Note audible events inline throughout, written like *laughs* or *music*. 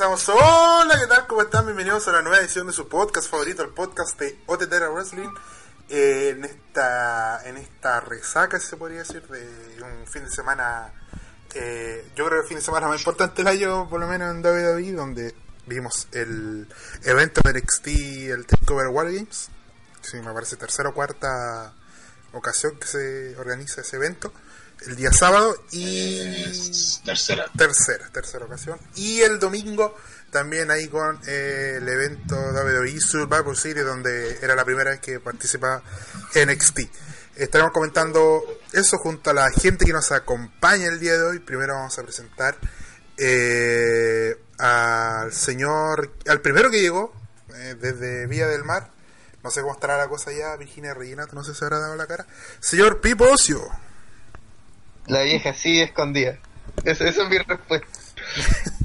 empezamos. Hola, ¿qué tal? ¿Cómo están? Bienvenidos a la nueva edición de su podcast favorito, el podcast de OTT Wrestling. Eh, en esta en esta resaca, se podría decir, de un fin de semana. Eh, yo creo que el fin de semana más importante del año, por lo menos en WWE, donde vimos el evento de NXT, el Takeover War Games. Sí, me parece tercera o cuarta ocasión que se organiza ese evento el día sábado y tercera tercera tercera ocasión y el domingo también ahí con eh, el evento WWE Survivor Series donde era la primera vez que participaba NXT estaremos comentando eso junto a la gente que nos acompaña el día de hoy. Primero vamos a presentar eh, al señor al primero que llegó eh, desde Vía del Mar. No sé cómo estará la cosa ya Virginia Reginato no sé si habrá dado la cara. Señor Pipo Ocio la vieja sí escondida. Esa, es mi respuesta.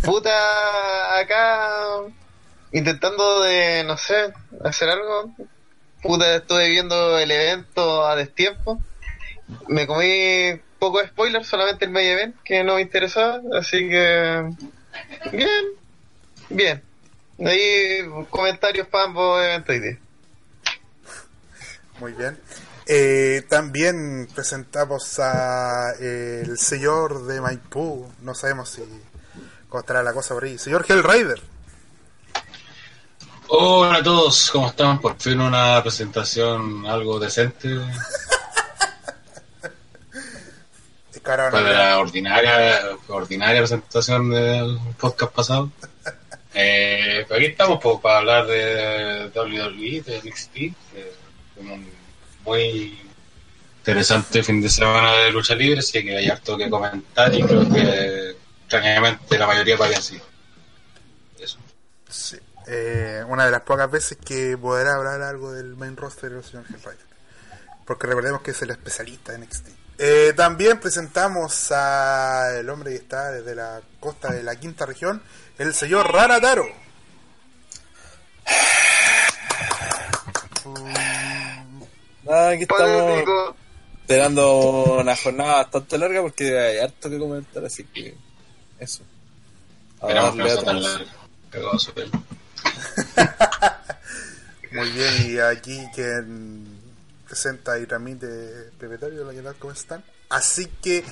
Puta, acá intentando de, no sé, hacer algo. Puta, estuve viendo el evento a destiempo. Me comí poco de spoiler, solamente el medio event que no me interesaba. Así que, bien, bien. Ahí comentarios para ambos eventos. Muy bien. Eh, también presentamos a el señor de Maipú, no sabemos si cómo estará la cosa por ahí, señor Hellrider. Hola a todos, ¿cómo están? Por fin una presentación algo decente. *laughs* Para la ordinaria, ordinaria presentación del podcast pasado. *laughs* Eh, aquí estamos pues, para hablar de WWE, de NXT, de, muy interesante fin de semana de lucha libre, así que hay harto que comentar y creo que extrañamente la mayoría vaya así. Eso. Sí. Eh, una de las pocas veces que podrá hablar algo del main roster del señor Hellrider. Porque recordemos que es el especialista en NXT. Eh, también presentamos a el hombre que está desde la costa de la quinta región, el señor Rara Taro. Nada, aquí estamos esperando una jornada bastante larga porque hay harto que comentar, así que eso. Esperamos que *laughs* Muy bien, y aquí quien presenta y transmite Prepetario, la ¿cómo están? Así que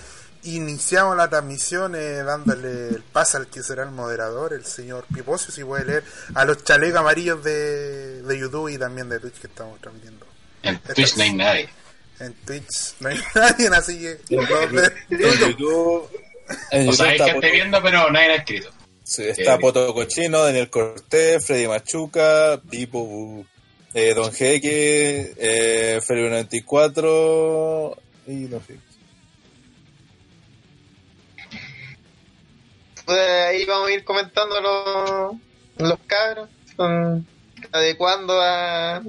iniciamos la transmisión eh, dándole el pase al que será el moderador, el señor Pipocio, si puede leer a los chalecos amarillos de, de YouTube y también de Twitch que estamos transmitiendo. En Twitch no hay nadie. En Twitch no hay *laughs* nadie, así que. En YouTube. O sea, hay gente viendo, pero nadie ha escrito. Sí, está Poto Cochino, Daniel Cortés, Freddy Machuca, Pipo, eh, Don Jeque, eh, Freddy 94 y no sé. Pues ahí vamos a ir comentando los, los cabros adecuando a,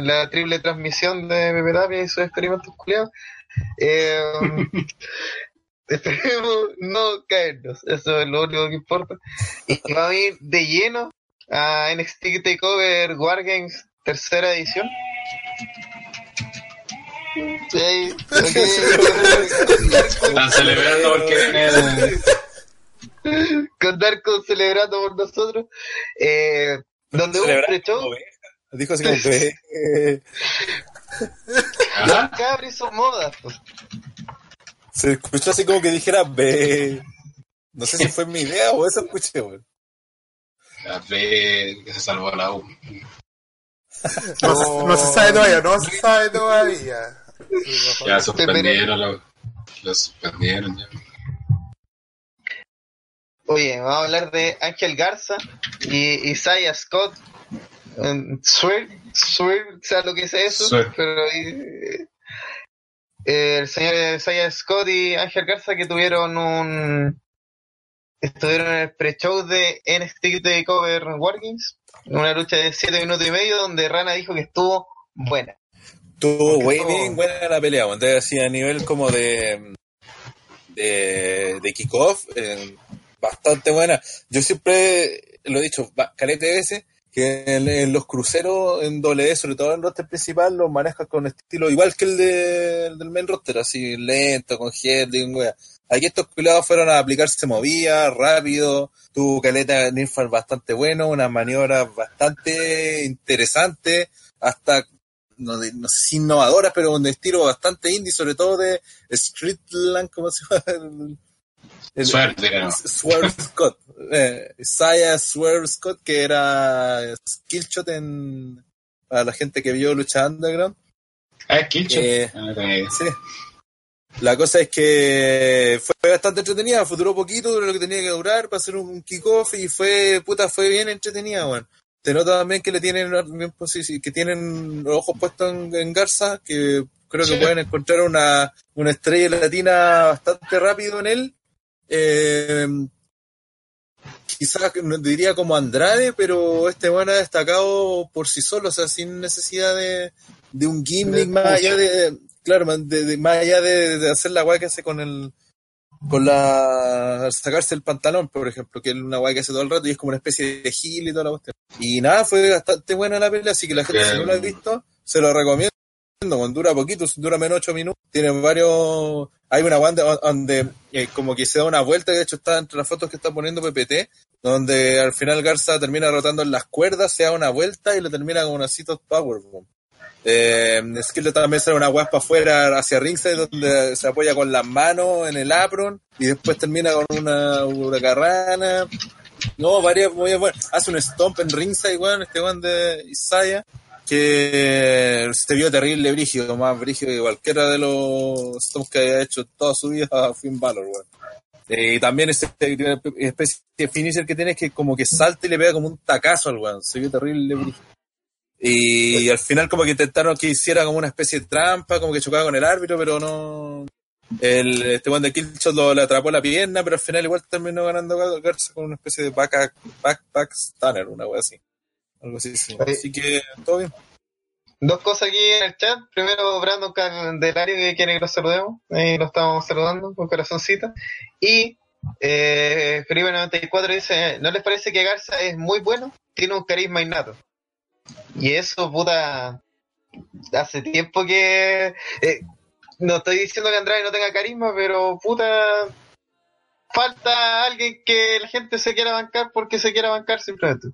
la triple transmisión de Pepe Tapia y sus experimentos culiados. Eh, *laughs* *laughs* esperemos no caernos, eso es lo único que importa. Y *laughs* va a ir de lleno a NXT Takeover Wargames tercera edición. *laughs* Están celebrando porque con Darko celebrando por nosotros. Eh, donde hubo un pre-show. Dijo así como que. Los cabros son modas. Se escuchó así como que dijera B. No sé si fue mi idea o eso escuché, güey. La B que se salvó la U. No, no, se sabe todavía, no se sabe todavía. Ya suspendieron, lo, lo suspendieron ya. Oye, vamos a hablar de Ángel Garza y Isaiah Scott. Swear, swear, sea lo que es eso, pero eh, el señor Isaiah Scott y Ángel Garza que tuvieron un estuvieron en el pre-show de NXT Takeover Wargames, una lucha de 7 minutos y medio donde Rana dijo que estuvo buena. Tuvo bien buena la pelea, así a nivel como de de, de kickoff, eh, bastante buena. Yo siempre lo he dicho, calete veces, que en, los cruceros en doble sobre todo en el roster principal, los manejas con estilo igual que el, de, del main roster, así lento, con handling, wea. Aquí estos cuidados fueron a aplicarse, se movía rápido, tuvo caleta de bastante bueno, una maniobra bastante interesante, hasta no, no sé si innovadoras, pero un estilo bastante indie, sobre todo de Streetland, ¿cómo se llama? *laughs* Swerve, Scott. Eh, Isaiah Swerve Scott, que era Skillshot en, para la gente que vio Lucha Underground. Ah, Skillshot. Eh, ah, sí. La cosa es que fue bastante entretenida, duró poquito, duró lo que tenía que durar para hacer un kickoff y fue, puta, fue bien entretenida, bueno. Te nota también que le tienen, que tienen los ojos puestos en, Garza, que creo que pueden encontrar una, una estrella latina bastante rápido en él eh, quizás diría como Andrade, pero este bueno ha destacado por sí solo, o sea, sin necesidad de, de un gimmick más allá de, claro, de, más allá de, hacer la guay que hace con el, con la, sacarse el pantalón, por ejemplo, que es una guay que hace todo el rato y es como una especie de gil y toda la cuestión. Y nada, fue bastante buena la pelea, así que la gente, si no la ha visto, se lo recomiendo dura poquito, dura menos 8 minutos, tiene varios, hay una banda donde eh, como que se da una vuelta, de hecho está entre las fotos que está poniendo PPT, donde al final Garza termina rotando en las cuerdas, se da una vuelta y le termina con una Cito Powerbomb. Eh, que también sale una guaspa afuera hacia ringside donde se apoya con las manos en el apron y después termina con una huracarrana. No, varias muy buenas. Hace un stomp en ringside, weón, este weón de Isaiah que se vio terrible brígido, más brígido que cualquiera de los Stones que haya hecho toda su vida *laughs* Finn Balor, eh, y también esta especie de finisher que tiene es que como que salta y le pega como un tacazo al weón. Se vio terrible brígido. Y al final como que intentaron que hiciera como una especie de trampa, como que chocaba con el árbitro, pero no... El, este weón de Killshot lo, le atrapó la pierna, pero al final igual terminó ganando Garza con una especie de back, back, back stunner, una wea así. Algo así, Así que, todo bien. Dos cosas aquí en el chat. Primero, Brandon Candelario, que quiere que lo saludemos. Ahí lo estamos saludando con corazoncito. Y eh, Felipe94 dice: ¿No les parece que Garza es muy bueno? Tiene un carisma innato. Y eso, puta. Hace tiempo que. Eh, no estoy diciendo que Andrade no tenga carisma, pero puta. Falta alguien que la gente se quiera bancar porque se quiera bancar simplemente.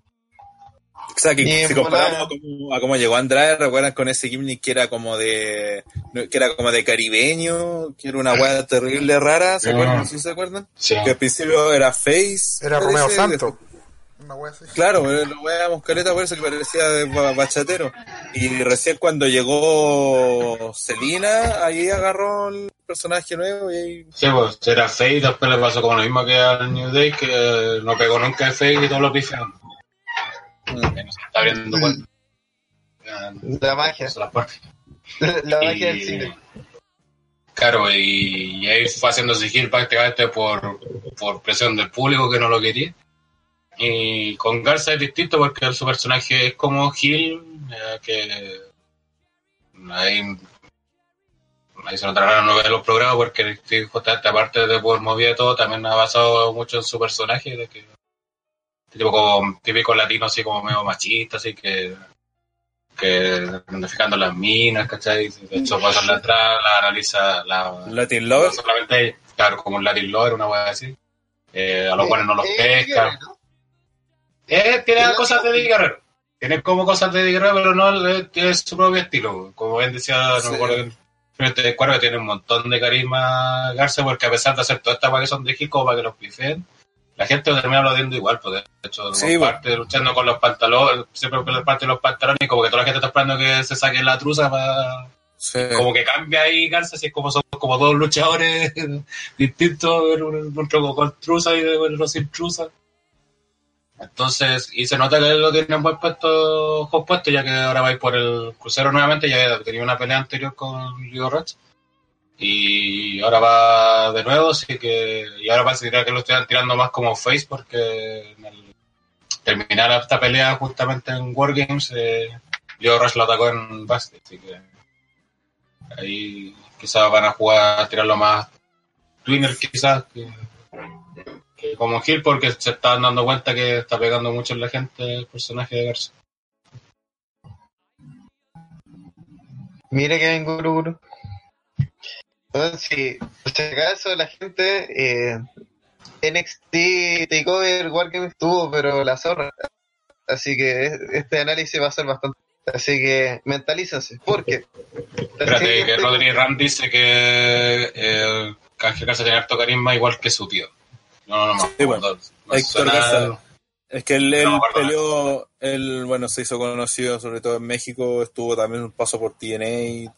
O sea, que si comparamos a cómo, a cómo, llegó Andrade, recuerdan con ese gimmick que era como de que era como de caribeño, que era una weá terrible rara, ¿se acuerdan? ¿Sí se acuerdan? Sí. Que al principio era Face. Era Romeo Santo. Una wea así. Claro, la wea moscareta por eso que parecía de bachatero. Y recién cuando llegó Selina, ahí agarró el personaje nuevo y ahí... Sí, pues era Face, después le pasó como lo mismo que al New Day, que no pegó nunca el Face y todos lo pifiaron está abriendo. La magia. La, magia del cine. Claro, y, ahí fue haciendo sigil prácticamente por, por presión del público que no lo quería. Y con Garza es distinto porque su personaje es como Gil, que ahí, ahí se notará no ver los programas porque justamente aparte de por movida todo, también ha basado mucho en su personaje, de que tipo típico latino así como medio machista, así que que identificando las minas, ¿cachai? De hecho, pasa la entrada, la analiza la... Latin Lover. solamente, claro, como un Latin Lover, una wea así. Eh, a los cuales no los pesca. Eh, tiene cosas de Eddie Guerrero. Tiene como cosas de Eddie Guerrero, pero no tiene su propio estilo. Como bien decía, no me acuerdo que cuadro tiene un montón de carisma Garza, porque a pesar de hacer todas estas cosas que son de hip para que los pifeen, la gente lo termina aplaudiendo igual, pues de hecho, sí, parte luchando con los pantalones, siempre parte de los pantalones y como que toda la gente está esperando que se saque la truza para... Como que cambia ahí Garza, así es como son como dos luchadores *laughs* distintos, uno con truza y otro sin truza. Entonces, y se nota que lo tienen buen puesto, puesto, ya que ahora va a ir por el crucero nuevamente, ya tenía una pelea anterior con Leo Roach y ahora va de nuevo, así que y ahora parece que lo están tirando más como face porque en el, terminar esta pelea justamente en Wargames, eh, Leo Rush lo atacó en Basti, así que Ahí quizás van a jugar a tirarlo más Twinner quizás que, como Gil porque se están dando cuenta que está pegando mucho en la gente el personaje de Garza. Mire que vengo Guru. Entonces, por si acaso la gente eh, NXT Takeover Wargame estuvo, pero la zorra. Así que este análisis va a ser bastante. Así que mentalícense. porque Espérate, que Rodri Ram dice que eh, Ángel Garza tiene harto carisma igual que su tío. No, no, no. Sí, bueno, Héctor Garza. Es que él, él peleó, él, bueno, se hizo conocido sobre todo en México, estuvo también un paso por TNA,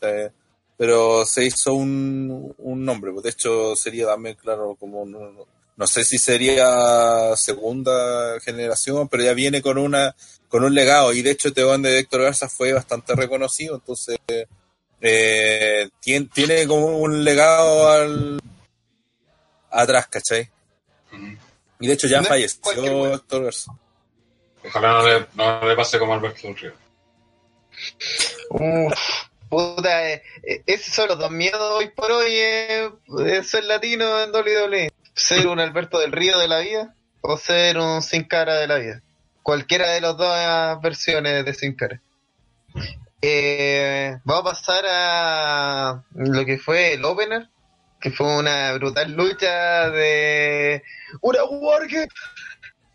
pero se hizo un, un nombre, pues de hecho sería también, claro, como un, no sé si sería segunda generación, pero ya viene con una con un legado y de hecho Teón de Héctor Garza fue bastante reconocido, entonces eh, tiene, tiene, como un legado al atrás, ¿cachai? Y de hecho ya falleció Héctor Garza. Ojalá no le, no le pase como Alberto del Río. Uf, puta, eh, eh, esos son los dos miedos hoy por hoy, eh, ser latino en WWE ser un Alberto del Río de la vida o ser un Sin Cara de la vida. Cualquiera de las dos versiones de Sin Cara. Eh, vamos a pasar a lo que fue el opener, que fue una brutal lucha de una wargame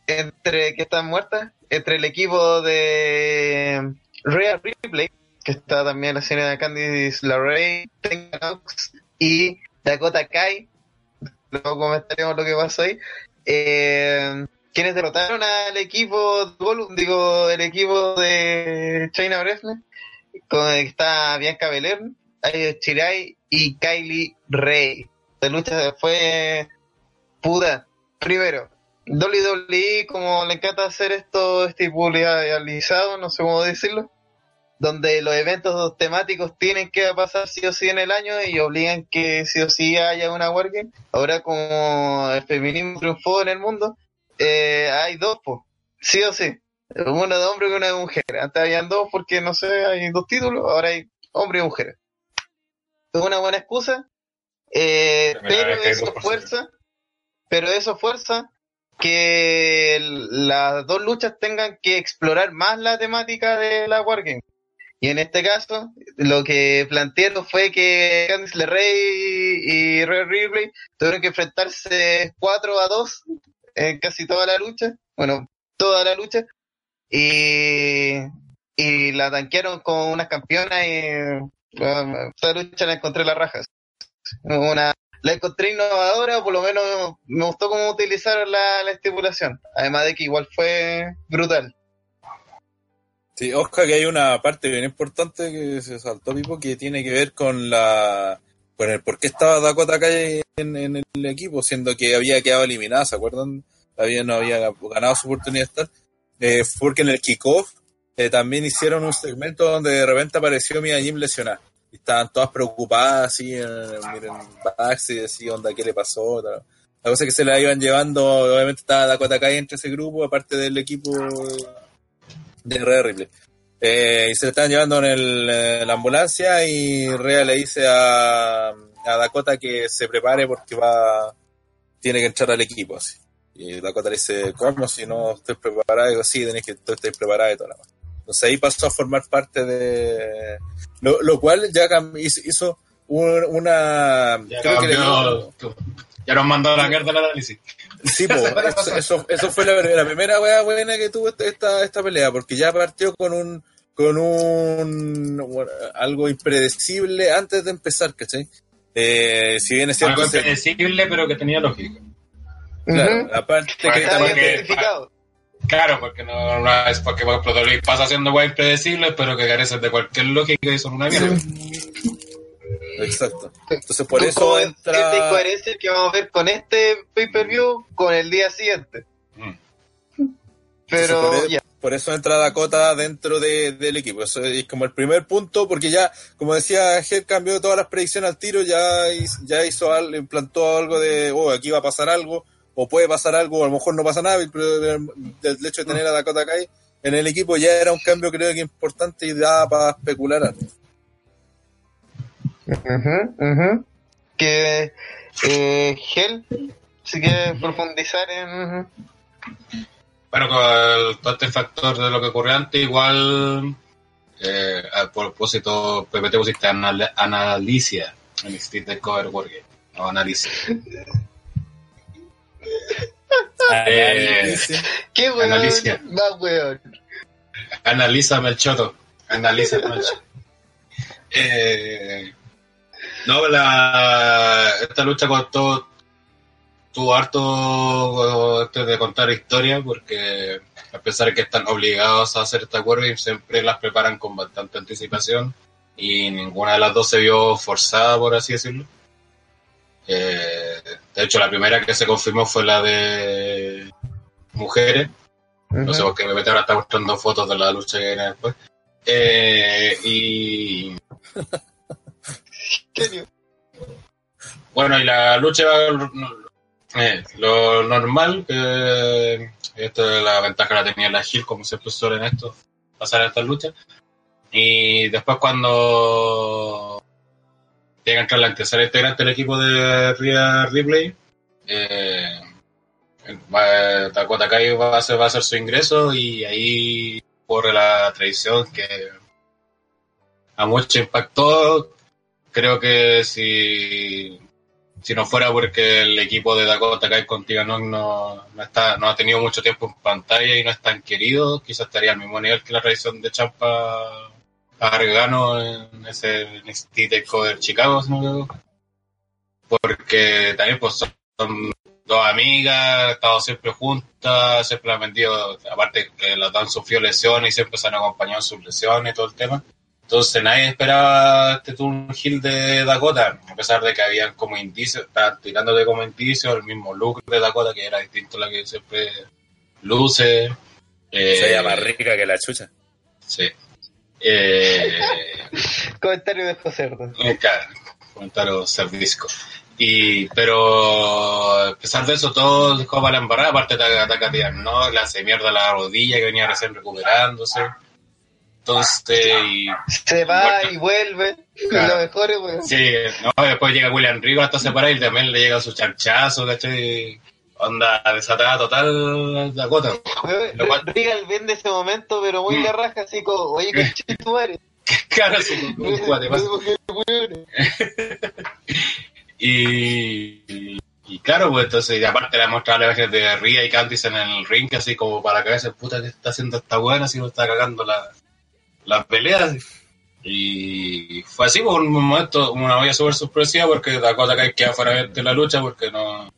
entre que están muertas, entre el equipo de Real Replay, que está también la de Candice LeRae, y Dakota Kai, luego comentaremos lo que pasó ahí. Eh, quienes derrotaron al equipo, digo, el equipo de China Wrestling, con el que está Bianca Belair, Chirai y Kylie Ray. La lucha fue puta. Primero, WWE, como le encanta hacer esto estipulado, no sé cómo decirlo, donde los eventos temáticos tienen que pasar sí o sí en el año y obligan que sí o sí haya una Wargame. Ahora como el feminismo triunfó en el mundo, eh, hay dos, sí o sí. Una de hombre y una de mujer. Antes habían dos porque, no sé, hay dos títulos, ahora hay hombre y mujer. Es una buena excusa, eh, pero eso fuerza, pero eso fuerza que las dos luchas tengan que explorar más la temática de la Wargame. Y en este caso, lo que plantearon fue que Candice LeRae y Red Ripley tuvieron que enfrentarse 4 a 2 en casi toda la lucha. Bueno, toda la lucha. Y, y la tanquearon con unas campeonas y esta lucha la encontré las rajas. Una, la encontré innovadora, por lo menos me gustó cómo utilizaron la estipulación. Además de que igual fue brutal. Sí, Oscar, que hay una parte bien importante que se saltó Pipo que tiene que ver con la con el por qué estaba Dakota Kai en, el equipo, siendo que había quedado eliminada, ¿se acuerdan? Había, no había ganado su oportunidad de estar. Eh, porque en el kickoff eh, también hicieron un segmento donde de repente apareció Mia Jim lesionada. Y estaban todas preocupadas, así, en, miren, y decía, onda, ¿qué le pasó? La cosa es que se la iban llevando, obviamente estaba Dakota Kai entre ese grupo, aparte del equipo de Rhea Ripley. Eh, y se le estaban llevando en, la ambulancia y Rhea le dice a, a, Dakota que se prepare porque va tiene que entrar al equipo así. Y Dakota le dice, ¿cómo? Si no estoy preparada, digo, sí, tenés que estar preparada y toda la Entonces ahí pasó a formar parte de... Lo, cual ya hizo una... creo que ya nos mandó la carta del análisis. Sí, *laughs* eso, eso, fue la, primera wea buena que tuvo esta, esta pelea, porque ya partió con un con un algo impredecible antes de empezar, ¿cachai? Eh, si bien es cierto. Algo impredecible, pero que tenía lógica. Claro, aparte que Claro, porque no, es porque por pasa haciendo weas impredecibles, pero que carecen de cualquier lógica y son una mierda. Exacto. Entonces por eso entra... incoherencia que vamos a ver con este pay-per-view con el día siguiente. Mm. Pero por, e- por, eso entra Dakota dentro del equipo. Eso es como el primer punto, porque ya, como decía Head, cambió todas las predicciones al tiro, ya, ya hizo algo, implantó algo de, oh, aquí va a pasar algo, o puede pasar algo, o a lo mejor no pasa nada, pero el hecho de tener a Dakota Kai en el equipo ya era un cambio creo que importante y daba para especular algo. Que eh, Gel, si quieres profundizar en... Bueno, con todo este factor de lo que ocurrió antes, igual, eh, a propósito, Pepe te pusiste anal Analicia en Cover Wargame, o Analicia. eh, ¿Qué weón? Analicia. Más weón. Analízame el choto. Analízame el choto. *laughs* Eh, no, la, esta lucha con todo tuvo harto este, de contar historia porque a pesar de que están obligados a hacer esta y siempre las preparan con bastante anticipación y ninguna de las dos se vio forzada, por así decirlo. Eh, de hecho, la primera que se confirmó fue la de mujeres. No sé por qué me ahora está mostrando fotos de la lucha que viene después. Eh, y. *laughs* bueno, y la lucha eh, lo normal, eh, esto es la ventaja la tenía la Gil, como siempre suelen esto, pasar estas luchas. Y después cuando llega a entrar la tercera integrante del equipo de Ria Ripley, eh, Kai va a, hacer, va a hacer su ingreso y ahí corre la tradición que a mucho impactó. Creo que si si no fuera porque el equipo de Dakota Kai con no, no, está, no ha tenido mucho tiempo en pantalla y no es tan querido, quizás estaría al mismo nivel que la revisión de Champa Gargano en ese NXT Cover Chicago, porque también pues son dos amigas, han estado siempre juntas, siempre han vendido, aparte que las dan sufrido lesiones y siempre se han acompañado en sus lesiones y todo el tema. Entonces nadie esperaba este turn hill de Dakota, a pesar de que habían como indicios, estaban tirándote como indicios, el mismo look de Dakota, que era distinto a la que siempre luce. Eh, Se llama rica que la chucha. Sí. Eh, *laughs* comentario de José eh, claro, comentario servisco. Y, pero a pesar de eso, todo dejó para la embarrada, aparte de Dakota, ¿no? Le hace mierda la rodilla que venía recién recuperándose. Entonces, y, se va y vuelve. Lo mejor es, Sí, no, después llega William Rigo hasta separar y también le llega su chanchazo, ¿cachai? Onda desatada total la gota. Cual... Regal vende ese momento, pero muy mm. de raja, así como, oye, que tú *laughs* eres. claro, sí, *laughs* y, y claro, pues entonces, y aparte le ha mostrado la imagen de Ria y Candice en el ring, así como para que veas, puta, que está haciendo esta buena, así no está cagando la, las peleas. Y fue así, por un momento, una olla súper sorpresiva, porque Dakota Kai queda fuera de la lucha porque no,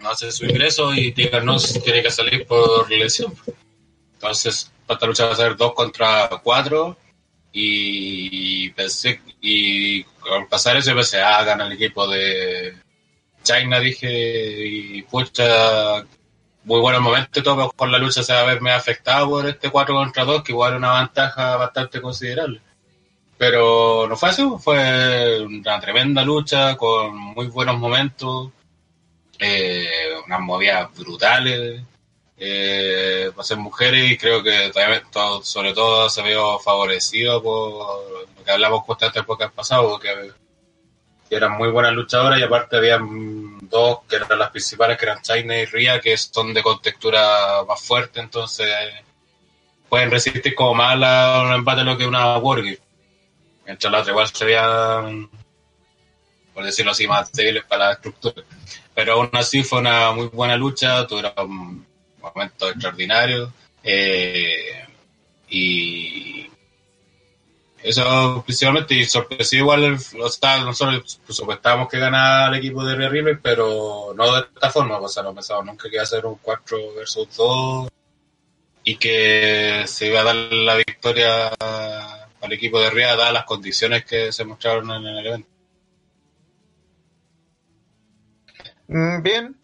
no hace su ingreso y Tiger no tiene que salir por lesión. Entonces, esta lucha va a ser 2 contra 4 y pensé, y al pasar eso pensé, ah, gana el equipo de China, dije, y pucha, muy buenos momentos y todo, con la lucha se va a verme afectado por este 4 contra 2, que igual es una ventaja bastante considerable. Pero no fue así, fue una tremenda lucha con muy buenos momentos, eh, unas movidas brutales eh, para ser mujeres y creo que también, sobre todo se vio favorecido por lo que hablamos constantemente porque han pasado, porque eran muy buenas luchadoras y aparte habían dos que eran las principales, que eran China y Ria, que son de contextura más fuerte, entonces pueden resistir como más a un empate lo que una Wargame. Mientras la otra igual serían, por decirlo así, más débiles para la estructura. Pero aún así fue una muy buena lucha, tuvieron momentos extraordinarios. Eh, y eso principalmente, y sorpresivo igual, nosotros supuestábamos que ganaba el equipo de River, pero no de esta forma, o sea, no pensamos nunca que iba a ser un 4 versus 2 y que se iba a dar la victoria al equipo de Ria dadas las condiciones que se mostraron en el evento. Mm, bien,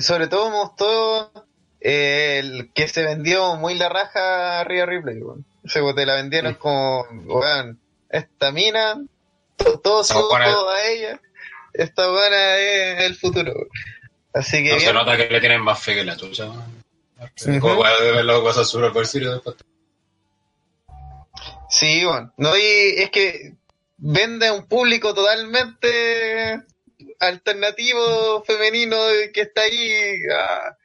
sobre todo mostró eh, el que se vendió muy la raja a Ria Ripley. Bueno. O te la vendieron como, weón, esta mina, todo, se todo a ella, esta buena es el futuro. Así que. No se nota que le tienen más fe que la tuya. Como ver las cosas super después. Sí, bueno, no, y es que vende a un público totalmente alternativo, femenino, que está ahí. Ah,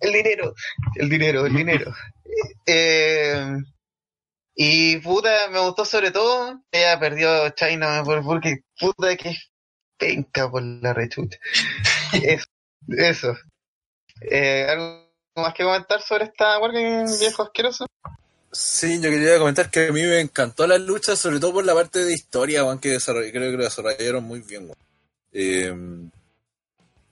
el dinero, el dinero, el dinero. Eh, y puta, me gustó sobre todo, ella perdió China porque puta que penca por la rechucha. *laughs* eso. eso. Eh, ¿Algo más que comentar sobre esta Wargame viejo asqueroso? Sí, yo quería comentar que a mí me encantó la lucha, sobre todo por la parte de historia, aunque creo que lo desarrollaron muy bien. Eh,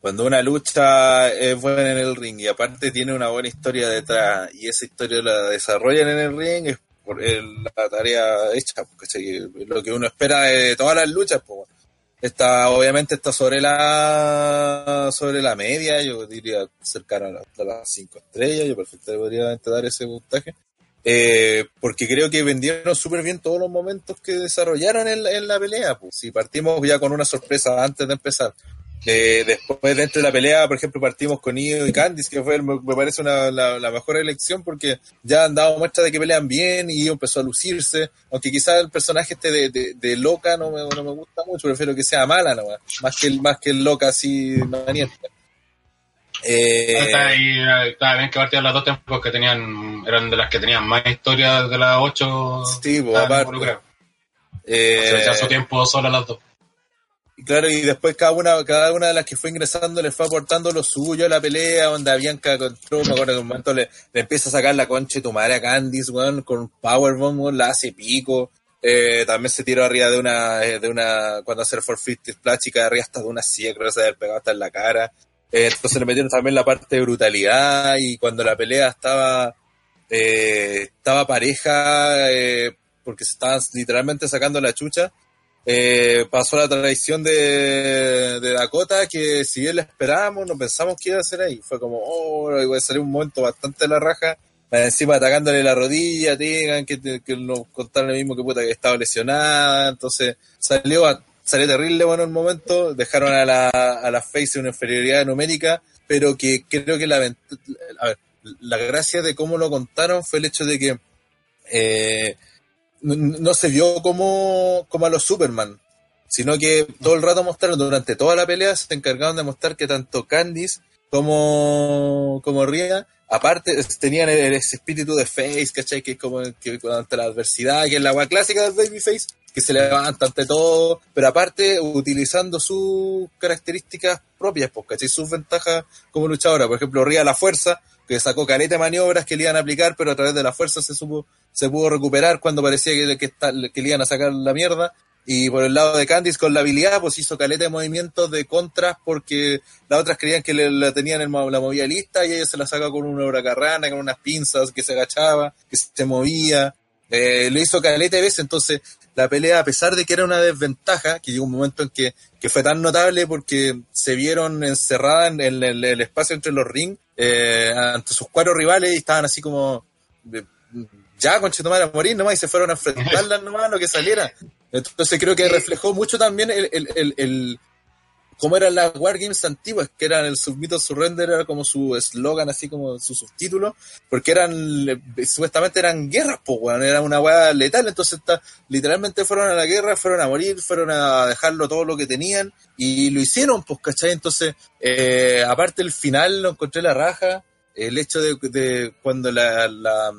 cuando una lucha es buena en el ring y aparte tiene una buena historia detrás y esa historia la desarrollan en el ring es por la tarea hecha, porque lo que uno espera de todas las luchas, pues, está obviamente está sobre la sobre la media, yo diría cercano a, las 5 estrellas, yo perfectamente podría dar ese puntaje. Eh, porque creo que vendieron súper bien todos los momentos que desarrollaron en, en la pelea. Pues. Si partimos ya con una sorpresa antes de empezar, eh, después dentro de la pelea, por ejemplo, partimos con Io y Candice, que fue, me, parece una, la, mejor elección porque ya han dado muestra de que pelean bien y Io empezó a lucirse, aunque quizás el personaje este de, de, loca no me, no me, gusta mucho, prefiero que sea mala nomás, más que el, más que el loca así maniente. Eh, está, bien que partían las dos tempos que tenían, eran de las que tenían más historias de las ocho. Sí, pues, aparte. Eh, su tiempo solo las dos. Claro, y después cada una, cada una de las que fue ingresando le fue aportando lo suyo a la pelea, donde Bianca control, me acuerdo en un momento le, empieza a sacar la concha de tu madre a Candice, weón, con Powerbomb, la hace pico. Eh, también se tiró arriba de una, eh, de una, cuando hace el 450 splash y arriba hasta de una silla, creo que se había pegado hasta en la cara. Eh, entonces le metieron también la parte de brutalidad y cuando la pelea estaba, eh, estaba pareja, porque se estaban literalmente sacando la chucha, eh, pasó la traición de, Dakota, que si bien la esperábamos, no pensamos que iba a ser ahí. Fue como, oh, iba a salir un momento bastante de la raja. Encima atacándole la rodilla, tengan que, que nos contaron lo mismo que puta que estaba lesionada. Entonces salió, salió terrible bueno el momento. Dejaron a la, a la Face una inferioridad numérica, pero que creo que la, a la gracia de cómo lo contaron fue el hecho de que eh, no, se vio como, como a los Superman, sino que todo el rato mostraron, durante toda la pelea, se encargaron de mostrar que tanto Candice como, como Ria, aparte tenían ese espíritu de Face, ¿cachai? Que es como que ante la adversidad, que es la agua clásica del Babyface, que se levanta ante todo, pero aparte utilizando sus características propias, pues, ¿cachai? Sus ventajas como luchadora. Por ejemplo, Ria la fuerza, que sacó careta de maniobras que le iban a aplicar, pero a través de la fuerza se supo, se pudo recuperar cuando parecía que, que, que le iban a sacar la mierda. Y por el lado de Candice con la habilidad, pues hizo caleta de movimientos de contras porque las otras creían que le, la tenían en la movía lista y ella se la saca con una huracarrana, con unas pinzas, que se agachaba, que se movía. Eh, lo hizo caleta de veces, entonces la pelea, a pesar de que era una desventaja, que llegó un momento en que, que fue tan notable porque se vieron encerradas en, el, espacio entre los rings eh, ante sus cuatro rivales y estaban así como ya con Chetumar a morir nomás y se fueron a enfrentarlas nomás lo que saliera. Entonces creo que reflejó mucho también el, el, el cómo eran las Wargames antiguas, que eran el Submit Surrender, era como su eslogan, así como su subtítulo, porque eran, supuestamente eran guerras, pues, weón, era una weá letal, entonces literalmente fueron a la guerra, fueron a morir, fueron a dejarlo todo lo que tenían, y lo hicieron, pues, ¿cachai? Entonces, eh, aparte el final lo encontré la raja, el hecho de, cuando la,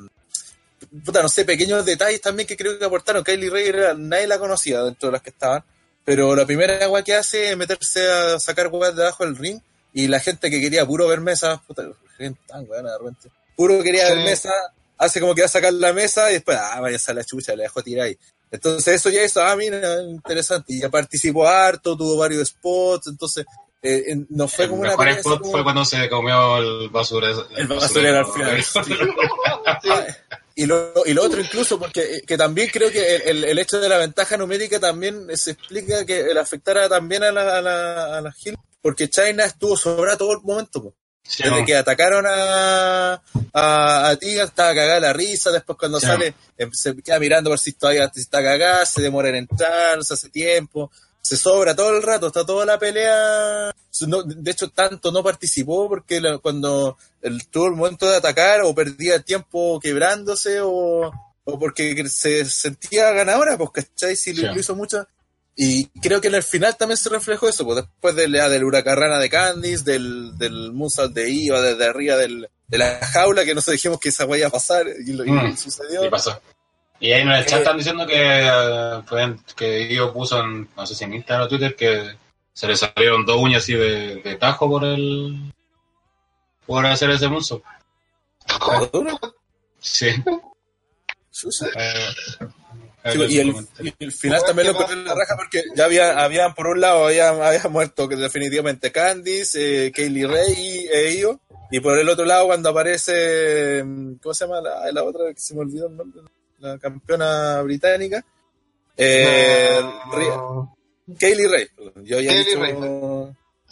puta, no sé, pequeños detalles también que creo que aportaron. Kylie Ray nadie la conocía dentro de las que estaban. Pero la primera agua que hace es meterse a sacar huevas debajo del ring y la gente que quería puro ver mesa, puta, gente tan de repente, puro quería ver mesa, hace como que va a sacar la mesa y después, ah, vaya a la chucha, le dejó tirar ahí. Entonces eso ya hizo, ah, mira, interesante. Y ya participó harto, tuvo varios spots, entonces eh, no fue como una... El spot fue cuando se comió el basurero. El basurero al final. *laughs* *laughs* Y lo, y lo otro incluso, porque eh, que también creo que el, el, hecho de la ventaja numérica también se explica que el afectara también a la, a la, a la Hill, porque China estuvo sobrada todo el momento. Desde que atacaron a, a, a Tiga, estaba cagada la risa, después cuando sale em, se queda mirando por si todavía está cagada, se demora en entrar, se hace tiempo, se sobra todo el rato, está toda la pelea. de hecho, tanto no participó porque cuando el, tuvo el momento de atacar o perdía tiempo quebrándose o, o porque se sentía ganadora, pues, ¿cachai? Si lo, hizo mucho. Y creo que en el final también se reflejó eso, pues después de la del huracarrana de Candice, del, del Moonsault de Iva, desde arriba del, de la jaula, que no se dijimos que esa vaya a pasar, y, lo, mm. sucedió. Y pasó. Y ahí en el chat eh, están diciendo que, uh, que Ivo puso en, no sé si en Instagram o Twitter, que se le salieron dos uñas así de, de tajo por el por hacer ese muso. Sí. Eh, y, el, el, final también lo corrió en la raja porque ya había, habían por un lado había, había muerto que definitivamente Candice, eh, Kaylee Ray y ellos, y por el otro lado cuando aparece ¿cómo se llama la, la otra que se me olvidó el nombre? La campeona británica. Eh, Kaylee Ray, yo ya he dicho, Ray.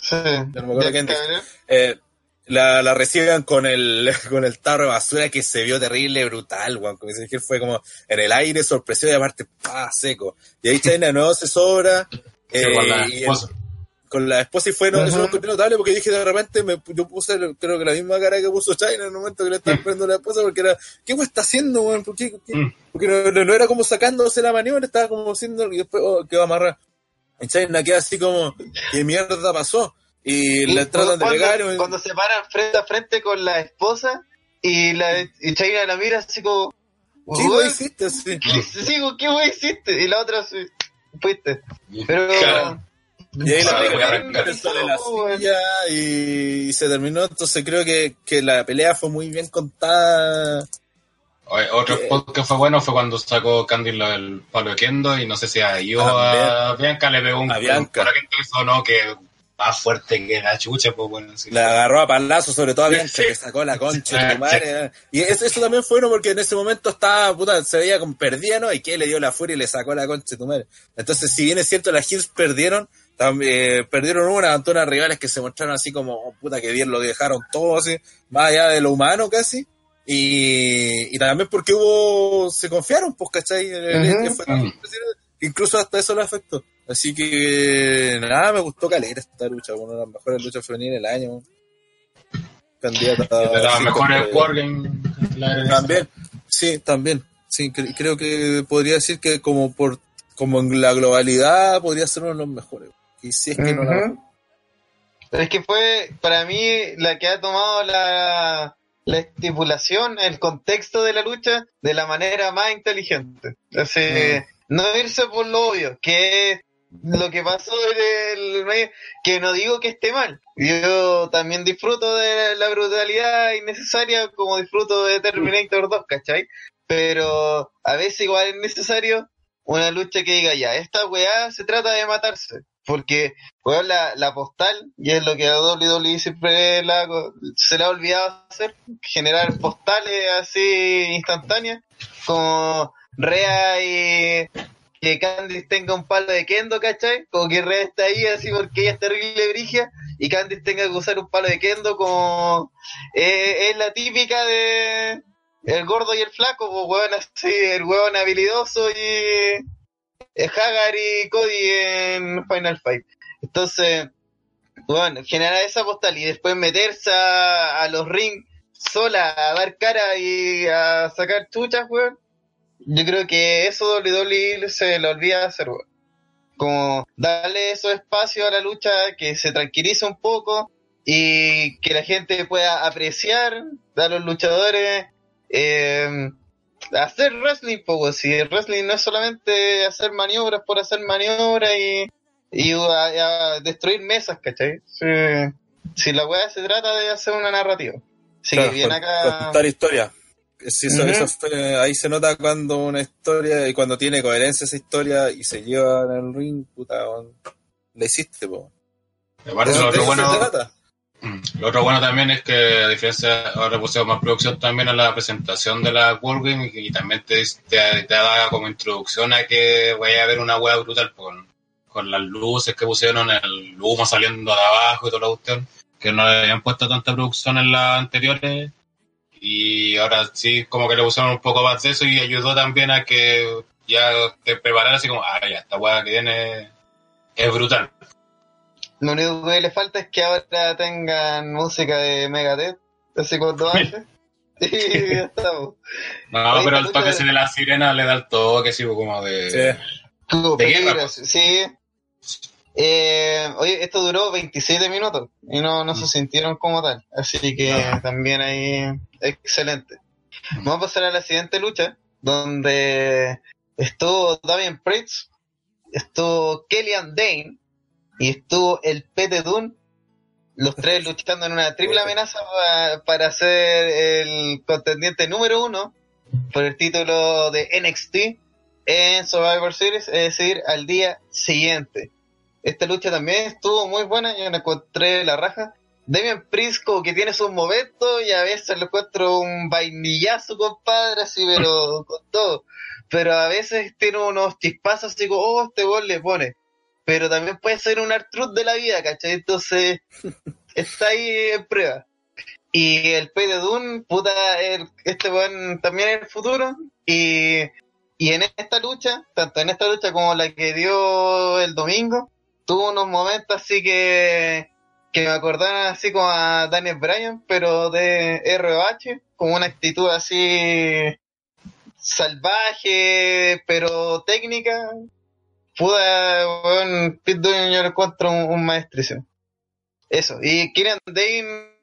Sí. no me acuerdo quién eh, la, la reciben con el, *laughs* con el tarro de basura que se vio terrible, brutal, weón. Como que fue como en el aire, sorpresivo y aparte, pa, seco. Y ahí China de nuevo se sobra. Eh, y con la esposa y fue, no, eso lo notable porque dije de repente, me, yo puse creo que la misma cara que puso China en el momento que le estaba esperando la esposa porque era, ¿qué weón está haciendo, qué? Mm. Porque no, no, era como sacándose la maniobra, estaba como haciendo, y después, oh, que va a amarrar. En China queda así como, ¿qué mierda pasó? y le tratan de pegar. Cuando se paran frente a frente con la esposa y la y China la mira así como. ¿Qué wey hiciste? Sí, *laughs* ¿qué wey hiciste? Y la otra, fuiste. Pero. Y ahí la pega de la silla y, se terminó. Entonces creo que, que la pelea fue muy bien contada. Otro eh, que fue bueno fue cuando sacó Candy el palo de Kendo y no sé si a yo a Bianca le pegó un, a Bianca. un no que más fuerte que la chucha, pues bueno. Sí. La agarró a palazo, sobre todo a Bianca, que sacó la concha de tu madre. Y eso, eso, también fue bueno porque en ese momento estaba, puta, se veía como perdía, ¿no? Y que le dio la furia y le sacó la concha de tu madre. Entonces, si bien es cierto, las Hills perdieron, también, eh, perdieron una, unas rivales que se mostraron así como, oh, puta, que bien lo dejaron todo así, más allá de lo humano casi. Y, y también porque hubo, se confiaron, pues, ¿cachai? Incluso hasta eso lo afectó. Así que nada, me gustó calera esta lucha, una de las mejores luchas femeninas del año. Candidata de las mejores Wargame. También, sí, también. Sí, creo que podría decir que como por como en la globalidad podría ser uno de los mejores. Y si es que no la es que fue para mí la que ha tomado la, la estipulación, el contexto de la lucha de la manera más inteligente. Así, mm. no irse por lo obvio, que lo que pasó en el medio, que no digo que esté mal. Yo también disfruto de la brutalidad innecesaria como disfruto de Terminator 2, ¿cachai? Pero a veces igual es necesario una lucha que diga ya, esta weá se trata de matarse. Porque, weón, la, la postal, y es lo que a WWE siempre se le ha olvidado hacer, generar postales así instantáneas, como Rea y que Candice tenga un palo de kendo, ¿cachai? Como que Red está ahí así porque ella es terrible brigia y Candice tenga que usar un palo de kendo como eh, es la típica de el gordo y el flaco, pues weón así, el weón habilidoso y Hagar y Cody en Final Fight. Entonces, bueno, generar esa postal y después meterse a, los rings sola a dar cara y a sacar chuchas, weón yo creo que eso WWE se le olvida hacer, Como darle esos espacio a la lucha, que se tranquilice un poco y que la gente pueda apreciar a los luchadores. Eh, hacer wrestling, pues, si el wrestling no es solamente hacer maniobras por hacer maniobras y, y a, destruir mesas, ¿cachai? Si, la weá se trata de hacer una narrativa. Sí, bien acá. Contar historia. Sí, eso, ahí se nota cuando una historia y cuando tiene coherencia esa historia y se lleva en el ring, puta, le hiciste, po. Aparte, lo otro, bueno, lo otro bueno también es que, a diferencia, ahora pusieron más producción también a la presentación de la World y, también te, te, da como introducción a que vaya a haber una hueá brutal con, con las luces que pusieron, el humo saliendo de abajo y toda la cuestión, que no habían puesto tanta producción en las anteriores y ahora sí como que le pusieron un poco más de eso y ayudó también a que ya te prepararas así como, ah, ya, esta weá que viene es brutal. Lo único que le falta es que ahora tengan música de Megadeth, hace cuatro años. Sí, ya estamos. No, pero el toque ese de la sirena le da el toque, sí, como de. Sí. Como De guerra, sí. Eh, oye, esto duró 27 minutos y no, no se sintieron como tal. Así que también ahí, excelente. Vamos a pasar a la siguiente lucha, donde estuvo Damien Priest, estuvo Kellyanne Dane y estuvo el Pete Dunne. Los tres luchando en una triple amenaza pa- para ser el contendiente número uno por el título de NXT en Survivor Series, es decir, al día siguiente. Esta lucha también estuvo muy buena, yo la encontré la raja. Damian Priest como que tiene sus momentos y a veces le encuentro un vainillazo, compadre, así, pero *laughs* con todo. Pero a veces tiene unos chispazos así como, oh, este gol le pone. Pero también puede ser un Artrud de la vida, ¿cachai? Entonces, está ahí en prueba. Y el P de Dune, puta, el- este weón también es el futuro. Y, y en esta lucha, tanto en esta lucha como la que dio el domingo, tuvo unos momentos así que, que me acordaron así como a Daniel Bryan, pero de ROH, con una actitud así salvaje, pero técnica. Puda, weón, Pete Dunne yo lo encuentro un, un maestricio. Eso, y Kieran Dane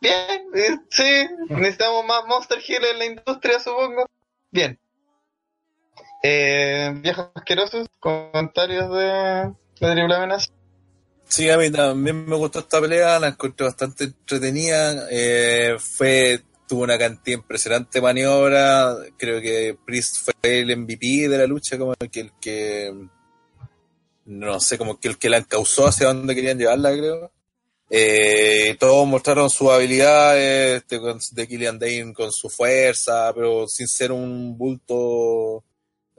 Bien, sí, necesitamos más Monster Hill en la industria, supongo. Bien. Eh, viejos asquerosos, comentarios de, de Triple Amenaza. Sí, a mí también me gustó esta pelea, la encontré bastante entretenida. eh, fue tuvo una cantidad impresionante de maniobra. Creo que Priest fue el MVP de la lucha, como que el que no sé, como que el que la encausó hacia donde querían llevarla, creo. Eh, todos mostraron sus habilidades este, de Killian Dane con su fuerza, pero sin ser un bulto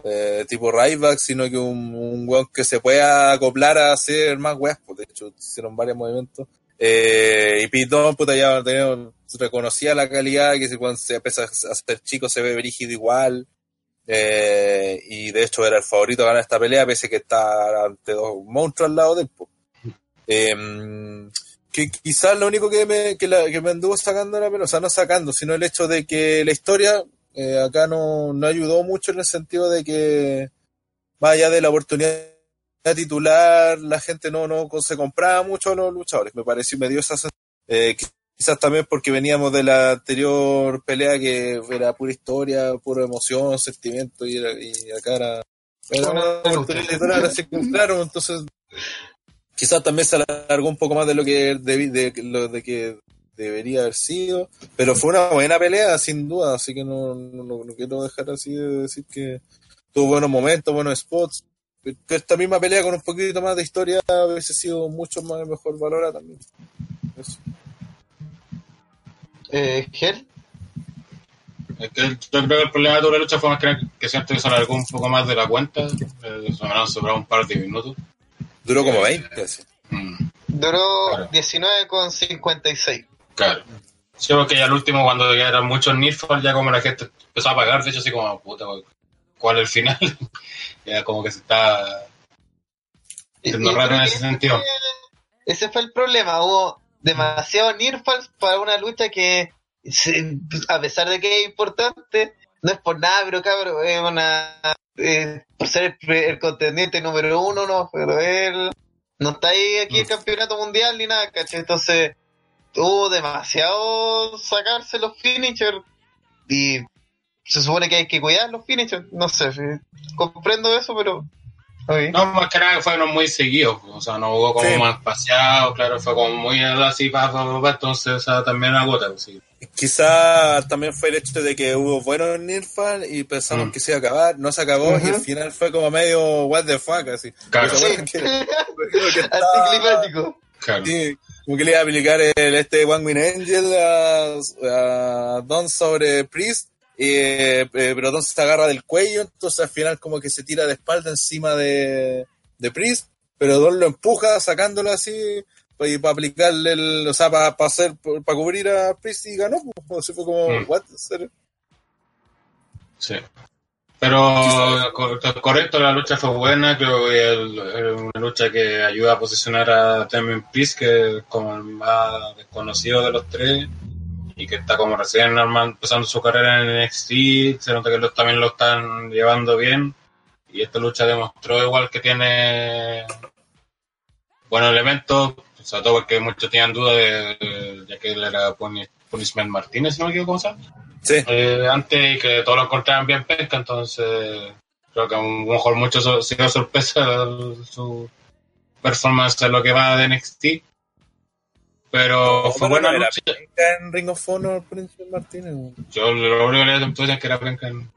eh, tipo Ryback, sino que un, un weón que se pueda acoplar a hacer más weas. Pues, de hecho, hicieron varios movimientos. Eh, y Pitón, puta, ya tenía- reconocía la calidad, que cuando se empieza a hacer chico se ve brígido igual. Eh, y de hecho era el favorito a ganar esta pelea, pese que está ante dos monstruos al lado del. Eh, que quizás lo único que me, que, la- que me anduvo sacando la pelea, o sea, no sacando, sino el hecho de que la historia eh, acá no, no ayudó mucho en el sentido de que, más allá de la oportunidad titular, la gente no, no se compraba mucho a los luchadores. Me pareció, me dio esa sensación. Eh, quizás también porque veníamos de la anterior pelea que era pura historia, pura emoción, sentimiento, y, era- y acá era, titular, así que, claro, entonces quizás también se alargó un poco más de lo que de, lo de que debería haber sido, pero fue una buena pelea sin duda, así que no, no, no- no quiero dejar así de decir que tuvo buenos momentos, buenos spots, que esta misma pelea con un poquito más de historia hubiese sido mucho más mejor valorada también. Eso. Eh, Gel, Es que yo creo que el problema de toda la lucha fue más que, que siento que se alargó un poco más de la cuenta. Eh, se me han sobrado un par de minutos. Duró como 20, así. Mm, duró Claro. 19,56. claro. Sí, porque ya el último, cuando ya eran muchos Nirfal, ya como la gente empezó a pagar, de hecho, así como, puta, ¿cuál es el final? *laughs* ya como que se está y raro en ese sentido. Ese fue el problema, hubo demasiado Nirfals para una lucha que, se- a pesar de que es importante, no es por nada, pero cabrón, es una... eh, por ser el, el contendiente número uno, no, pero él no está ahí aquí el campeonato mundial ni nada, ¿cachai? Entonces, hubo demasiado sacarse los finishers y se supone que hay que cuidar los finishers, no sé, comprendo eso, pero... No, más que nada fueron muy seguidos, o sea, no hubo como Sí. más espaciado, claro, fue como muy así, pa, pa, pa, pa, entonces, o sea, también agota, pues, sí. Quizá también fue el hecho de que hubo buenos Nirfan y pensamos Mm. que se iba a acabar, no se acabó y Ujú. al final fue como medio what the fuck, así. Claro. Sí. que- *laughs* que estaba- Anticlimático. Claro. Sí, como que le iba a aplicar el, este One Win Angel a, a Don sobre Priest, eh, eh, pero Don se agarra del cuello, entonces al final como que se tira de espalda encima de, de Priest, pero Don lo empuja sacándolo así y para aplicarle el, o sea, para hacer, para cubrir a Priest y ganó, pues, así fue como, Mm. what, ¿En serio? Sí. Pero cor- correcto, la lucha fue buena, creo que es una lucha que ayuda a posicionar a Damien Priest, que es como el más desconocido de los tres. Y que está como recién empezando su carrera en NXT, se nota que los, también lo están llevando bien y esta lucha demostró igual que tiene buenos elementos, sobre todo porque muchos tenían duda de, ya que él era Punishment Martínez, si no me equivoco, ¿cómo se Sí. eh, antes y que todos lo encontraban bien pesca, entonces creo que a lo mejor mucho so- sido sorpresa su performance en lo que va de NXT. Pero fue buena penca en Ring of Honor Príncipe Martínez. Yo lo único que le decía es que era penca en-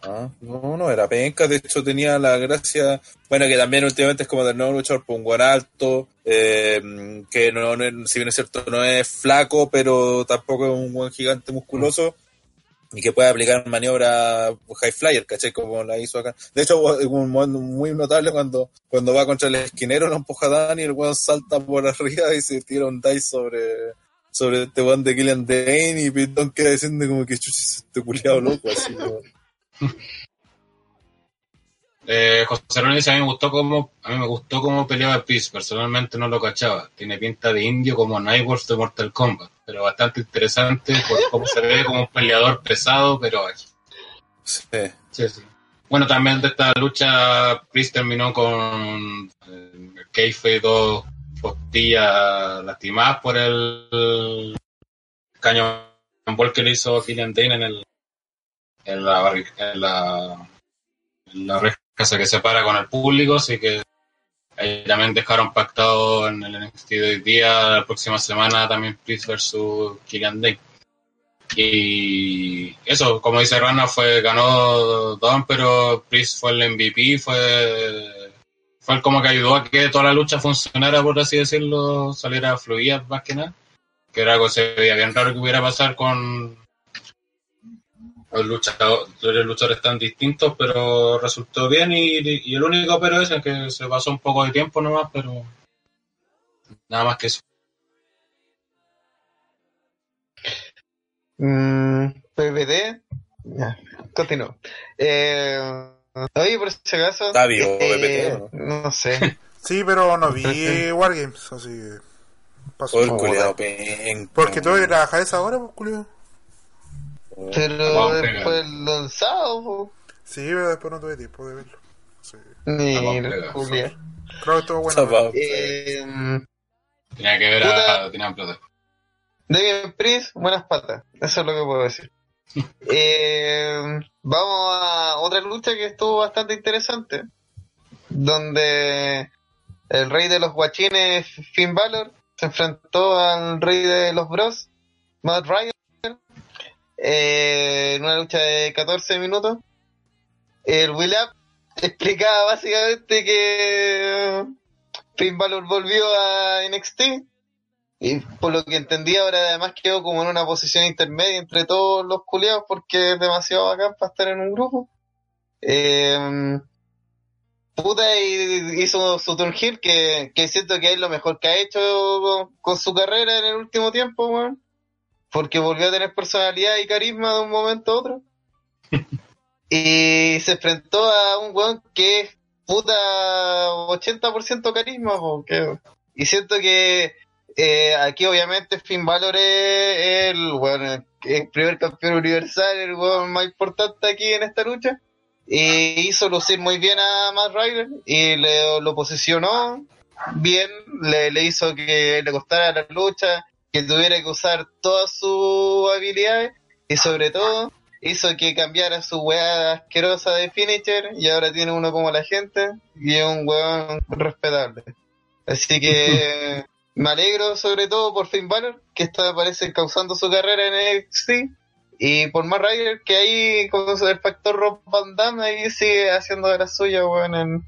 Ah, no, no era penca, de hecho tenía la gracia, bueno, que también últimamente es como del nuevo luchador por un guan alto, eh, que no, no si bien es cierto, no es flaco, pero tampoco es un buen gigante musculoso, y que puede aplicar maniobra high flyer, ¿cachai? Como la hizo acá. De hecho, un momento muy notable cuando, cuando va contra el esquinero, lo empuja a Dani, el weón salta por arriba y se tira un dice sobre, sobre este weón de Killian Dane, y Pitón queda diciendo como que chuchis, este culiado loco, así. *laughs* Eh, José Luis dice, a mí me gustó como a mí me gustó cómo peleaba Peace, personalmente no lo cachaba. Tiene pinta de indio como Nightwolf de Mortal Kombat, pero bastante interesante por cómo se ve como un peleador pesado, pero. Sí. Sí, sí. Bueno, también de esta lucha, Chris terminó con eh, Keife dos costillas lastimadas por el cañón que le hizo Killian Dane en, el, en, la, barri- en, la, en la reja esa que separa con el público, así que ahí también dejaron pactado en el NXT de hoy día, la próxima semana también Chris versus Killian Dane. Y eso, como dice Rana, fue, ganó Don, pero Priest fue el MVP, fue, fue el como que ayudó a que toda la lucha funcionara, por así decirlo, saliera fluida más que nada. Que era algo que se veía bien raro que hubiera pasar con los luchadores, los luchadores tan distintos, pero resultó bien y, y el único pero es que se pasó un poco de tiempo nomás, pero nada más que eso. Mm, PPT. Ya, continúo. Eh, oye, por si acaso. Está vivo, eh, PPT, No sé. *laughs* Sí, pero no vi Wargames, así que. Pasó. El penca. Porque tú trabajar esa hora, pues, culiao. Pero Vamos, después el sábado. Sí, pero después no tuve tiempo de verlo. Sí. Pega. Julia. Creo que estuvo bueno. Eh, Tenía que ver a Tenía Plata. David Priest, buenas patas. Eso es lo que puedo decir. *laughs* Eh, vamos a otra lucha que estuvo bastante interesante. Donde el rey de los guachines, Finn Balor, se enfrentó al rey de los bros, Matt Ryan, eh, en una lucha de 14 minutos. El Will *laughs* explicaba básicamente que Finn Balor volvió a NXT y por lo que entendí ahora además quedó como en una posición intermedia entre todos los culiados porque es demasiado bacán para estar en un grupo. Eh, puta hizo su turn heel que, que siento que es lo mejor que ha hecho con, con su carrera en el último tiempo, weón. Porque volvió a tener personalidad y carisma de un momento a otro. *laughs* y se enfrentó a un weón que es puta 80% carisma, po, que- y siento que eh, aquí obviamente Finn Balor es el, bueno, el primer campeón universal, el weón más importante aquí en esta lucha. Y hizo lucir muy bien a Matt Ryder y le, lo posicionó bien, le, le hizo que le costara la lucha, que tuviera que usar todas sus habilidades y sobre todo hizo que cambiara su weá asquerosa de finisher y ahora tiene uno como la gente y es un weón respetable. Así que me alegro sobre todo por Finn Balor, que está parece causando su carrera en NXT, y por Matt Ryder, que ahí con el factor Rob Van Damme ahí sigue haciendo de la suya, weón. en-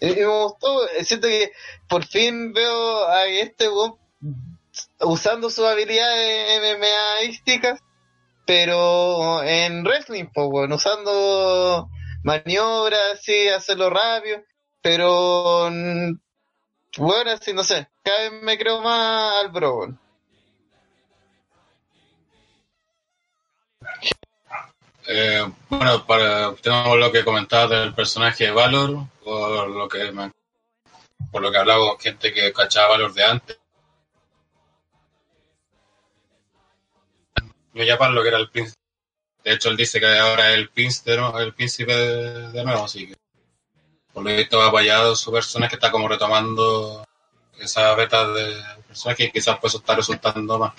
Y, me gustó, siento que por fin veo a este weón usando sus habilidades MMAísticas, pero en wrestling, pues, weón, usando maniobras, sí, hacerlo rápido, pero bueno, así no sé, cada vez me creo más al bro, weón. Eh, bueno, para tenemos lo que comentabas del personaje de Valor, por lo que me- por lo que hablaba con gente que cachaba Valor de antes. New Japan lo que era el príncipe. De hecho, él dice que ahora es el príncipe, el príncipe de, nuevo, así que por lo visto ha apoyado su personaje que está como retomando esa beta de personaje y quizás pues eso está resultando más.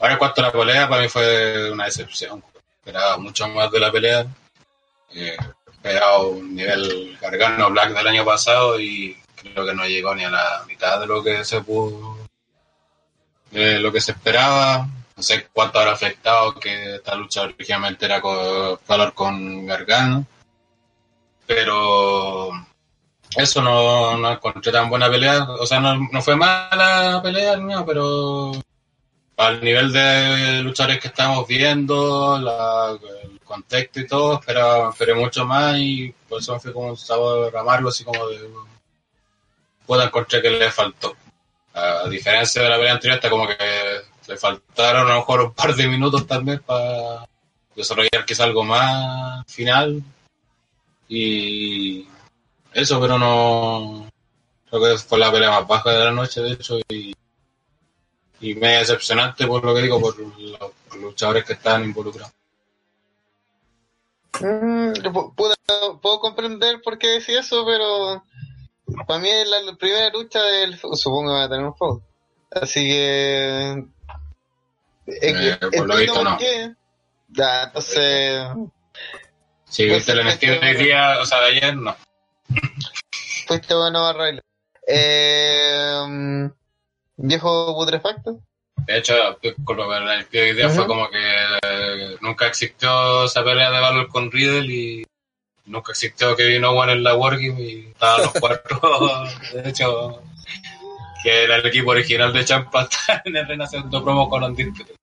Ahora en cuanto a la pelea, para mí fue una decepción. Esperaba mucho más de la pelea. Eh, esperaba un nivel Gargano Black del año pasado y creo que no llegó ni a la mitad de lo que se pudo, lo que se esperaba. No sé cuánto habrá afectado que esta lucha originalmente era con Valor con Gargano. Pero eso no, no encontré tan buena pelea. O sea, no, no fue mala pelea, no, pero al nivel de luchadores que estamos viendo, el contexto y todo, esperaba, esperé mucho más y por eso me fui como un sabor derramarlo así como de... Puedo encontrar que le faltó. A diferencia de la pelea anterior, está como que le faltaron a lo mejor un par de minutos también para desarrollar quizá algo más final. Y eso, pero no... Creo que fue la pelea más baja de la noche, de hecho, y y me decepcionante por lo que digo, por los, luchadores que están involucrados. Mm, puedo, puedo, comprender por qué decía eso, pero para mí es la, primera lucha del supongo que va a tener un juego. Así que eh, por lo visto no. Ya, entonces si viste el NXT de día, o sea de ayer, no. Fuiste bueno a Eh viejo putrefacto. De hecho, con lo que hoy día fue como que eh, nunca existió esa pelea de Valor con Riddle y nunca existió que vino One en la Wargame y estaban los cuatro. *laughs* de hecho, que era el equipo original de Champa *laughs* en el Renacimiento promo con Undisputed.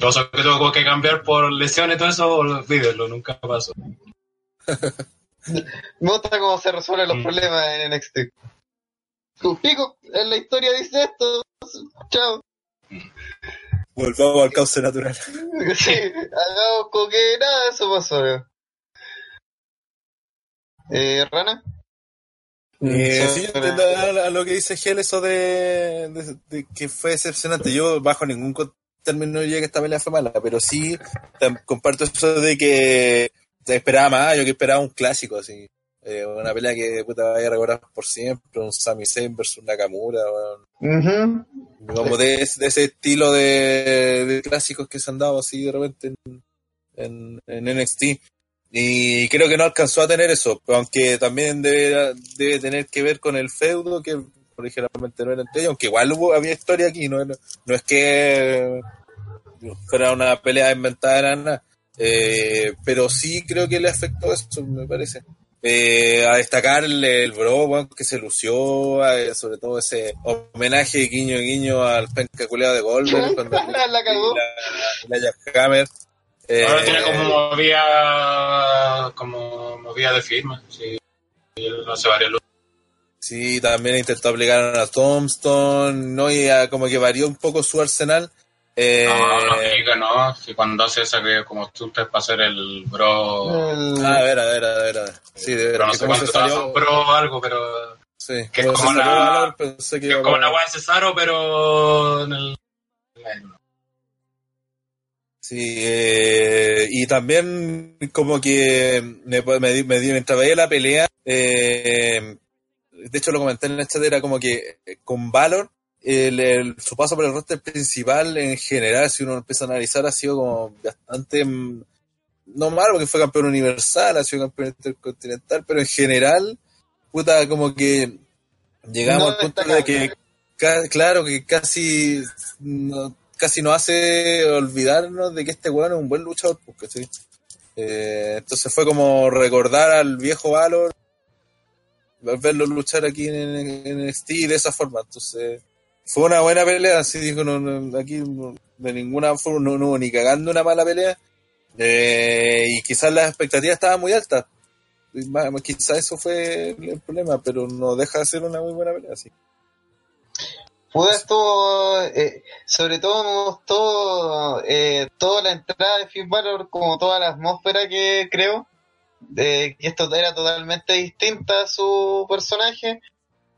Todo eso que tuvo que cambiar por lesiones y todo eso, olvídelo, nunca pasó. Me gusta cómo se resuelven los mm. problemas en NXT tu pico en la historia dice esto. Chao. Volvamos al cauce natural. *laughs* Sí, hagamos con que nada de eso pasó. Eh, Rana. Eh, sí, entiendo a, lo que dice Gel, eso de, de, que fue decepcionante. Yo, bajo ningún término, diría que esta pelea fue mala, pero sí comparto eso de que esperaba más. Yo que esperaba un clásico, así. Eh, una pelea que puta vaya a recordar por siempre, un Sami Zayn versus Nakamura, como de, ese estilo de, clásicos que se han dado así de repente en, en, NXT. Y creo que no alcanzó a tener eso, aunque también debe, debe tener que ver con el feudo, que originalmente no era entre ellos, aunque igual hubo, había historia aquí, no, no es que fuera una pelea inventada de nada, eh, pero sí creo que le afectó eso, me parece. Eh, a destacar el, bro que se lució, eh, sobre todo ese homenaje guiño guiño al pencaculeado de Golden *laughs* cuando la, la cagó. La, la Hammer. Ahora tiene como eh, movía como movía de firma, sí. Y él hace varios Sí, también intentó obligar a Tombstone, ¿no? Y como que varió un poco su arsenal. Eh, no, no diga, no. Si cuando hace esa que como tú te para hacer el bro. Ah, a ver, a ver, a ver. A ver. Sí, de verdad. No sé cuánto salió... bro algo, pero. Sí, que es como la. Valor, pensé que, que es como la de Cesaro, pero en el. Sí, eh, y también como que me, me, me, mientras veía la pelea, eh, de hecho lo comenté en el chat, era como que con Valor el, su paso por el roster principal en general, si uno empieza a analizar, ha sido como bastante, mm, no malo porque fue campeón universal, ha sido campeón intercontinental, pero en general, puta, como que llegamos al punto de que, claro, que casi no, casi nos hace olvidarnos de que este weón es un buen luchador, porque sí. Eh, entonces fue como recordar al viejo Valor, verlo luchar aquí en, en NXT de esa forma. Entonces, fue una buena pelea, así dijo, no, aquí de ninguna forma no, hubo ni cagando una mala pelea. Eh, y quizás las expectativas estaban muy altas. Quizás eso fue el problema, pero no deja de ser una muy buena pelea, sí. Pude esto, eh, sobre todo me eh, toda la entrada de Finn Balor, como toda la atmósfera que creo, de que esto era totalmente distinta a su personaje.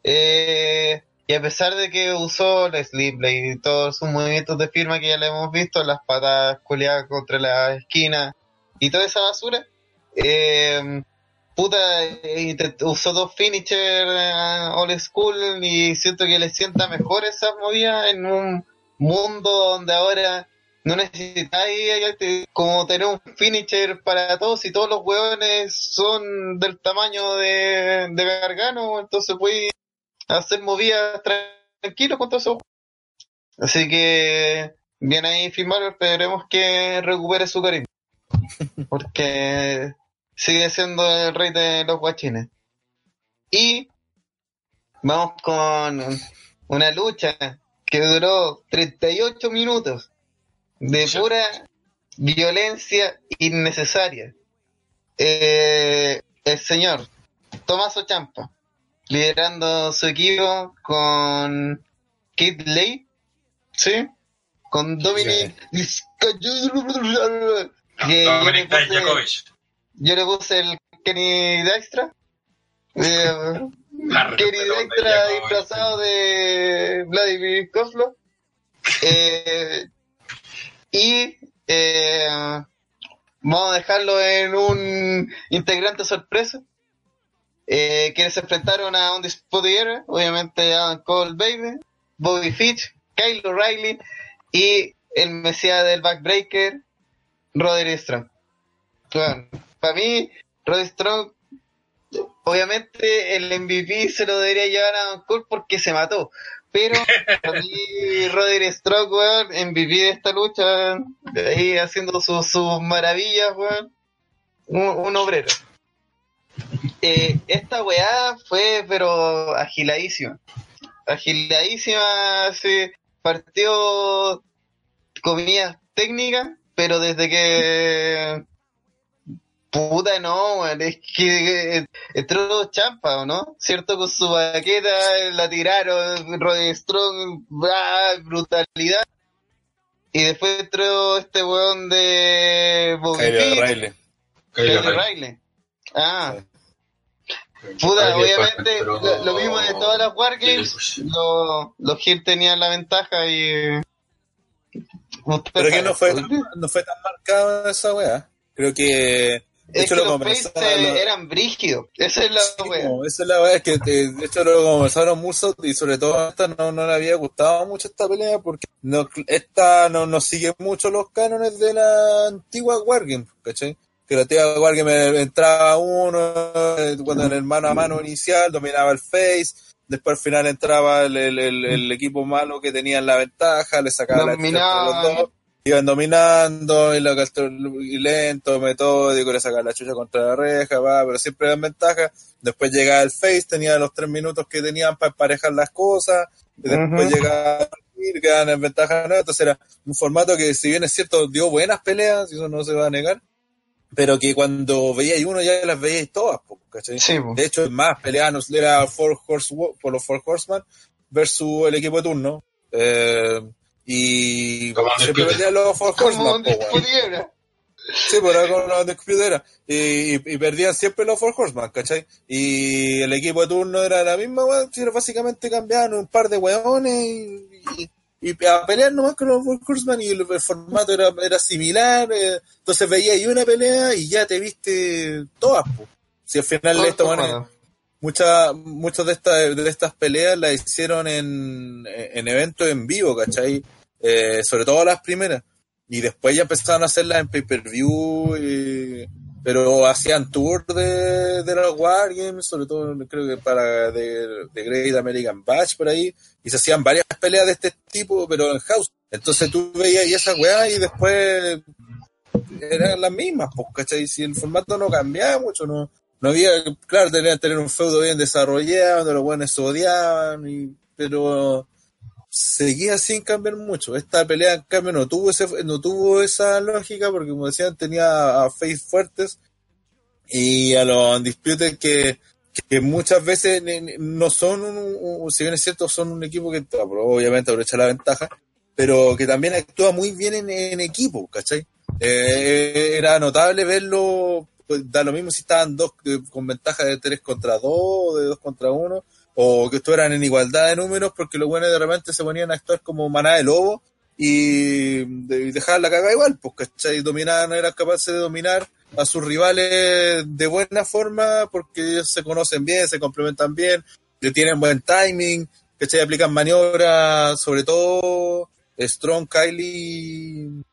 Eh, Y a pesar de que usó la Blade y todos sus movimientos de firma que ya le hemos visto, las patas culiadas contra la esquina y toda esa basura, eh, puta, usó dos finishers uh, old school y siento que le sienta mejor esa movida en un mundo donde ahora no necesitáis como tener un finisher para todos y todos los hueones son del tamaño de, de Gargano, entonces puedes hacer movidas tranquilos con todo eso. Así que bien ahí firmar, esperemos que recupere su carisma. *laughs* Porque sigue siendo el rey de los guachines. Y vamos con una lucha que duró 38 minutos de pura violencia innecesaria. Eh, el señor Tomaso Champa liderando su equipo con Kid Lee, ¿sí? Con Dominic *laughs* Dominic Yo le puse el Kenny Dijkstra. *laughs* Eh, Kenny Dijkstra disfrazado de Vladimir Kozlov. *laughs* Eh, y eh, vamos a dejarlo en un integrante sorpresa eh, quienes se enfrentaron a un Era, obviamente Adam Cole Baby, Bobby Fitch, Kyle O'Reilly y el Mesías del Backbreaker, Roderick Strong. Para mí, Roderick Strong, obviamente el MVP se lo debería llevar a Adam Cole porque se mató. Pero para mí, *laughs* Roderick Strong, weón, MVP de esta lucha, ahí haciendo sus maravillas, weón, un obrero. Eh, esta weá fue, pero agiladísima. Agiladísima, se partió comillas técnicas, pero desde que. Puta, no, es que entró champa, ¿o no? ¿Cierto? Con su baqueta, la tiraron, Roddy Strong, brutalidad. Y después entró este weón de Bobby Riley. Riley. Ah. Puta, obviamente, lo, mismo de todas las Wargames, lo, los Hill tenían la ventaja y. Pero que no fue, no fue tan marcado esa weá. Creo que. De hecho, lo los eran brígidos. Esa es la sí, wea. esa es la wea. que de hecho lo conversaron mucho y sobre todo esta no, no le había gustado mucho esta pelea porque no, esta no, no sigue mucho los cánones de la antigua Wargame, ¿cachai? que la tía igual me entraba uno, eh, cuando en el mano a mano inicial dominaba el face, después al final entraba el, el, equipo malo que tenía la ventaja, le sacaba la chucha los dos, iban dominando, y, lo, y lento, metódico, le sacaba la chucha contra la reja, va, pero siempre en ventaja, después llegaba el face, tenía los tres minutos que tenían para emparejar las cosas, y después llegaba quedaban en ventaja, ¿no? entonces era un formato que si bien es cierto dio buenas peleas, y eso no se va a negar, pero que cuando veíais uno ya las veíais todas, ¿cachai? de hecho, es más, peleanos era Four Horse, por los Four Horsemen versus el equipo de turno. Eh, y siempre perdían los Four Horsemen. Sí, por algo con los Y, y, perdían siempre los Four Horsemen, ¿cachai? Y el equipo de turno era la misma, weón, básicamente cambiaban un par de weones y, y a pelear nomás con los Horseman y el, formato era, era similar, eh, entonces veía ahí una pelea y ya te viste todas. Si al final esto, bueno, muchas muchas de estas de estas peleas las hicieron en, en eventos en vivo, ¿cachai? Eh, sobre todo las primeras. Y después ya empezaron a hacerlas en pay-per-view. Pero hacían tour de, de los Wargames, sobre todo creo que para de, Great American Bash por ahí, y se hacían varias peleas de este tipo, pero en house. Entonces tú veías y esa weá y después eran las mismas, pues, ¿cachai? Si el formato no cambiaba mucho, no, no había, claro, tenían que tener un feudo bien desarrollado, donde los buenos se odiaban, y, pero seguía sin cambiar mucho. Esta pelea, en cambio, no tuvo, ese, no tuvo esa lógica porque, como decían, tenía a Face fuertes y a los Undisputed que, muchas veces no son, un, si bien es cierto, son un equipo que obviamente aprovecha la ventaja, pero que también actúa muy bien en, equipo, ¿cachai? Eh, era notable verlo, pues, da lo mismo si estaban dos con ventaja de 3 contra 2, de 2 contra 1, o que estuvieran en igualdad de números, porque los buenos de repente se ponían a actuar como maná de lobo y, dejaban la caga igual, pues, ¿cachai? Dominaban, eran capaces de dominar a sus rivales de buena forma porque ellos se conocen bien, se complementan bien, tienen buen timing, ¿cachai? Aplican maniobras, sobre todo Strong, Kylie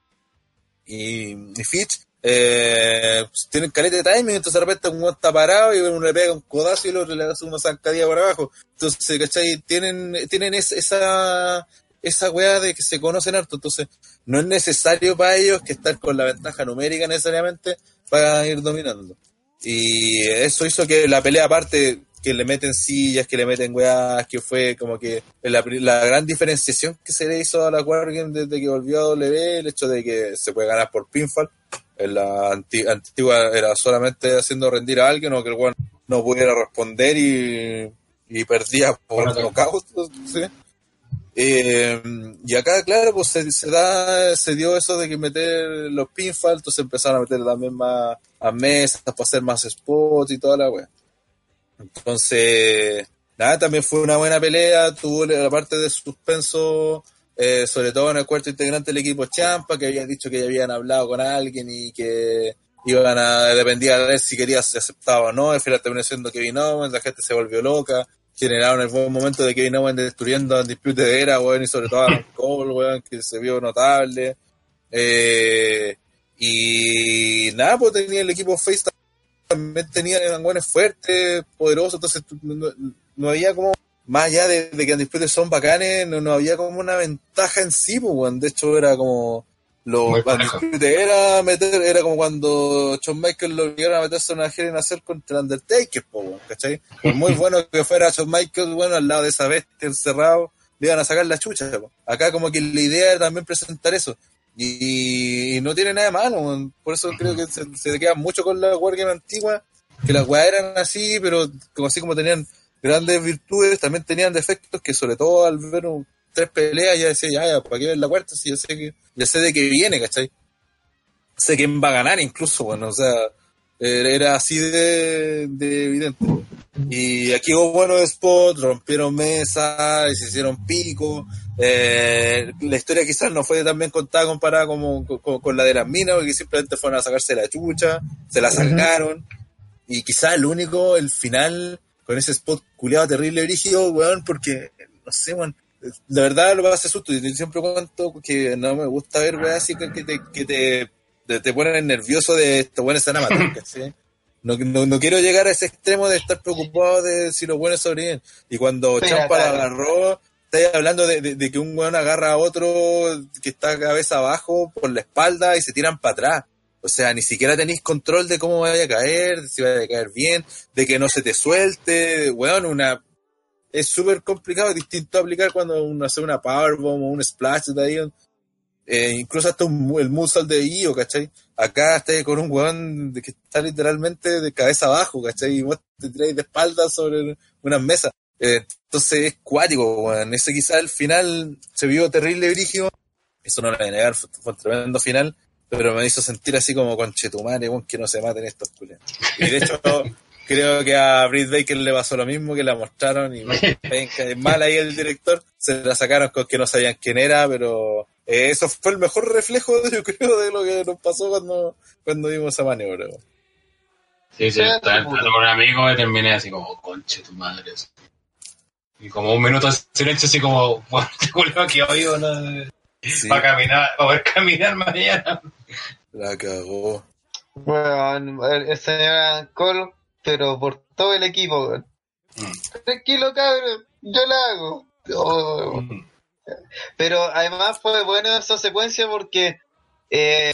y, Fitch, eh, pues, tienen caleta de timing, entonces de repente uno está parado y uno le pega un codazo y el otro le hace una zancadilla por abajo. Entonces, ¿cachai? Tienen, tienen esa, esa weá de que se conocen harto, entonces no es necesario para ellos que estar con la ventaja numérica necesariamente para ir dominando. Y eso hizo que la pelea aparte que le meten sillas, que le meten weas, que fue como que la, la gran diferenciación que se le hizo a la Wargame desde que volvió a W, el hecho de que se puede ganar por pinfall. En la antigua era solamente haciendo rendir a alguien o que el weón no pudiera responder y, y perdía por knockout. ¿sí? Eh, y acá, claro, pues se, da, se dio eso de que meter los pinfall, entonces empezaron a meter también más a mesas para hacer más spots y toda la wea. Entonces, nada, también fue una buena pelea, tuvo la parte de suspenso, eh, sobre todo en el cuarto integrante del equipo Champa, que habían dicho que ya habían hablado con alguien y que iban a, dependía de ver si quería ser aceptado o no, al final terminó siendo Kevin Owens, la gente se volvió loca, generaron el buen momento de Kevin Owens destruyendo el dispute de era, weón, y sobre todo a Cole, weón, que se vio notable. Eh, y nada, pues tenía el equipo Face también tenía buenos fuertes, poderosos, entonces no, había como, más allá de, que los disputas son bacanes, no, había como una ventaja en sí, pues, de hecho era como, lo era meter, era como cuando Shawn Michaels lo obligaron a meterse en una en hacer contra Undertaker, pues, ¿cachai? Por muy *laughs* bueno que fuera Shawn Michaels, bueno, al lado de esa bestia encerrado, le iban a sacar la chucha, Acá como que la idea era también presentar eso. Y, no tiene nada de malo, por eso creo que se, se queda mucho con la Wargame antigua, que las weas eran así, pero como así como tenían grandes virtudes, también tenían defectos que sobre todo al ver tres peleas ya decía, ya, ya, ¿para qué ver la cuarta? Si yo sé que, ya sé de qué viene, ¿cachai? Sé quién va a ganar incluso, bueno, o sea, era así de, evidente. Y aquí hubo buenos spots, rompieron mesas, se hicieron pico. Eh, la historia quizás no fue tan bien contada comparada como, con, la de las minas, porque simplemente fueron a sacarse la chucha, se la sacaron. Y quizás el único, el final, con ese spot culiado terrible brígido, weón, porque, no sé, weón, la verdad lo va a susto. Y siempre cuento que no me gusta ver, weón, así que te, que te te, ponen nervioso de estos buenos están a matar, *laughs* No, no, quiero llegar a ese extremo de estar preocupado de si los buenos sobreviven. Y cuando Champa la agarró, estáis hablando de, que un weón agarra a otro que está cabeza abajo por la espalda y se tiran para atrás. O sea, ni siquiera tenéis control de cómo vaya a caer, si vaya a caer bien, de que no se te suelte. Weón, una. Es súper complicado, distinto a aplicar cuando uno hace una powerbomb o un splash de ahí eh, incluso hasta un, el musal de Io, ¿cachai? Acá está con un weón que está literalmente de cabeza abajo, ¿cachai? Y vos te tiráis de espaldas sobre unas mesas. Eh, entonces es cuático, weón. Ese quizá el final se vio terrible brígido. Eso no lo voy a negar, fue, un tremendo final. Pero me hizo sentir así como con chetumare, weón, que no se maten estos culeros. Y de hecho, *laughs* creo que a Britt Baker le pasó lo mismo, que la mostraron y *laughs* es mal ahí el director. Se la sacaron con que no sabían quién era, pero eh, eso fue el mejor reflejo, *laughs* yo creo, de lo que nos pasó cuando, cuando vimos esa maniobra. Sí, sí, estaba entrando con un amigo y terminé así como, conche tu madre. Y como un minuto de silencio, así como, bueno, te que oído, ¿no? Para caminar, para poder caminar mañana. La cagó. Bueno, el señor Cole, pero por todo el equipo, mm. Tranquilo, cabrón, yo la hago. Oh, mm. Pero además fue buena esa secuencia porque eh,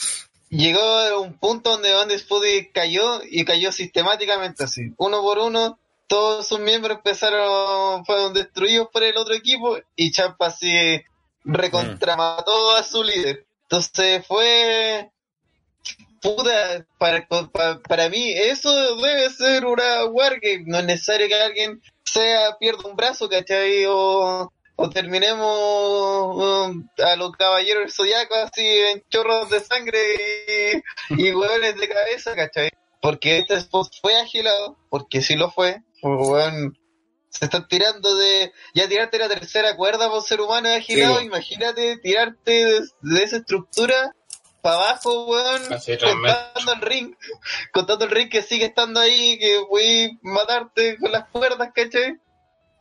llegó a un punto donde Undisputed cayó y cayó sistemáticamente así, uno por uno. Todos sus miembros empezaron, fueron destruidos por el otro equipo y Champa así recontramató a su líder. Entonces fue puta, para, para, mí eso debe ser una wargame. No es necesario que alguien sea pierda un brazo, ¿cachai? O, o terminemos um, a los caballeros zodiacos así en chorros de sangre y, y hueones de cabeza, ¿cachai? Porque este fue agilado, porque sí lo fue, fue Se están tirando de. Ya tirarte la tercera cuerda por ser humano agilado, Sí, imagínate tirarte de, de esa estructura para abajo, weón, contando el ring. Contando el ring que sigue estando ahí, que voy a matarte con las cuerdas, ¿cachai?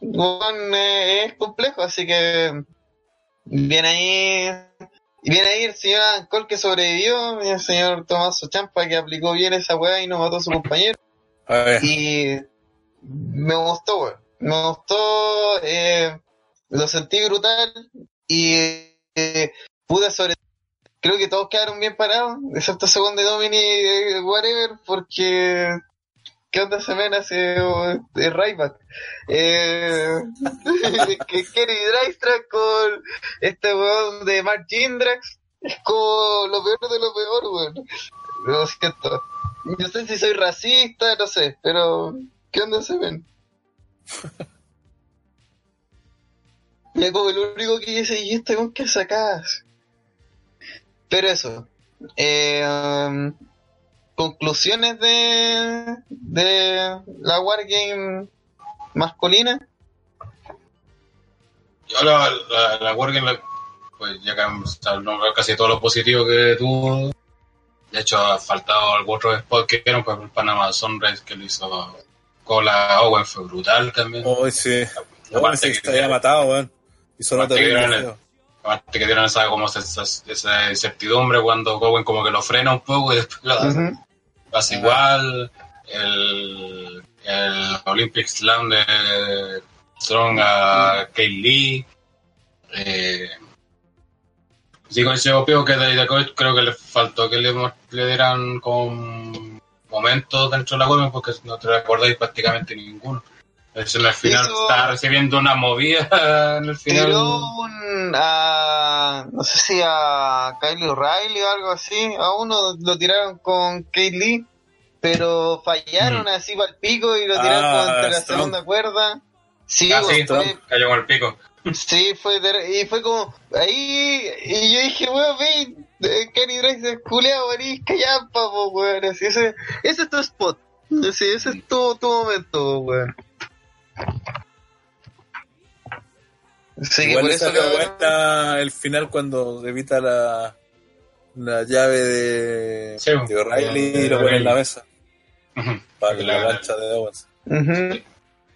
Weón, eh, es complejo, así que. Viene ahí. Y viene ahí el señor Ancol que sobrevivió, y el señor Tomás Champa que aplicó bien esa weá y no mató a su compañero. A ver, Y me gustó, weón. Me gustó, eh, lo sentí brutal y eh, pude sobre... Creo que todos quedaron bien parados, excepto según de Domini, eh, whatever, porque... ¿Qué onda se ven hace de Ryback? Eh, *laughs* Kenny Drystra con este weón de Mark Jindrax es como lo peor de lo peor, weón. Lo siento. No sé si soy racista, no sé, pero ¿qué onda se ven? Como el único que dice, ¿y este con qué sacas? Pero eso. Eh, um, conclusiones de, de la Wargame masculina. Yo la, la, la Wargame, la- pues ya casi todo lo positivo que tuvo. De hecho, ha faltado algún otro spot que vieron, pues el Panama Sunrise que lo hizo con la Owen fue brutal también. hoy sí. Aparte sí que- se había matado, weón. Y eran- feo. Aparte que dieron esa, como esa, esa- incertidumbre cuando Owen como que lo frena un poco y después lo lo hace igual. El, el Olympic Slam de Strong a Kay Lee. Eh, sí, con ese opio que de Djokovic creo que le faltó que le, le dieran con momentos dentro de la web porque no te recordáis prácticamente ninguno. Eso en el final Eso- está recibiendo una movida *laughs* en el final. Tiró un, a, no sé si a Kylie O'Reilly o algo así, a uno lo tiraron con Kate Lee, pero fallaron Mm. así para el pico y lo Ah, tiraron contra la segunda cuerda. Sí, Ah, sí, fue, cayó con el pico. sí, fue, y fue como, ahí, y yo dije, weón, ve, Kenny Drake es culeado, venís callampa, po, weón, así, ese, ese es tu spot, sí, ese es tu, tu momento, weón. Sí, que Igual por le eso cabrón, vuelta el final cuando evita la, la llave de, Sí, de O'Reilly y lo pone en la mesa. Para Y la la- plancha de Owens.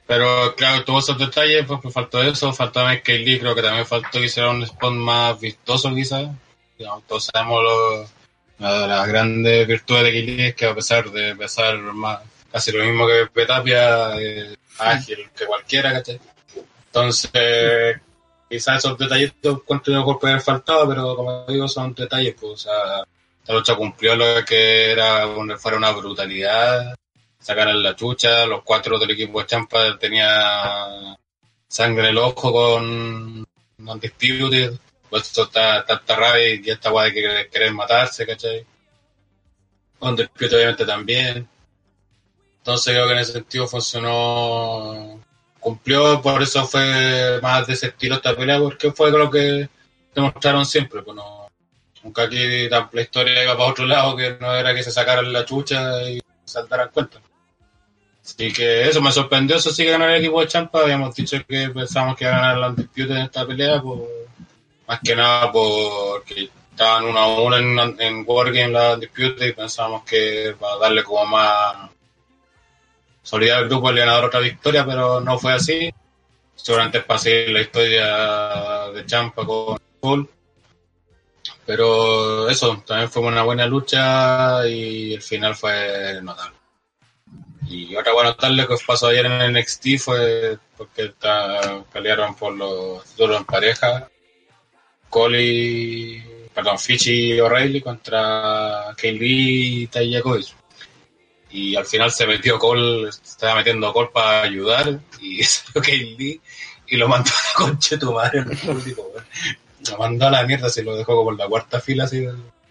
Pero claro, tuvo esos detalles, pues, pues faltó eso, faltaba Michael Lee, creo que también faltó que hiciera un spot más vistoso quizás. Digamos, todos sabemos lo- las grandes virtudes de Lee es que a pesar de pesar más, casi lo mismo que Petapia, es ágil que cualquiera, ¿cachai? Entonces, quizás esos detallitos encuentro yo que pueden haber faltado, pero como digo, son detalles, pues, o sea, la lucha cumplió lo que era, una- fuera una brutalidad, sacaron la chucha, los cuatro del equipo de Champa tenía sangre en el ojo con Undisputed, esto está, está rabia y esta guay de que querer matarse, ¿cachai? Undisputed obviamente también. Entonces creo que en ese sentido funcionó, cumplió, por eso fue más de ese estilo esta pelea, porque fue lo que demostraron siempre, pues no, nunca aquí la historia iba para otro lado, que no era que se sacaran la chucha y saltaran cuenta. Así que eso me sorprendió, eso sí que ganó el equipo de Champa, habíamos dicho que pensábamos que iba a ganar la Undisputed en esta pelea, pues, más que nada porque estaban uno a uno en, en Wargame la Undisputed y pensábamos que para darle como más solidez al grupo le iban a dar otra victoria, pero no fue así. Seguramente seguir la historia de Champa con Full. Pero eso, también fue una buena lucha y el final fue notable. Y otra buena notarle que pasó ayer en el NXT fue porque pelearon por los duros en pareja. Cole, perdón, Fichi y O'Reilly contra Kaylee y Tajakovic. Y al final se metió Cole, se estaba metiendo Cole para ayudar y *laughs* salió Kaylee y lo mandó a la concha de tu madre en el público, weón. Lo mandó a la mierda, se lo dejó como en la cuarta fila así,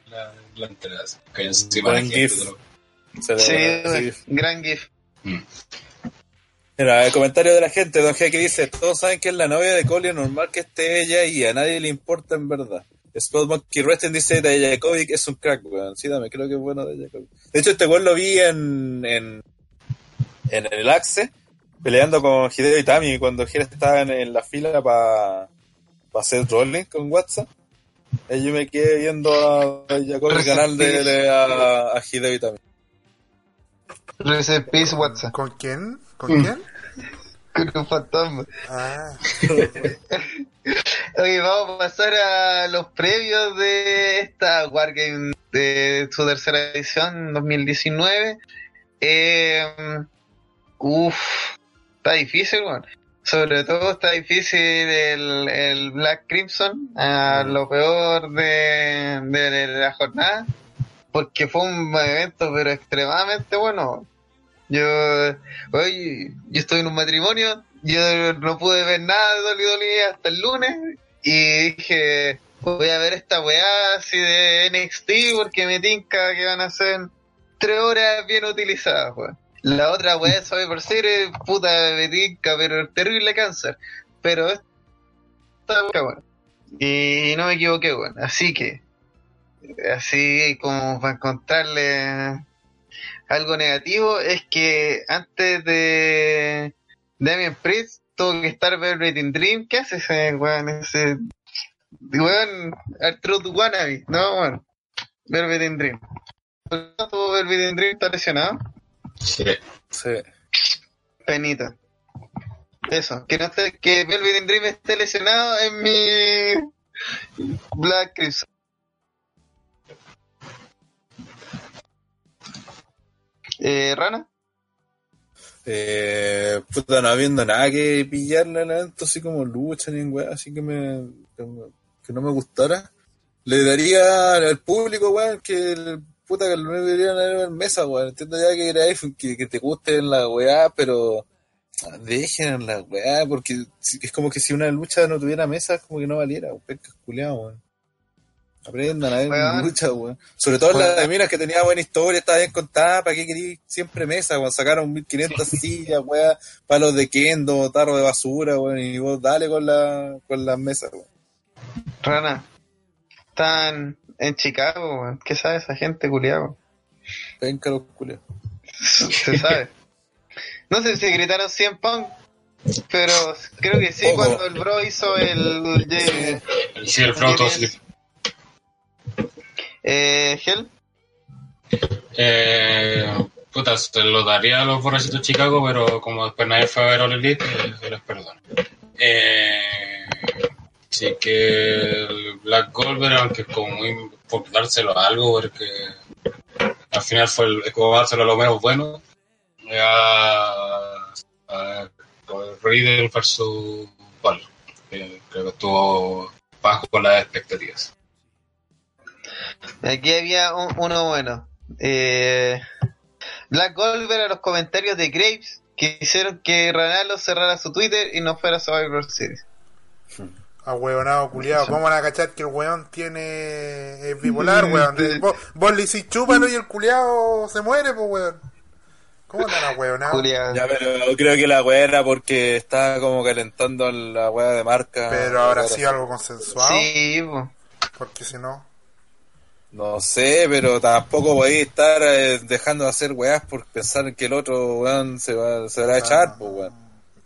la, la entrada, así, cayó encima de la Buen gente. gif. todo. Se le- Sí, sí. gran gif. Mm. Mira, el comentario de la gente, Don G que dice, todos saben que es la novia de Cole, normal que esté ella y a nadie le importa en verdad. Spot Monkey Wrestling dice de Jakovic es un crack, weón. Sí, dame, creo que es bueno de Jakovic. De hecho, este weón lo vi en, en, en el Axe peleando con Hideo Itami cuando Hideo estaba en, la fila para hacer rolling con WhatsApp. Y yo me quedé viendo a, el canal de, a, Hideo Itami. Peace WhatsApp. ¿Con quién? ¿Con quién? *laughs* Con un fantasma. Ah. *laughs* Oye, vamos a pasar a los previos de esta Wargame de su tercera edición 2019. Eh, uff, está difícil, bueno. Sobre todo está difícil el, el Black Crimson, a lo peor de, de, la jornada, porque fue un evento pero extremadamente bueno. Yo, hoy, yo estoy en un matrimonio, yo no pude ver nada de Dolly hasta el lunes y dije, voy a ver esta weá así de NXT porque me tinca que van a ser tres horas bien utilizadas. La otra weá *laughs* es por Series, puta me tinca, pero terrible cáncer. Pero esta weá, bueno. Y no me equivoqué, weón. Así que, así como para encontrarle algo negativo, es que antes de Damien Priest tuvo que estar Velvet in Dream. ¿Qué hace ese weón? Ese weón, Artruth Wannabe, no, bueno, Velvet in Dream. ¿Tuvo Velvet in Dream? ¿Está lesionado? Sí. Sí. Penita. Eso, que no esté, que Velvet Dream esté lesionado en mi Black Crimson. Eh, Rana. Eh, puta, no habiendo nada que pillarle al evento, así como lucha ni weá, así que me, que, no me gustara. Le daría al público, weón, que puta que no deberían haber en mesa, weón. Entiendo ya que queráis que, que te la weá, pero dejen la weá, porque es como que si una lucha no tuviera mesa, es como que no valiera, un culiado, weón. Aprendan a ver lucha, weón. Sobre todo la de minas que tenía buena historia, estaba bien contada, ¿para qué querí siempre mesa, weón? Sacaron 1500 sillas, weón, palos de kendo, tarro de basura, weón, y vos dale con la, con las mesas, weón. Rana, están en Chicago, weón. ¿Qué sabe esa gente, culiado? Venga los culiados. Se sabe. No sé si gritaron 100 pounds, pero creo que sí, cuando el bro hizo el... el, sí, el bro eh, ¿Gel? Eh, puta, se lo daría a los borrachitos de Chicago, pero como después nadie fue a ver All Elite, eh, se les perdono. Eh, sí que el Black Gold, aunque es como muy por dárselo a algo, porque al final fue el, como dárselo a lo menos bueno, a, a, a Riddle versus creo que estuvo bajo las expectativas. Aquí había uno bueno. Eh, Black Goldberg a los comentarios de Graves que hicieron que Ranalo cerrara su Twitter y no fuera Survivor Series. Ah, huevonado culiado. ¿Cómo van a cachar que el weón tiene. es bipolar, weón? *laughs* vos, vos le hiciste chúpalo y el culiado se muere, pues weón. ¿Cómo van a huevonado? Ya, pero creo que la wea era porque estaba como calentando la wea de marca. Pero ahora sí algo consensuado. Sí, pues. Porque si no. No sé, pero tampoco voy a estar eh, dejando de hacer weas por pensar que el otro weón se va, se va a echar, pues weón.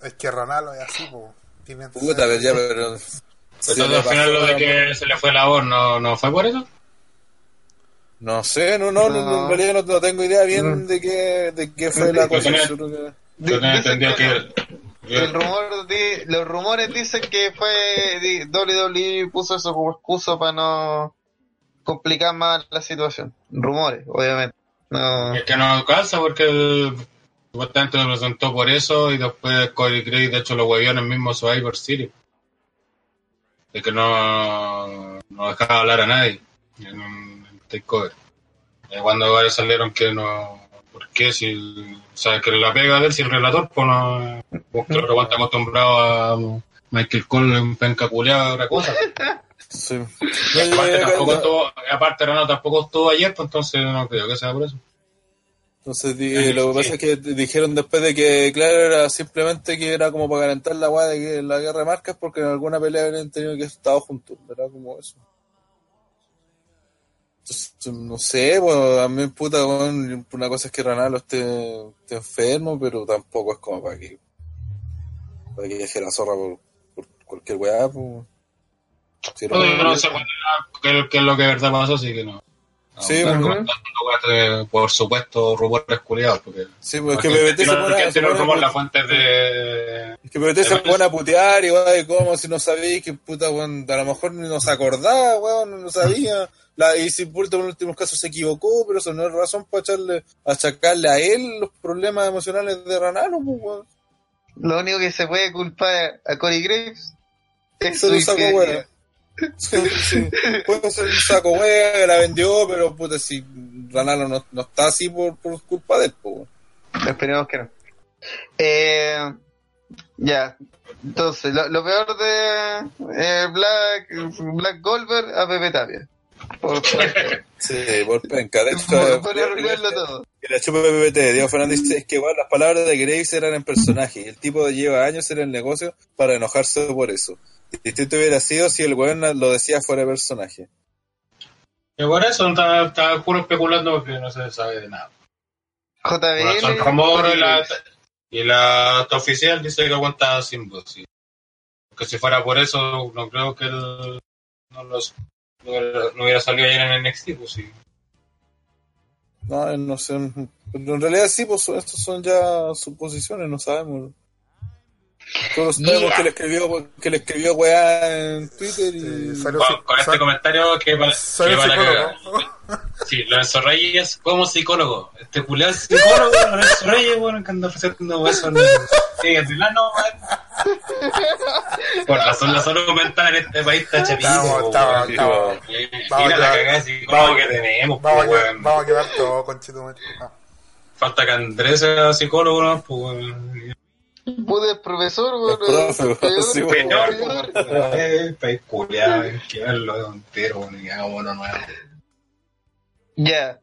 Es que Ranalo es así, pues. Tiene Puta, pero ya, pero. al final lo de que se le fue la voz, ¿no, ¿no fue por eso? No sé, no, no, no. en realidad no, tengo idea bien de qué, de qué fue la cosa. Yo tenía entendido que... El rumor, los rumores dicen que fue WWE puso eso como excusa para no complicar más la situación. Rumores, obviamente. No. Es que no alcanza porque el, supuestamente lo presentó por eso y después Cody Gray de hecho lo huevió en el mismo Survivor City. De que no, no dejaba hablar a nadie en un takeover. Y cuando salieron que no. ¿Por qué? Si, o sea, que la pega de él, si el relator, pues no. Pues claro está acostumbrado a Michael Cole en penca culeada, otra cosa. *laughs* Sí. aparte, tampoco estuvo, aparte Renato tampoco estuvo ayer, pues entonces no creo que sea por eso. Entonces lo que pasa es que dijeron después de que, claro, era simplemente que era como para calentar la guay de que la guerra de marcas porque en alguna pelea habían tenido que estar juntos, ¿verdad? Como eso. Entonces, no sé, bueno, a mí puta, bueno, una cosa es que esté, esté, enfermo, pero tampoco es como para que para que deje la zorra por, por cualquier weá, pues. Si no, no, sé qué, es lo que de verdad pasó, así que no. Sí, por supuesto, rumores culiados. Porque, sí, pues es que PPT se pone a. rumor las fuentes de. Es que PPT se pone a putear y y como si no sabéis que puta, weón. A lo mejor no se acordaba, weón, no sabía. La, y si por en últimos casos se equivocó, pero eso no es razón para echarle, achacarle a él los problemas emocionales de Ranalo, pues, weón. Lo único que se puede culpar a Cory Graves es su saco, weón. Sí, sí. Puede ser un saco wea que la vendió, pero puta, si Ranalo no, no está así por, por culpa de él, pues. Esperemos que no. Eh, ya, entonces, lo, lo, peor de eh, Black, Black Goldberg a Pepe Tapia. Por, *laughs* sí, por penca. De hecho, por, arruinarlo todo. Y la chupa PPT, Diego Fernández dice es que igual las palabras de Graves eran en personaje y el tipo lleva años en el negocio para enojarse por eso. Distinto hubiera sido si el weón lo decía fuera de personaje. Y por eso está, puro especulando porque no se sabe de nada. JBL. son rumores y la, y la oficial dice que aguanta sin voz. Que si fuera por eso, no creo que él no, los, no, hubiera salido ayer en NXT, pues sí. No, no sé. En realidad sí, pues estos son ya suposiciones, no sabemos. Todos sabemos que le escribió que le escribió weá en Twitter y salió con, este comentario que para, que Sí, Lorenzo Reyes como psicólogo. Este culiado es *laughs* psicólogo, Lorenzo Reyes, bueno, que anda ofreciendo huesos. Sí, es no, Por razón la salud mental en este país está chapito. Estamos, estamos, Mira la cagada de psicólogo que tenemos, vamos, a, vamos a quedar todo con Chito Falta que Andrés sea psicólogo, ¿no? Pues, Pude el profesor, bueno, el peor, sí, peor, eh, país culiado, que verlo entero, bueno, y hago bueno nuevo. Ya.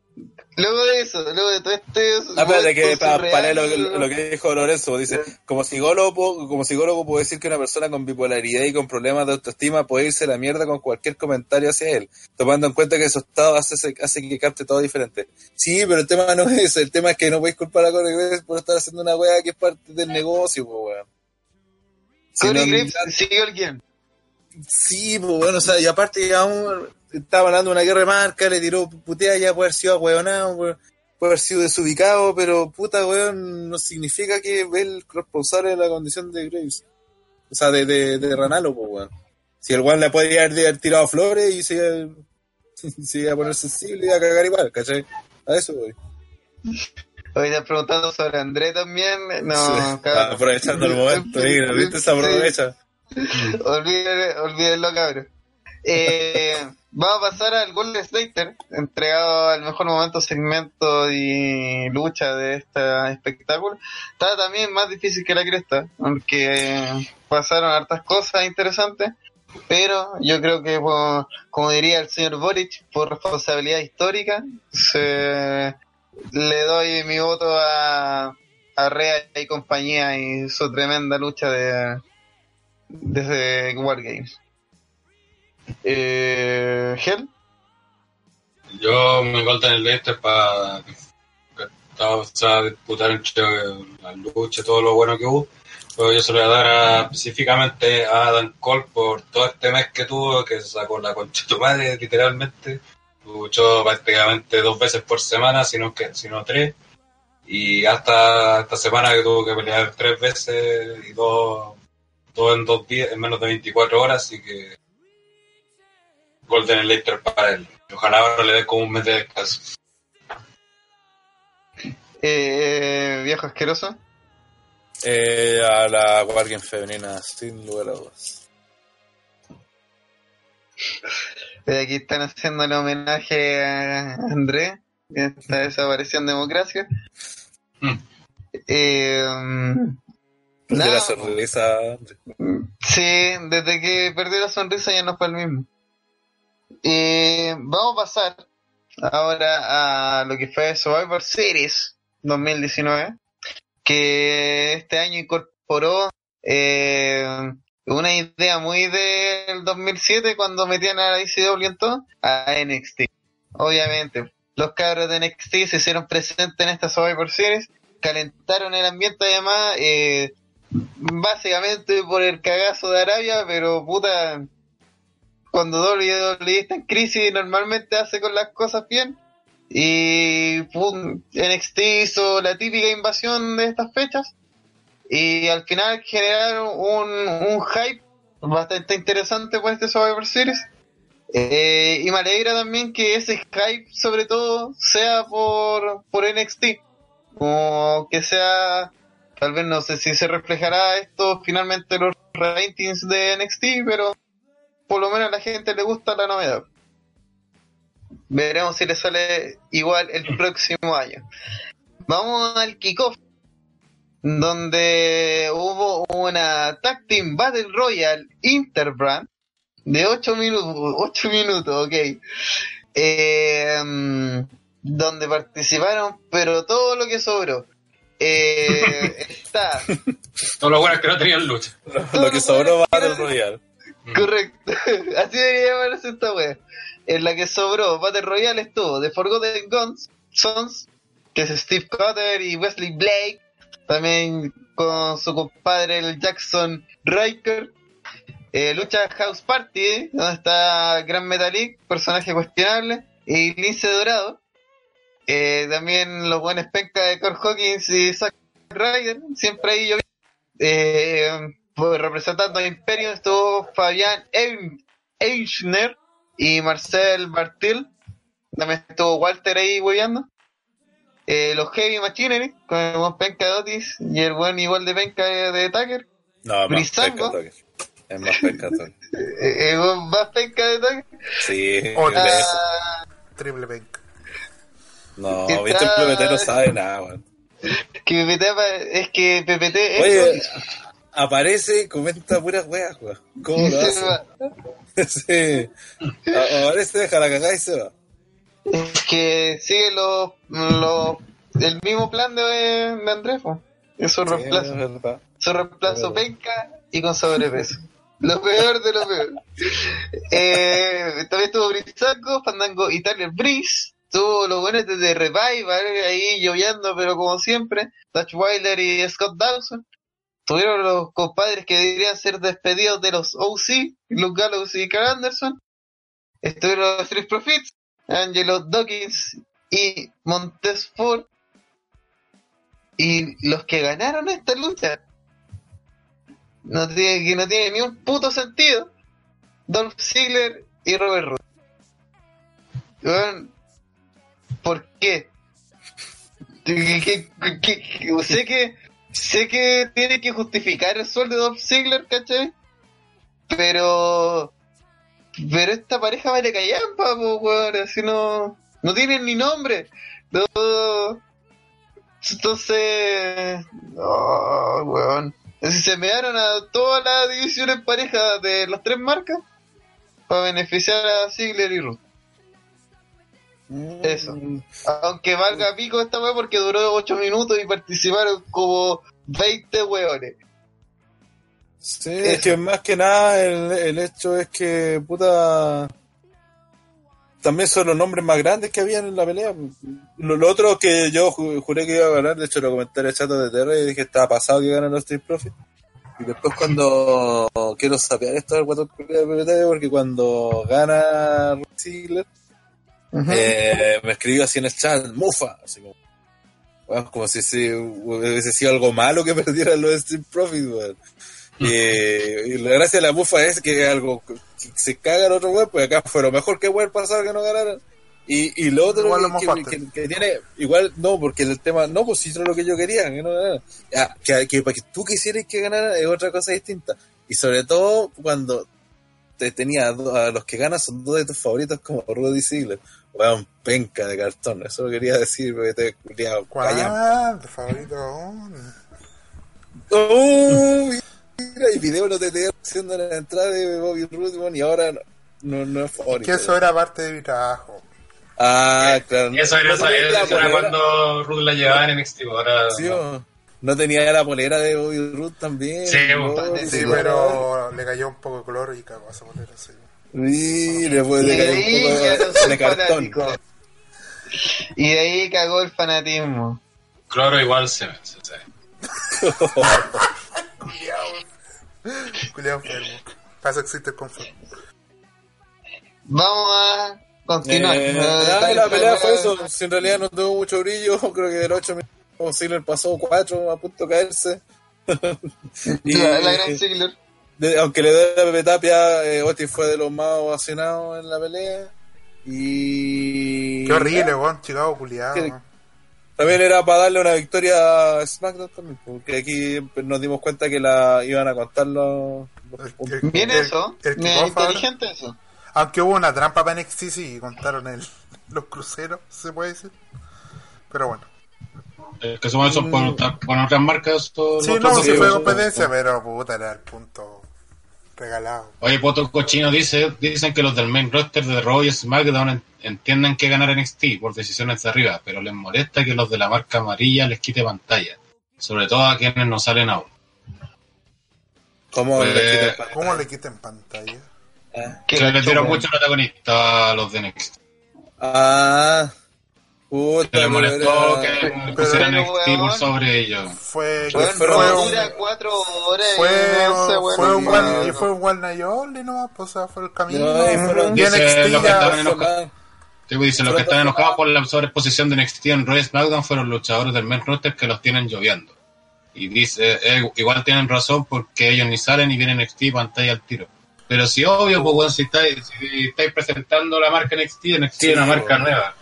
Luego de eso, luego de todo este... Ah, espérate, que para, lo, lo, que dijo Lorenzo, dice, como psicólogo, como psicólogo puedo decir que una persona con bipolaridad y con problemas de autoestima puede irse a la mierda con cualquier comentario hacia él, tomando en cuenta que su estado hace, hace que capte todo diferente. Sí, pero el tema no es ese, el tema es que no podéis culpar a Corey Graves por estar haciendo una weá que es parte del negocio, pues weón. Corey Graves sigue alguien. Sí, pues bueno, o sea, y aparte aún estaba hablando de una guerra de marca, le tiró putea, ya puede haber sido ahueonado, puede, haber sido desubicado, pero puta weón, no significa que el responsable de la condición de Graves. O sea, de, de, de Ranalo, pues weón. Si el weón le podría haber tirado flores y se iba, *laughs* se iba a poner sensible y a cagar igual, ¿cachai? A eso voy. Hoy están preguntando sobre André también. No, aprovechando el momento, ¿viste? Se aprovecha. olvídenlo, cabrón. Eh, *laughs* vamos a pasar al Golden Slater, entregado al mejor momento, segmento y lucha de este espectáculo. Está también más difícil que la cresta, aunque pasaron hartas cosas interesantes. Pero yo creo que, como diría el señor Boric, por responsabilidad histórica, se, le doy mi voto a, a Rea y compañía y su tremenda lucha de desde Wargames. Eh, ¿Gel? Yo me falta en el este para disputar entre la lucha, todo lo bueno que hubo. Pero yo se lo voy a dar específicamente a Dan Cole por todo este mes que tuvo, que se sacó la concha de tu madre, literalmente. Luchó prácticamente dos veces por semana, sino que sino tres. Y hasta esta semana que tuvo que pelear tres veces y dos, dos en dos días, en menos de 24 horas, así que Golden Elector para él. Ojalá ahora le dé como un mes de descanso. Eh, viejo asqueroso. Eh, a la Guardian femenina, sin lugar a dudas. Aquí están haciendo el homenaje a André, esta desaparición democracia. Mm. Eh, perdió la sonrisa. Sí, desde que perdió la sonrisa ya no fue el mismo. Eh, vamos a pasar ahora a lo que fue Survivor Series 2019, que este año incorporó eh, una idea muy del 2007 cuando metían a la ICW en todo, a NXT. Obviamente, los cabros de NXT se hicieron presentes en esta Survivor Series, calentaron el ambiente además, eh, básicamente por el cagazo de Arabia, pero puta, cuando WWE está en crisis normalmente hace con las cosas bien. Y NXT hizo la típica invasión de estas fechas. Y al final generaron un, hype bastante interesante por este Survivor Series. Eh, y me alegra también que ese hype, sobre todo, sea por, por NXT. O que sea, tal vez no sé si se reflejará esto finalmente los ratings de NXT, pero por lo menos a la gente le gusta la novedad. Veremos si le sale igual el próximo año. Vamos al kickoff, donde hubo una Tag Team Battle Royale Interbrand de 8 minutos, 8 minutos, ok. Eh, donde participaron, pero todo lo que sobró. Eh, *laughs* está. Todo lo bueno es que no tenían lucha. lo que sobró Battle Royale. Correcto. *laughs* Así debería llamarse esta wea. En la que sobró Battle Royale estuvo The Forgotten Guns, Sons, que es Steve Cotter y Wesley Blake. También con su compadre el Jackson Riker. Eh, lucha House Party, donde está Gran Metalik, personaje cuestionable. Y Lince Dorado. Eh, también los buenos penca de Core Hawkins y Zack Ryder, siempre ahí yo. Eh, representando a Imperio estuvo Fabián Eichner y Marcel Bartil. También estuvo Walter ahí hueveando. Eh, los Heavy Machinery, con el buen penca de Otis y el buen igual de penca de, de Tucker. No, más penca Es más penca de *laughs* ¿Es más penca de Tucker? Sí. Ah, triple penca. No, viste el PPT no sabe nada, weón. Que PPT es que PPT es. Oye, aparece, comenta puras weas, weón. ¿Cómo lo hace? sí. *laughs* Aparece, deja la cagada y se va. Es que sigue lo, lo, el mismo plan de, de Andrés, es su reemplazo. Es su reemplazo penca y con sobrepeso. Lo peor de lo peor. *laughs* eh, también estuvo Brisaco, Fandango y Tyler Breeze. Estuvo los buenos de Revival ahí lloviendo, pero como siempre. Dutch Wilder y Scott Dawson. Tuvieron los compadres que deberían ser despedidos de los OC, Luke Gallows y Carl Anderson. Estuvieron los Street Profits, Angelo Dawkins y Montez Ford. Y los que ganaron esta lucha, no tiene, que no tiene ni un puto sentido, Dolph Ziggler y Robert Roode. ¿Por qué? sé que sé que tiene que justificar el sueldo de Dolph Ziggler, ¿cachai? Pero pero esta pareja vale callampa, po, weón, así no no tienen ni nombre. No, entonces, no, weón. Si se me dieron a todas las divisiones pareja de las tres marcas para beneficiar a Ziggler y Ruth. Eso. Aunque valga pico esta weá porque duró 8 minutos y participaron como 20 weones. Sí, es que más que nada el, el, hecho es que, puta. También son los nombres más grandes que habían en la pelea. Lo, lo otro que yo juré que iba a ganar, de hecho lo comenté en el chat de TR y dije estaba pasado que ganan los Street Profits. Y después cuando quiero sapear esto del 4 porque cuando gana Ziggler, eh, me escribió así en el chat, mufa, así como, como si, si, hubiese sido algo malo que *laughs* perdieran los Street Profits, y, y, la gracia de la mufa es que algo que se caga el otro web, pues acá fue lo mejor que puede pasar que no ganaran. Y, y lo otro que, que, que, tiene, igual no, porque el tema, no, pues si es lo que yo quería, que no ganara. Ya, que, que, para que tú quisieras que ganara es otra cosa distinta. Y sobre todo cuando te tenía a los que ganan son dos de tus favoritos como Rudy Ziegler weón, penca de cartón. Eso lo quería decir, porque te culiado. ¿Cuál? ¿Tu favorito? Oh, mira, y video no te tenía haciendo la entrada de Bobby Roode, y ahora no, no, no es favorito. que eso era parte de mi trabajo. Ah, claro. Y eso era, eso, eso era cuando Ruth la llevaba en NXT, ahora... Sí, no. no. tenía la polera de Bobby Roode también. Sí, oh, sí, sí pero le cayó un poco de color y cagó esa polera, sí. Y le puede caer un poco de *laughs* cartón. Y de ahí cagó el fanatismo. Cloro igual se, se, *laughs* Culeado enfermo. Para eso existe el confort. Vamos a continuar. Eh, nada, la pelea fue eso. Si en realidad no tuvo mucho brillo, *laughs* creo que del 8 minutos Ziggler pasó 4 a punto de caerse. Y- La, la gran Ziggler. De- aunque le doy la Pepe Tapia, eh, Otis fue de los más ovacionados en la pelea. Y. Qué horrible, weón. Chicago culiado. ¿Qué- weón. También era para darle una victoria a SmackDown también, porque aquí nos dimos cuenta que la iban a contar los, El- el- Bien el- eso. el ahora. inteligente eso. Aunque hubo una trampa para NXT, sí, contaron el, *laughs* los cruceros, se puede decir. Pero bueno. Eh, que supongo son por, por otras marcas. Sí, los no, sí fue competencia, pero puta, era el punto regalado. Oye, Poto Cochino dice, dicen que los del main roster de Raw y SmackDown en- entienden que ganar NXT por decisiones de arriba, pero les molesta que los de la marca amarilla les quite pantalla, sobre todo a quienes no salen aún. ¿Cómo Pues, le quitan el pan? ¿Cómo le quiten pantalla? Que Se les dieron mucho protagonista a los de NXT. Ah, puta. Se les molestó que era- pusieran weón. sobre ellos. Fue, que Bueno, fueron- fue, dura cuatro horas y fue, bueno, fue un y- one, y fue un one night only nomás, pues, o sea, fue el camino. No, y fueron y diez- NXT lo que estaban en los- Más. Sí, pues, dicen, los que están enojados por la sobreexposición de NXT en y SmackDown fueron los luchadores del main roster que los tienen lloviendo. Y dice, eh, igual tienen razón porque ellos ni salen ni vienen NXT pantalla al tiro. Pero si obvio, pues bueno, si estáis, si estáis presentando la marca NXT, NXT Sí, es una marca bueno. nueva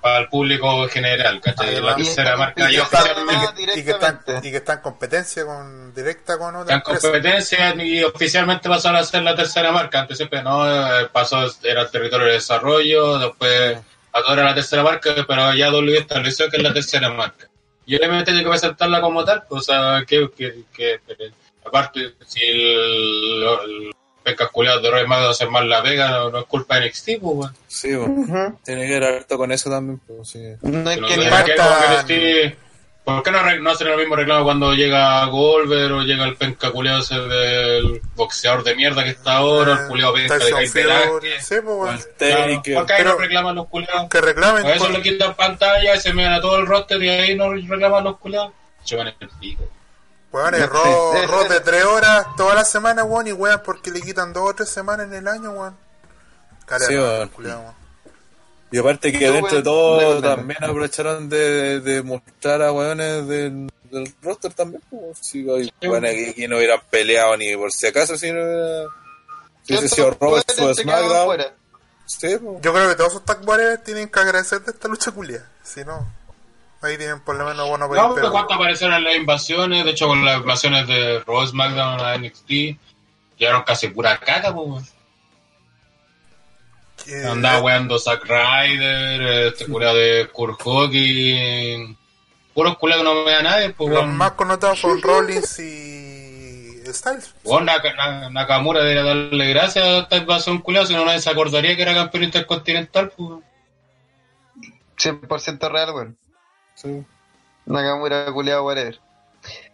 para el público general, ¿cachai? Además, la tercera marca y, que, y que están, y que está en competencia con directa con otra está en competencia y oficialmente pasó a ser la tercera marca. Antes siempre no, eh, pasó, era el territorio de desarrollo, después ahora la tercera marca, pero ya W estableció que es la tercera marca. Y obviamente tiene que presentarla como tal, pues, o sea, que, que, que- que- aparte, si el, el pescas culiados de Roy Mago hacer mal la pega, no, no es culpa de NXT, pues, weón. Sí, bueno. Ujú. Tiene que ver harto con eso también, pues, sí. No hay Que ni ¿por qué como que Faltan- NXT ¿Por qué no, hacen el mismo reclamo cuando llega Goldberg o llega el penca culiado ese del boxeador de mierda que está ahora, el culiado penca de Velázquez? sí, pues. Claro, ¿Por qué no reclaman los culiados? que reclamen. A eso por- le quitan pantalla y se miran a todo el roster y ahí no reclaman los culiados. Chupan el pico. Weón, Sí, Ro, sí, Ro sí. de tres horas toda la semana, weón, y weón, porque le quitan dos o tres semanas en el año, weón. Cara, Sí, weón. Y aparte que dentro de todo también aprovecharon de, de mostrar a weones del, del roster también. Pues, si hay weones que no hubieran peleado ni por si acaso si no hubiera... Si hubiese sido Robert fue Se quedaban SmackDown. Sí, pues. Yo creo que todos esos tag tienen que agradecer de esta lucha culia. Si no, ahí tienen por lo menos buenos No, pero cuánto aparecieron las invasiones, de hecho con las invasiones de Raw SmackDown a NXT, llegaron casi pura caca, pues. Andaba weando Zack Ryder, este culiado de Kurt Hawkins, puros culiados que no me da nadie, pues los más connotados son Rollins y Styles. Nak- Nakamura debería darle gracias a esta invasión culiado, si no nadie se acordaría que era campeón intercontinental, pues. weón. 100% real, weón. Sí. Nakamura culiado, whatever.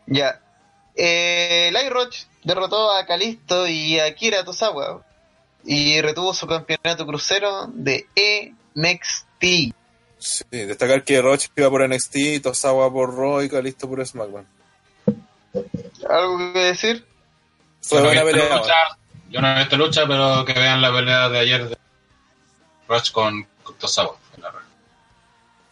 Ya. Eh, Light Roach derrotó a Kalisto y a Kira Tosawa. Y retuvo su campeonato crucero de NXT. Sí, destacar que Roche iba por NXT, Tosawa por Raw y Kalisto por SmackDown. ¿Algo que decir? Fue no buena pelea. lucha, Yo no he visto lucha, pero que vean la pelea de ayer de Rush con Tosawa. en la red.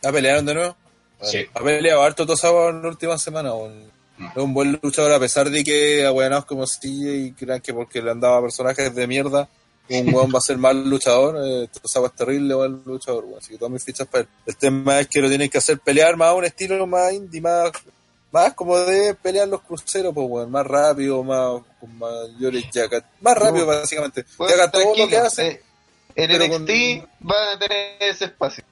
¿La pelearon de nuevo? Sí. Ha peleado harto Tosawa en la última semana. weón. Mm. Es un buen luchador a pesar de que abuenados como CJ y crean que porque le han dado personajes de mierda, un weón va a ser mal luchador. Eh, Tosawa es terrible buen luchador, weón. Así que todas mis fichas para él. El tema es que lo tienen que hacer pelear más a un estilo más indie, más, más como de pelear los cruceros, pues weón. Más rápido, más, con mayores yacat. Más rápido, No. básicamente. Bueno, Yaca todo lo que hace. eh, en pero NXT con- van a tener ese espacio.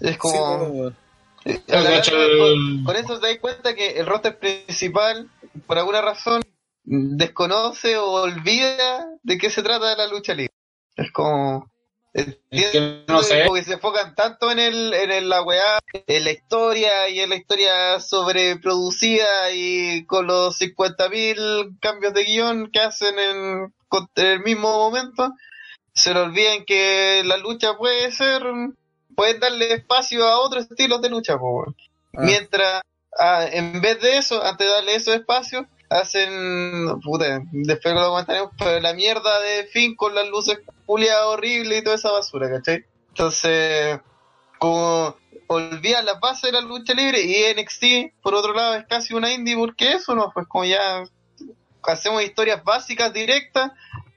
Es Sí, como. bueno, de con, con eso te das cuenta que el roster principal, por alguna razón, desconoce o olvida de qué se trata la lucha libre. Es como. Entiendo no sé. porque se enfocan tanto en el, en el- la weá, en la historia y en la historia sobreproducida y con los 50.000 cambios de guion que hacen en, en el mismo momento, se le olvidan que la lucha puede ser, pueden darle espacio a otros estilos de lucha, po, weón. Ah. mientras ah, en vez de eso, antes de darle esos espacios, hacen, puta, después lo comentaremos, pero la mierda de fin con las luces culiadas horribles y toda esa basura, ¿cachai? Entonces, como olvidan las bases de la lucha libre y NXT, por otro lado, es casi una indie, porque eso no, pues como ya hacemos historias básicas, directas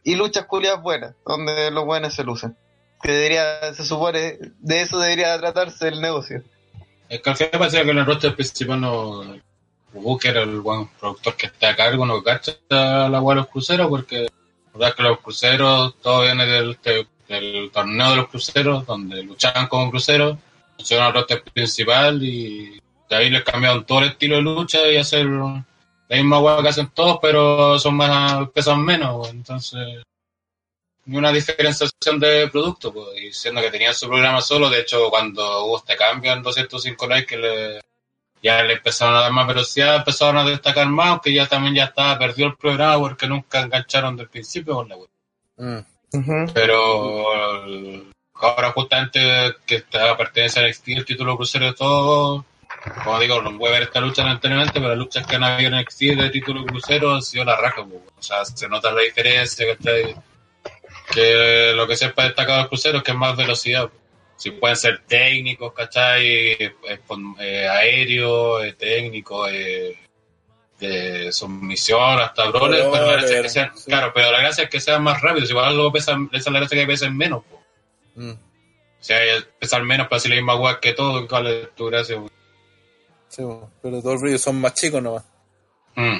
y luchas culiadas buenas, donde los buenos se lucen. Que debería, se supone, de eso debería tratarse el negocio. Es que al final parece que en el roster principal no. Booker, el buen productor que está a cargo, no cacha la hueá de los cruceros, porque la verdad es que los cruceros, todo viene del, del torneo de los cruceros, donde luchaban como cruceros, pusieron el roster principal y de ahí les cambiaron todo el estilo de lucha y hacer la misma hueá que hacen todos, pero son más, pesan menos, entonces ni una diferenciación de producto, pues, y siendo que tenían su programa solo, de hecho cuando hubo este cambio en 205 likes que le, ya le empezaron a dar más velocidad, empezaron a destacar más, aunque ya también ya estaba perdido el programa porque nunca engancharon del principio con la web. Mm. Pero ahora justamente que está pertenece a NXT el título crucero de todo, como digo, no voy a ver esta lucha anteriormente, pero las luchas que han habido en NXT de título crucero han sido la raja, pues, o sea, se nota la diferencia, que que lo que sepa destacado del crucero es que es más velocidad. Si pueden ser técnicos, ¿cachai? Eh, eh, aéreo, eh, técnico, eh, de submisión, hasta brawler, pero la gracia es que sean, sí. claro, pero la gracia es que sean más rápidos, igual luego pesan, esa es la gracia que pesen menos. Po. Mm. O sea, pesar menos para decir la misma guay que todo, ¿cuál es tu gracia? Po? Sí, pero todos los son más chicos nomás. Mm.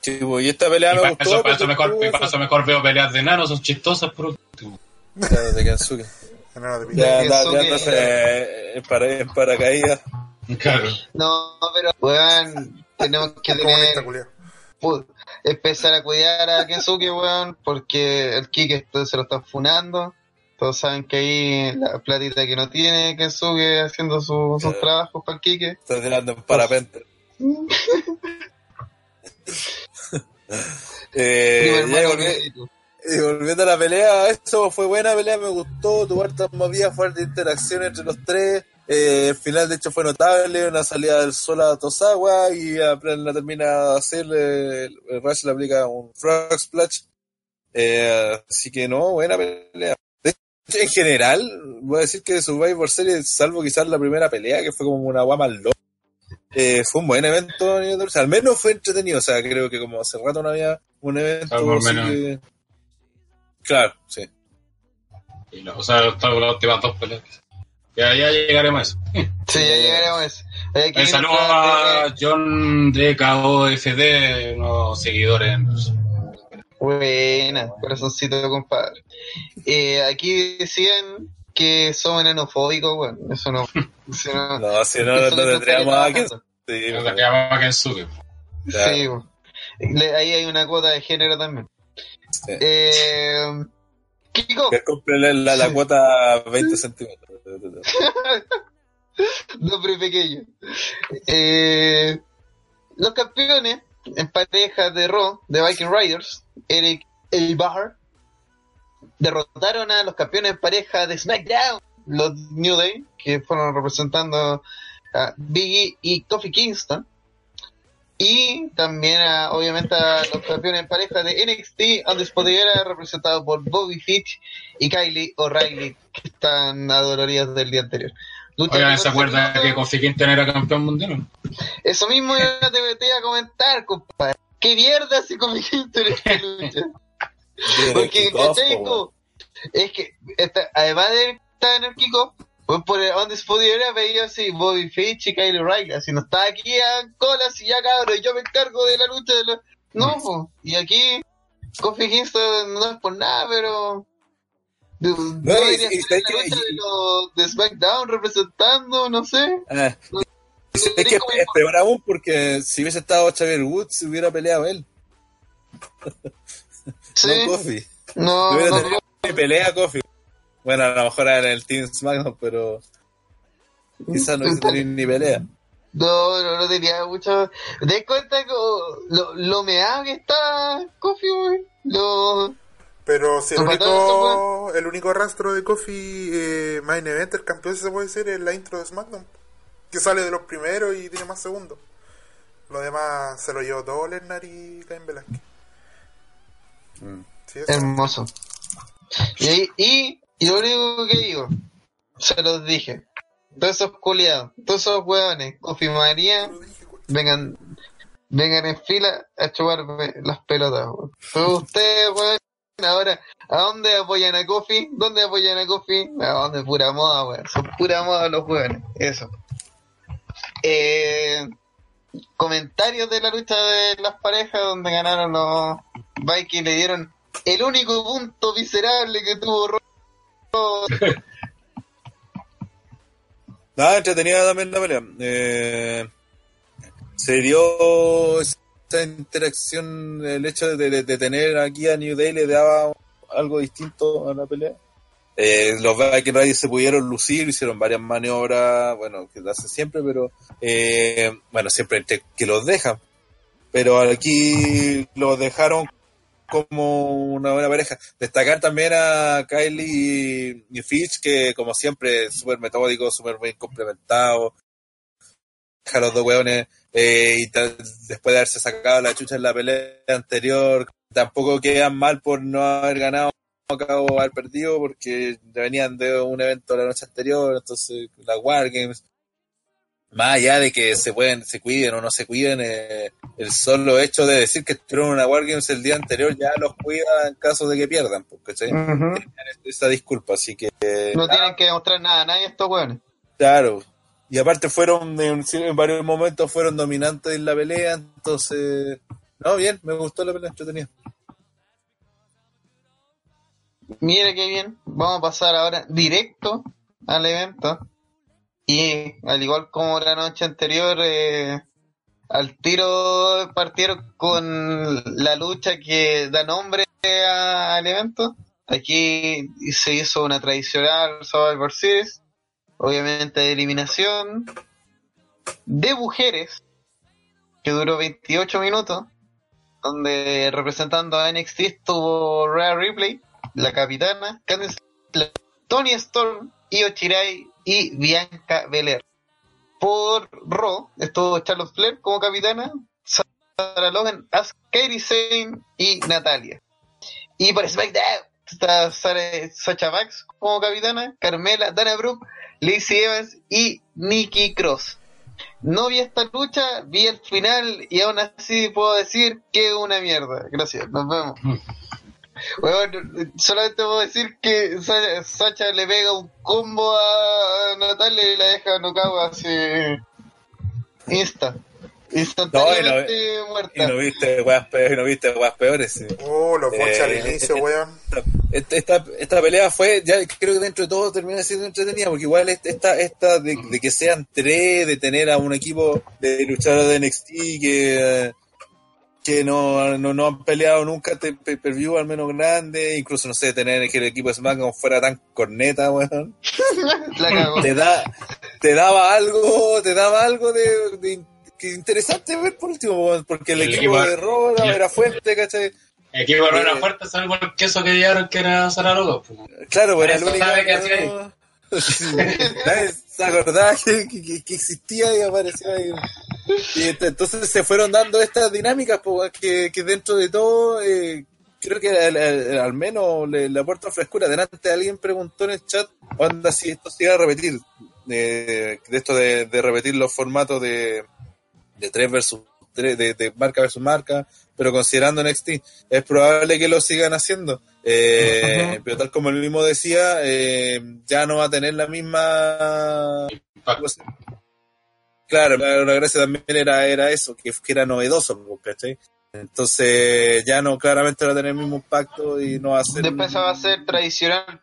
Sí, y esta pelea y me para gustó. Eso, para, eso mejor, y para eso mejor veo peleas de enanos, son chistosas por último. Claro, de Kensuke. ya, ya, ya, no sé, en, para, en paracaídas. Claro. No, pero, weón, tenemos que tener... Put, empezar a cuidar a Kensuke, weón, porque el Kike se lo están funando. Todos saben que ahí la platita que no tiene Kensuke haciendo su, sus trabajos para el Kike. Está tirando en parapente. *laughs* eh, ya, volviendo, y volviendo a la pelea, eso fue buena pelea, me gustó, tuvo hartas movidas, fuerte interacción entre los tres. Eh, el final, de hecho, fue notable, una salida del sol a Tosawa y la termina de hacer, el, el Rush le aplica un Frog Splash. Eh, así que no, buena pelea. De hecho, en general, voy a decir que Survivor Series, salvo quizás la primera pelea, que fue como una guama loca, eh, fue un buen evento, o sea, al menos fue entretenido, o sea, creo que como hace rato no había un evento así que... Claro, sí. Y no, o sea, están las últimas dos peleas. Ya, ya llegaremos a eso. Sí, ya llegaremos a eso. Un saludo a John de KOFD, unos seguidores. Buena, corazoncito, compadre. Eh, aquí decían que somos enanofóbicos, bueno, eso *laughs* no. Si no, no, si no, no tendríamos a Kensuke. Sí, no tendríamos a Kensuke. Sí, bueno. ahí hay una cuota de género también. Sí. Eh, Kiko. Que compre la, la, cuota 20 centímetros. *laughs* no, pero pequeño. Eh, los campeones en pareja de Raw, de Viking Riders, Eric Elbahar, derrotaron a los campeones en pareja de SmackDown, los New Day, que fueron representando a Biggie y Kofi Kingston. Y también, a, obviamente, a los campeones en pareja de NXT, donde era representado por Bobby Fitch y Kylie O'Reilly, que están adoloridas del día anterior. Oigan, ¿se acuerda que Kofi Kingston era campeón mundial? Eso mismo yo te metí a comentar, compadre. ¿Qué mierda si Kofi Kingston en esta lucha? Porque, ¿cachai? Es que, esta, además de estar en el kickoff, pues por donde se pudiera veía así Bobby Fitch y Kyle O'Reilly, así no está aquí a colas y ya cabrón, yo me encargo de la lucha de los... No, pues, y aquí Kofi Kingston no es por nada, pero... No, no y, y, la que, lucha de, los, de SmackDown representando, no sé. Ah, no, es que es peor aún porque si hubiese estado Xavier Woods, se hubiera peleado él. Sí. No Kofi. No, hubiera no, tenido no. pelea Kofi. Bueno, a lo mejor era en el Team SmackDown, pero quizás no hubiese tenido ni pelea. No, no, no tenía mucho. ¿Te das cuenta que lo, lo meado que está Kofi, güey? Lo... Pero si el único, el único rastro de Kofi eh, Main Event, el campeón, se puede decir, es la intro de SmackDown. Que sale de los primeros y tiene más segundos. Lo demás se lo llevó todo Lernar y Cain Velázquez. Mm. Hermoso. Y, y, y, lo único que digo, se los dije. Todos esos culiados, todos esos hueones, confirmarían, vengan, vengan en fila a chuparme las pelotas. Todos ustedes, weón, ahora, ¿a dónde apoyan a Kofi? ¿Dónde apoyan a Kofi? ¿A dónde? Pura moda, weón. Son pura moda los hueones. Eso. Eh, comentarios de la lucha de las parejas donde ganaron los Vikings le dieron el único punto miserable que tuvo *laughs* Nada, entretenida también la pelea. Eh, se dio esta interacción, el hecho de, tener aquí a New Day le daba algo distinto a la pelea. Eh, los Viking se pudieron lucir, hicieron varias maniobras, bueno, que hace siempre, pero eh, bueno, siempre que los dejan. Pero aquí los dejaron como una buena pareja. Destacar también a Kylie y, Fitch, que como siempre, súper metódico, súper bien complementado. Los dos weones, eh, y después de haberse sacado la chucha en la pelea anterior, tampoco quedan mal por no haber ganado acabo haber perdido porque venían de un evento la noche anterior, entonces la Wargames más allá de que se pueden, se cuiden o no se cuiden, eh, el solo hecho de decir que estuvieron una Wargames el día anterior ya los cuida en caso de que pierdan, porque esa disculpa, así que no tienen que demostrar nada a nadie estos weones. Claro. Y aparte fueron en, varios momentos fueron dominantes en la pelea, entonces no, bien, me gustó la pelea entretenida. Mire qué bien, vamos a pasar ahora directo al evento y al igual como la noche anterior, eh, al tiro partieron con la lucha que da nombre al evento. Aquí se hizo una tradicional Survivor Series, obviamente de eliminación, de mujeres, que duró 28 minutos, donde representando a NXT estuvo Rhea Ripley, la capitana, Candice, Tony Storm, Io Chirai y Bianca Belair. Por Raw estuvo Charlotte Flair como capitana, Sarah Logan, Kairi Sane y Natalia. Y por SmackDown está Sacha Max como capitana, Carmela, Dana Brooke, Lacey Evans y Nikki Cross. No vi esta lucha, vi el final y aún así puedo decir que una mierda. Gracias, nos vemos. *laughs* Bueno, solamente puedo decir que Sacha le pega un combo a Natalia y la deja cago así. Insta. Instantáneamente no, muerta. Y no viste weas peores, no viste weas peores. Oh, lo pocha al eh, inicio, weón. Esta, esta, pelea fue, ya creo que dentro de todo termina siendo entretenida, porque igual esta, esta de, de que sean tres, de tener a un equipo de luchadores de NXT que que no, no, no, han peleado nunca te per view al menos grande, incluso no sé, tener que el equipo de SmackDown fuera tan corneta, weón. *laughs* te da, te daba algo, te daba algo de, de, interesante ver por último, porque el, equipo, de Raw era fuerte, ¿cachai? El equipo de Raw era eh, fuerte, salvo el queso que llegaron que era Sararodo. Claro, bueno, el único. Que *laughs* se acordaba *laughs* que, existía y apareció ahí. Y entonces se fueron dando estas dinámicas que, dentro de todo eh, creo que al, menos le, le, frescura. Delante alguien preguntó en el chat onda si esto se iba a repetir. de esto de, de, repetir los formatos de, de 3 versus 3, de, de marca versus marca, pero considerando NXT, es probable que lo sigan haciendo. Eh, pero tal como el mismo decía, eh, ya no va a tener la misma... Claro, la, gracia también era, era eso, que, era novedoso, ¿cachai? Entonces ya no, claramente va a tener el mismo impacto y no va a ser... Después va a ser tradicional.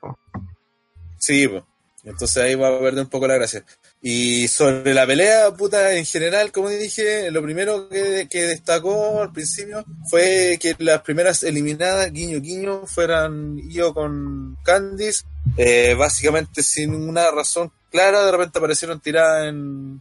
Sí, pues. Entonces ahí va a perder un poco la gracia. Y sobre la pelea, puta, en general, como dije, lo primero que, destacó al principio fue que las primeras eliminadas, guiño guiño, fueran yo con Candice, eh, básicamente sin una razón clara, de repente aparecieron tiradas en,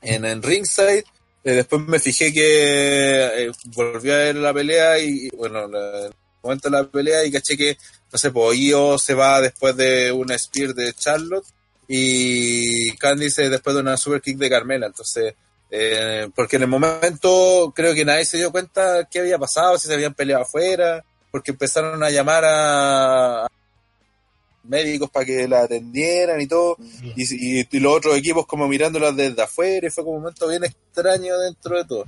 en, ringside. Eh, después me fijé que eh, a ver la pelea y, bueno, el momento de la pelea y caché que, no sé, pues Io se va después de una spear de Charlotte y Candice después de una super kick de Carmela. Entonces, Eh, porque en el momento creo que nadie se dio cuenta qué había pasado, si se habían peleado afuera, porque empezaron a llamar a, médicos para que la atendieran y todo, y, y, los otros equipos como mirándolas desde afuera, y fue como un momento bien extraño dentro de todo.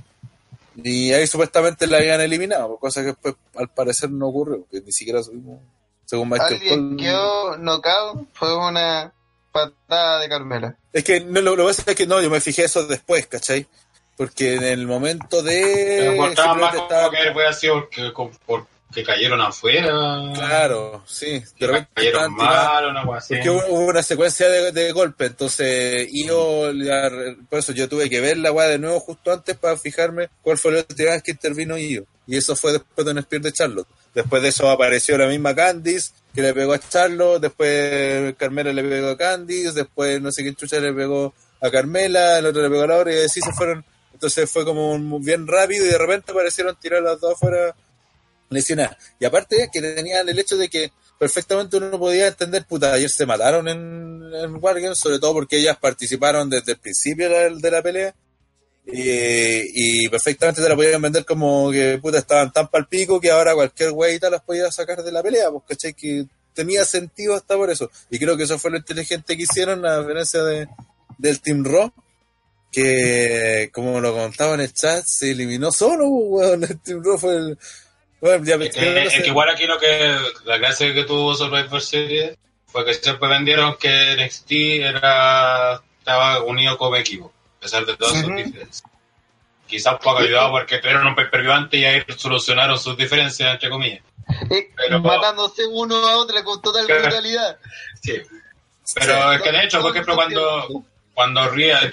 Y ahí supuestamente la habían eliminado, cosa que después al parecer no ocurrió, que ni siquiera subimos, según Michael Alguien quedó knockout, fue una patada de Carmela. Es que no, lo, lo que pasa es que no, yo me fijé eso después, ¿cachai? Porque en el momento de... Me importaba más estaba... que fue así porque, por, que cayeron afuera. Claro, sí. De repente cayeron mal, una cosa así. Porque hubo, hubo, una secuencia de, de golpes, entonces yo, por eso yo tuve que ver la weá de nuevo justo antes para fijarme cuál fue la última vez que intervino yo. Y eso fue después de un spear de Charlotte. Después de eso apareció la misma Candice, que le pegó a Charlotte, después Carmela le pegó a Candice, después no sé quién chucha le pegó a Carmela, el otro le pegó a Laura y así se fueron. Entonces fue como bien rápido y de repente aparecieron tirar las dos afuera lesionadas. Y aparte que tenían el hecho de que perfectamente uno podía entender, puta, ayer se mataron en, en sobre todo porque ellas participaron desde el principio de la, de la pelea. Y, y, perfectamente te la podían vender como que puta estaban tan palpico que ahora cualquier tal las podía sacar de la pelea, pues caché que tenía sentido hasta por eso. Y creo que eso fue lo inteligente que hicieron, a diferencia de, del Team Raw, que como lo contaba en el chat, se eliminó solo, weón. El Team Raw fue el, bueno, ya, es, que, es que igual aquí lo que la clase que tuvo Survivor Series fue que siempre vendieron que NXT era estaba unido como equipo, pesar de todas uh -huh. sus diferencias. Quizás un poco ayudado porque tuvieron un pay antes y ahí solucionaron sus diferencias, entre comillas. Eh, pero, matándose uno a otro con total brutalidad. *laughs* Sí. Pero sí, es que de hecho, por ejemplo, cuando, cuando Ria,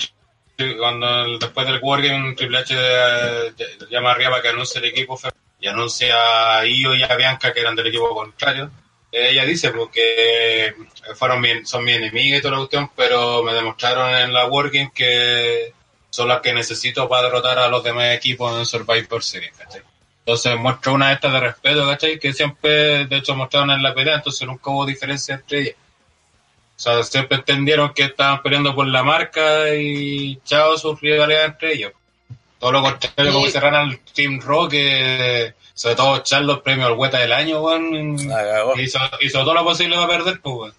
cuando después del Wargame Triple H llama a Ria para que anuncie el equipo y anuncia a Io y a Bianca que eran del equipo contrario, ella dice porque fueron mi, son mi enemiga y toda la cuestión, pero me demostraron en la Wargame que son las que necesito para derrotar a los demás equipos en Survivor Series, ¿cachai? Entonces muestro una de estas de respeto, ¿cachai? Que siempre, de hecho, mostraron en la pelea, entonces nunca hubo diferencia entre ellas. O sea, siempre entendieron que estaban peleando por la marca y chao sus rivalidades entre ellos. Todo lo contrario, como cerraron el Team Raw, que sobre todo Charlos premio al Hueta del año, weón. Hizo, hizo todo lo posible para perder, pues, weón.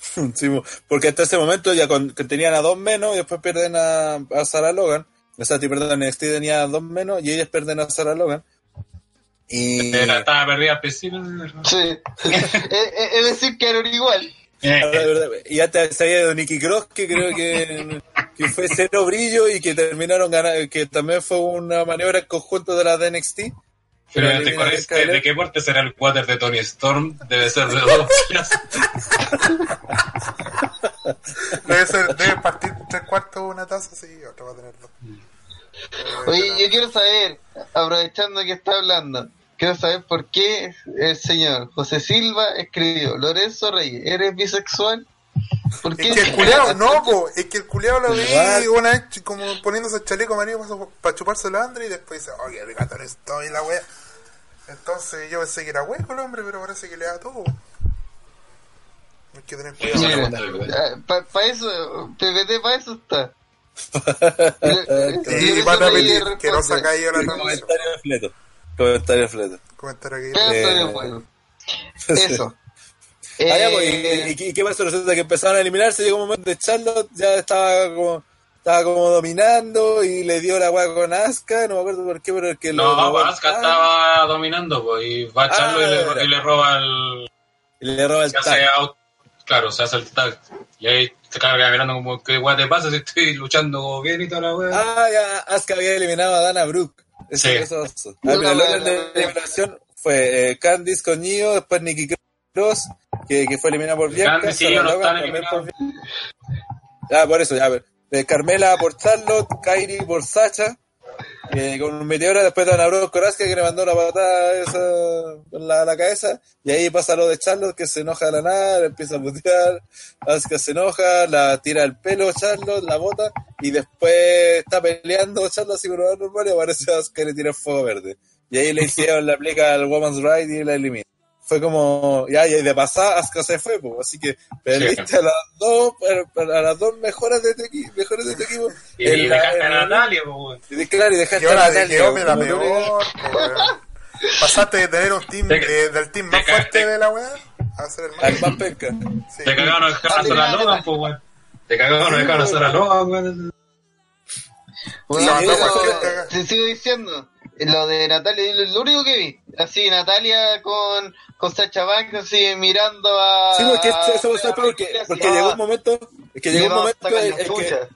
*laughs* Sí, porque hasta ese momento ya con, que tenían a dos menos y después pierden a, a Sarah Logan. O sea, perdón, NXT tenía dos menos y ellas pierden a Sarah Logan. Y... Estaba perdida al principio. Sí. *laughs* es decir, que eran igual. y hasta se había ido Nicky Cross, que creo que, que fue cero brillo y que terminaron ganando, que también fue una maniobra en conjunto de la de NXT. Pero ¿de, de, ¿de qué parte será el water de Tony Storm? Debe ser de dos *laughs* debe ser, debe partir tres cuartos una taza, sí, otro va a tener dos. Oye, yo quiero saber, aprovechando que está hablando, quiero saber por qué el señor José Silva escribió, Lorenzo Reyes, ¿eres bisexual? ¿Por qué? Es que el culeado, no, po, es que el culeado lo vi una vez como poniéndose el chaleco amarillo para chuparse la Andre y después dice, oye, el gato estoy la wea. Entonces yo pensé que era hueco el hombre, pero parece que le da todo. Hay que tener cuidado. Para pa eso, PPT para eso está. y para repetir, que no se ha caído la transmisión. Comentario fleto. Comentario fleto. Comentario aquí. Eh, eso. Eh, *laughs* ah, ya, pues, ¿y, y, y, qué pasó? Resulta que empezaron a eliminarse, llegó un momento de Charlotte, ya estaba como estaba como dominando y le dio la weá con Asuka, no me acuerdo por qué, pero el que No, lo, pues Asuka estaba dominando, pues, y va a ah, y, le, y, le, roba el... Y le roba el tag. Out, claro, se hace el tag. Y ahí se carga mirando como, ¿qué weá te pasa si estoy luchando bien y toda la weá? Ah, ya, Asuka había eliminado a Dana Brooke. Eso, sí. eso, eso. Ah, mira, el orden de eliminación fue eh, Candice con Nio, después Nikki Cross, que, que fue eliminada por Bianca. Candice y yo no están eliminados. Ah, por eso, ya, a ver de Carmela por Charlotte, Kairi por Sacha, eh, con un meteoro, después de Ana Corazca que le mandó una patada esa en la, la, cabeza, y ahí pasa lo de Charlotte que se enoja de la nada, empieza a putear, Asuka se enoja, la tira el pelo Charlotte, la bota, y después está peleando Charlotte así con normal y aparece Asuka y le tira el fuego verde. Y ahí le hicieron, le aplica al Woman's Right y la elimina. Fue como, ya, y de pasada Asuka se fue, pues, así que perdiste a las dos, a las dos mejores de tu equipo, mejores de tu equipo. Y, y dejaste a Natalia, pues, claro, y dejaste a Natalia. la peor, Pasaste de tener un team del team más fuerte de la weá a ser el más, Al más penca. Sí. Te cagaron, no dejaron hacer la Logan, pues weón. Te cagaron, dejaron hacer la Logan, weón. Te sigo diciendo, lo de Natalia, lo único que vi, así Natalia con, con Sacha Banks, así mirando a... Sí, porque eso, eso, porque, porque llegó un momento, es que llegó un momento que,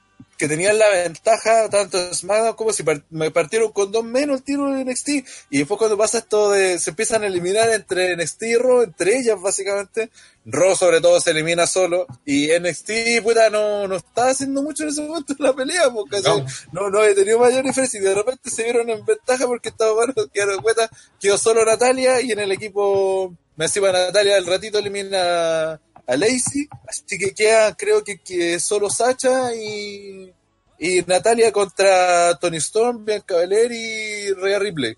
que tenían la ventaja tanto SmackDown como si me partieron con dos menos el tiro de NXT y después cuando pasa esto de se empiezan a eliminar entre NXT y Raw entre ellas básicamente. Raw sobre todo se elimina solo. Y NXT puta no, no estaba haciendo mucho en ese momento en la pelea porque no, no, no había tenido mayor diferencia. Y de repente se vieron en ventaja porque estaba bueno quedaron cuenta quedó solo Natalia y en el equipo me encima Natalia al ratito elimina a Lacey, así que queda creo que, que solo Sacha y, y Natalia contra Tony Storm, Bianca Belair y Rhea Ripley.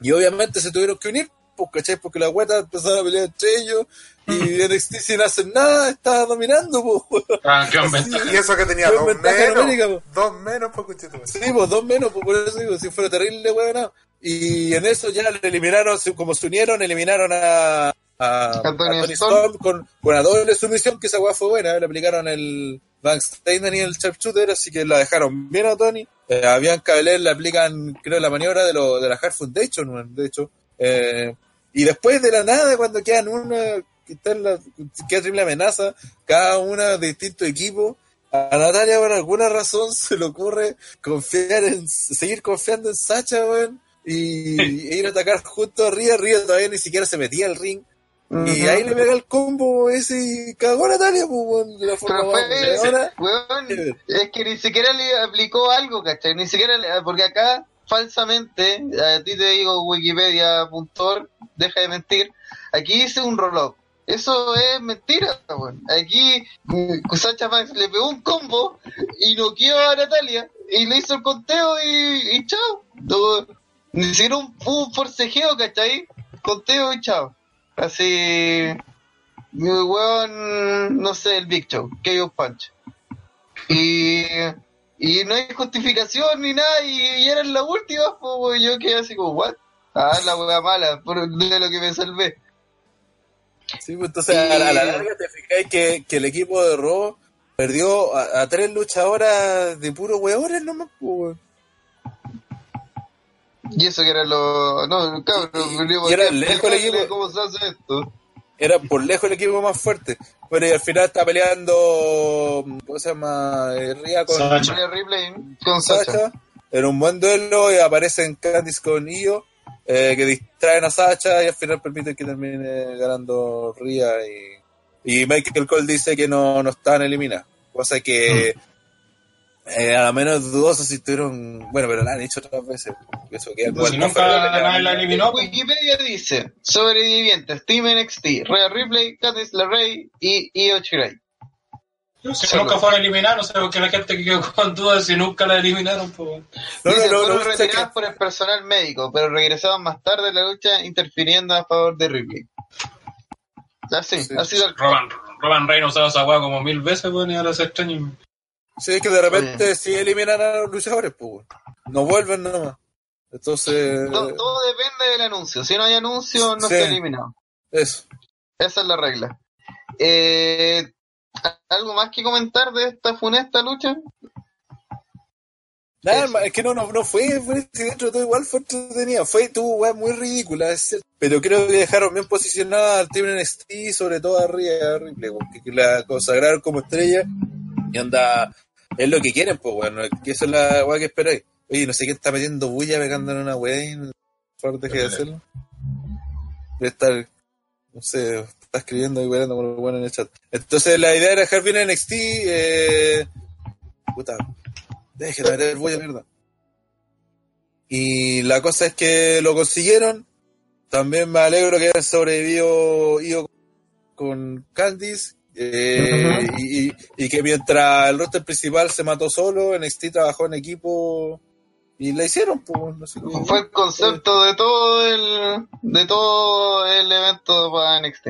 Y obviamente se tuvieron que unir, pues, ¿cachai? Porque la gueta empezaron a pelear entre ellos y NXT sin hacer nada estaba dominando, pues. Ah, y eso que tenía dos menos, América, dos menos, pues, Sí, pues dos menos, pues por eso digo, si fuera terrible, weón. Y en eso ya le eliminaron, como se unieron, eliminaron a, a, Tony Storm con, una doble sumisión que esa weá fue buena, le aplicaron el Van Steinen y el Sharpshooter, así que la dejaron bien a Tony. Eh, a Bianca Belair le aplican, creo, la maniobra de, lo, de la Hard Foundation, de hecho. Eh, y después de la nada, cuando quedan una, queda triple amenaza, cada una de distintos equipos, a Natalia por alguna razón *laughs* se le ocurre confiar en, seguir confiando en Sacha, weón, y, *laughs* e ir a atacar junto a Ria, Ria todavía ni siquiera se metía al ring, y ahí le pega el combo ese y cagó a Natalia, pues, de la forma Pero fue, es que ni siquiera le aplicó algo, ¿cachai? Ni siquiera, porque acá, falsamente, a ti te digo wikipedia.org, deja de mentir, aquí hice un roll-up. Eso es mentira, weón. Aquí mm, Sacha Max le pegó un combo y noqueó a Natalia y le hizo el conteo y, y chao. ni siquiera un, un forcejeo, ¿cachai? Conteo y chao. Así, mi weón, no sé, el Big Show, KO Punch. Y, y no hay justificación ni nada, y, era la última, pues yo quedé así como, ¿what? Ah, la weá mala, por de lo que me salvé. Sí, pues entonces a, la, larga te fijáis que, que el equipo de Raw perdió a, tres luchadoras de puro weones nomás, pues. Y eso que era lo. No, cabrón, y, era lejos el equipo. ¿Cómo se hace esto? Era por lejos el equipo más fuerte. Pero y al final está peleando. ¿Cómo se llama? Eh, Ria con. Sacha. Ripley con Sacha. Era un buen duelo y aparecen Candice con Io. Eh, que distraen a Sacha y al final permiten que termine ganando Ria. Y, y Michael Cole dice que no, no están eliminados. Cosa que. Mm eh, a lo menos dudoso si estuvieron. Bueno, pero la han hecho otras veces. Eso queda pues si nunca la, la eliminó. Wikipedia dice: sobrevivientes, Team NXT, Rhea Ripley, Candice LeRae y Io Shirai. No sé, si nunca fueron eliminados, no sé por qué la gente que quedó con dudas si nunca la eliminaron. Pues. No, no, no, fueron retiradas por el personal médico, pero regresaban más tarde en la lucha interfiriendo a favor de Ripley. Así, sí. así del Roman, Roman Reigns usaba esa weá como mil veces, pues, y ahora se extraña. Sí, es que de repente si eliminan a los luchadores, pues, no vuelven nomás. Entonces. Todo, depende del anuncio. Si no hay anuncio, no se está eliminado. Eso. Esa es la regla. Eh, ¿Algo más que comentar de esta funesta lucha? Nada, es que no, no, no fue, fue dentro de todo igual fue entretenida. Fue, tuvo weá muy ridícula, pero creo que dejaron bien posicionada al Team NXT, sobre todo a Rhea Ripley, que la consagraron como estrella y anda es lo que quieren, pues, bueno, que eso es la weá que esperáis. Oye, no sé qué está metiendo bulla pegando en una weá y no deje de hacerlo. Debe estar, no sé, está escribiendo y weando por bueno en el chat. Entonces la idea era dejar bien en NXT, eh, puta, deje de meter bulla, mierda. Y la cosa es que lo consiguieron. También me alegro que haya sobrevivido Io con Candice eh, y, y, que mientras el roster principal se mató solo, NXT trabajó en equipo Y la hicieron, pues. No sé Fue el concepto de todo el de todo el evento para NXT.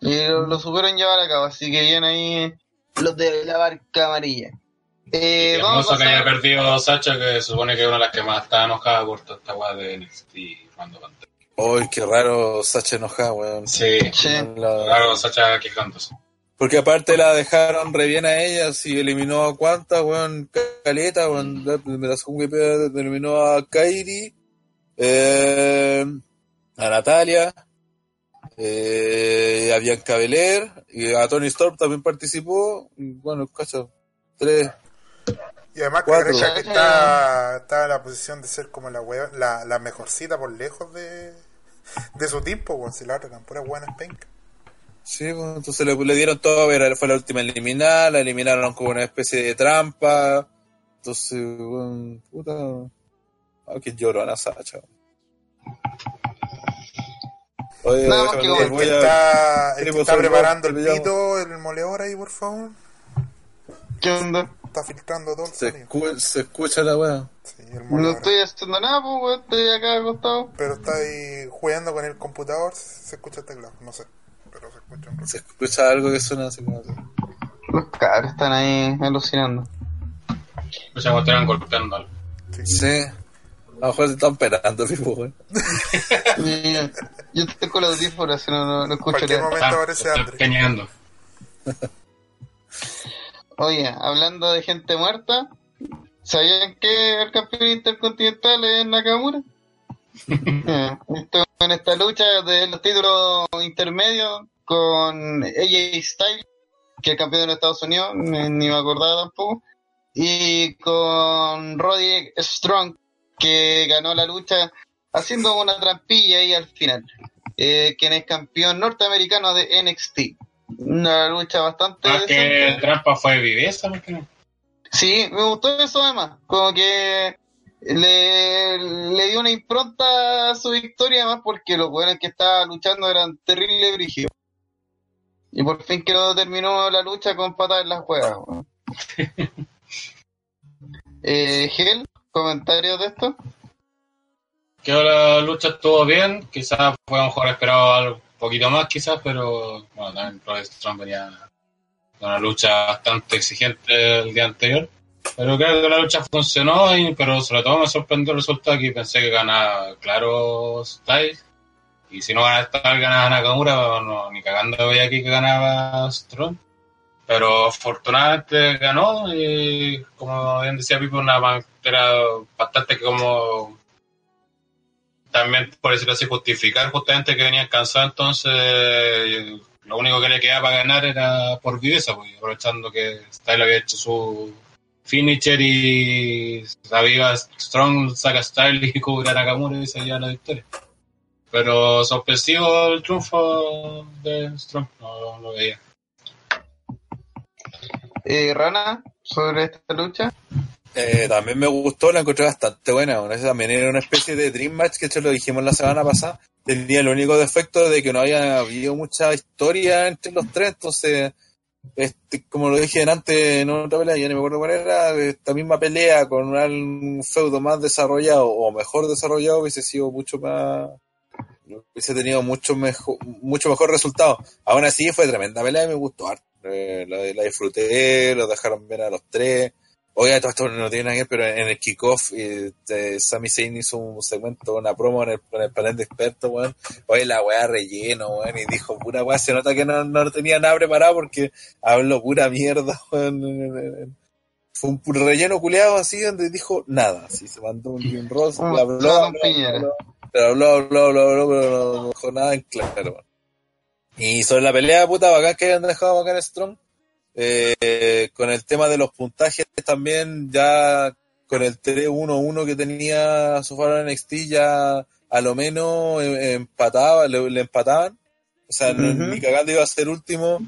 Y lo, lo supieron llevar a cabo, así que bien ahí los de la barca amarilla. Eh, vamos a que haya perdido Sacha, que se supone que es una de las que más está enojada por toda esta weá de NXT cuando Uy, qué raro Sacha enojada, weón. Sí, sí. raro Sacha quejándose. Porque aparte la dejaron re bien a ella, si eliminó a cuántas, weón, Caleta, weón, me la eliminó a Kairi, eh, a Natalia, eh, a Bianca Belair, y a Tony Storm también participó, bueno, cacho, tres. Y además que que está, está en la posición de ser como la, la, la mejorcita por lejos de, de su tiempo, weón, si la otra tan pura buena penca. Sí, pues, entonces le, le, dieron todo, a ver, fue la última eliminada, la eliminaron como una especie de trampa. Entonces, bueno, puta. Ah, que llorona Sacha. Oye, que el, que está, el que está preparando el pito, el moleador ahí, por favor. ¿Qué onda? Está filtrando todo se, escu se escucha la weá. Sí, no estoy haciendo nada, pues, weón, estoy acá acostado. Pero está ahí jugando con el computador, se escucha el teclado, no sé. Se escucha algo que suena así como Los cabros están ahí alucinando. Escucha como están golpeando algo. Sí. A lo mejor se están esperando, *laughs* tipo, güey. Yo estoy con los audífonos, no, no, no escucho nada. En momento ah, aparece André. Oye, hablando de gente muerta, ¿sabían que el campeón intercontinental es Nakamura? *laughs* en esta lucha de los títulos intermedios con AJ Styles, que es campeón de los Estados Unidos, ni, me acordaba tampoco, y con Roddy Strong, que ganó la lucha haciendo una trampilla ahí al final, eh, quien es campeón norteamericano de NXT. Una lucha bastante... Ah, que trampa fue viveza, Sí, me gustó eso además, como que le, le dio una impronta a su victoria más porque los buenos que estaba luchando eran terrible brígidos. Y por fin que no terminó la lucha con patas en las juegas. *laughs* eh, Gel, ¿comentarios de esto? Que la lucha estuvo bien, quizás fue mejor esperado un poquito más quizás, pero bueno, también Roy Strong venía de una lucha bastante exigente el día anterior. Pero creo que la lucha funcionó, y, pero sobre todo me sorprendió el resultado que pensé que ganaba claro Styles. Y si no gana Styles, ganaba Nakamura, no, ni cagando veía aquí que ganaba Strong. Pero afortunadamente ganó y como bien decía Pipo, una era bastante como también por decirlo así justificar justamente que venía cansado entonces lo único que le quedaba para ganar era por viveza, pues, aprovechando que Styles había hecho su finisher y sabía Strong saca style y cubre a Nakamura y se lleva la victoria. Pero sorpresivo el triunfo de Strong, no, lo veía. Eh, Rana, sobre esta lucha. Eh, también me gustó, la encontré bastante buena. también era una especie de Dream Match que esto lo dijimos la semana pasada. Tenía el único defecto de que no había habido mucha historia entre los tres, entonces este, como lo dije antes en otra pelea, ya no me acuerdo cuál era, esta misma pelea con un feudo más desarrollado o mejor desarrollado hubiese sido mucho más hubiese tenido mucho mejor mucho mejor resultado. Aún así fue tremenda pelea y me gustó eh, la, la, disfruté, lo dejaron bien a los tres. Oye, todo esto no tiene nada que ver, pero en el kickoff, eh, Sami Zayn hizo un segmento, una promo en el, panel de expertos, weón. Oye, la weá relleno, weón, y dijo, pura weá, se nota que no, no tenía nada preparado porque habló pura mierda, *laughs* weón. Fue un relleno culeado así donde dijo nada, así se mandó un, un rosa, habló, habló, habló, pero habló, habló, habló, habló, pero no dejó nada en claro, weón. Y sobre la pelea, puta, bacán que hayan dejado bacán Strong eh, con el tema de los puntajes también, ya con el 3-1-1 que tenía Sofaro NXT, ya a lo menos eh, empataba, le, empataban. O sea, ni cagando iba a ser último,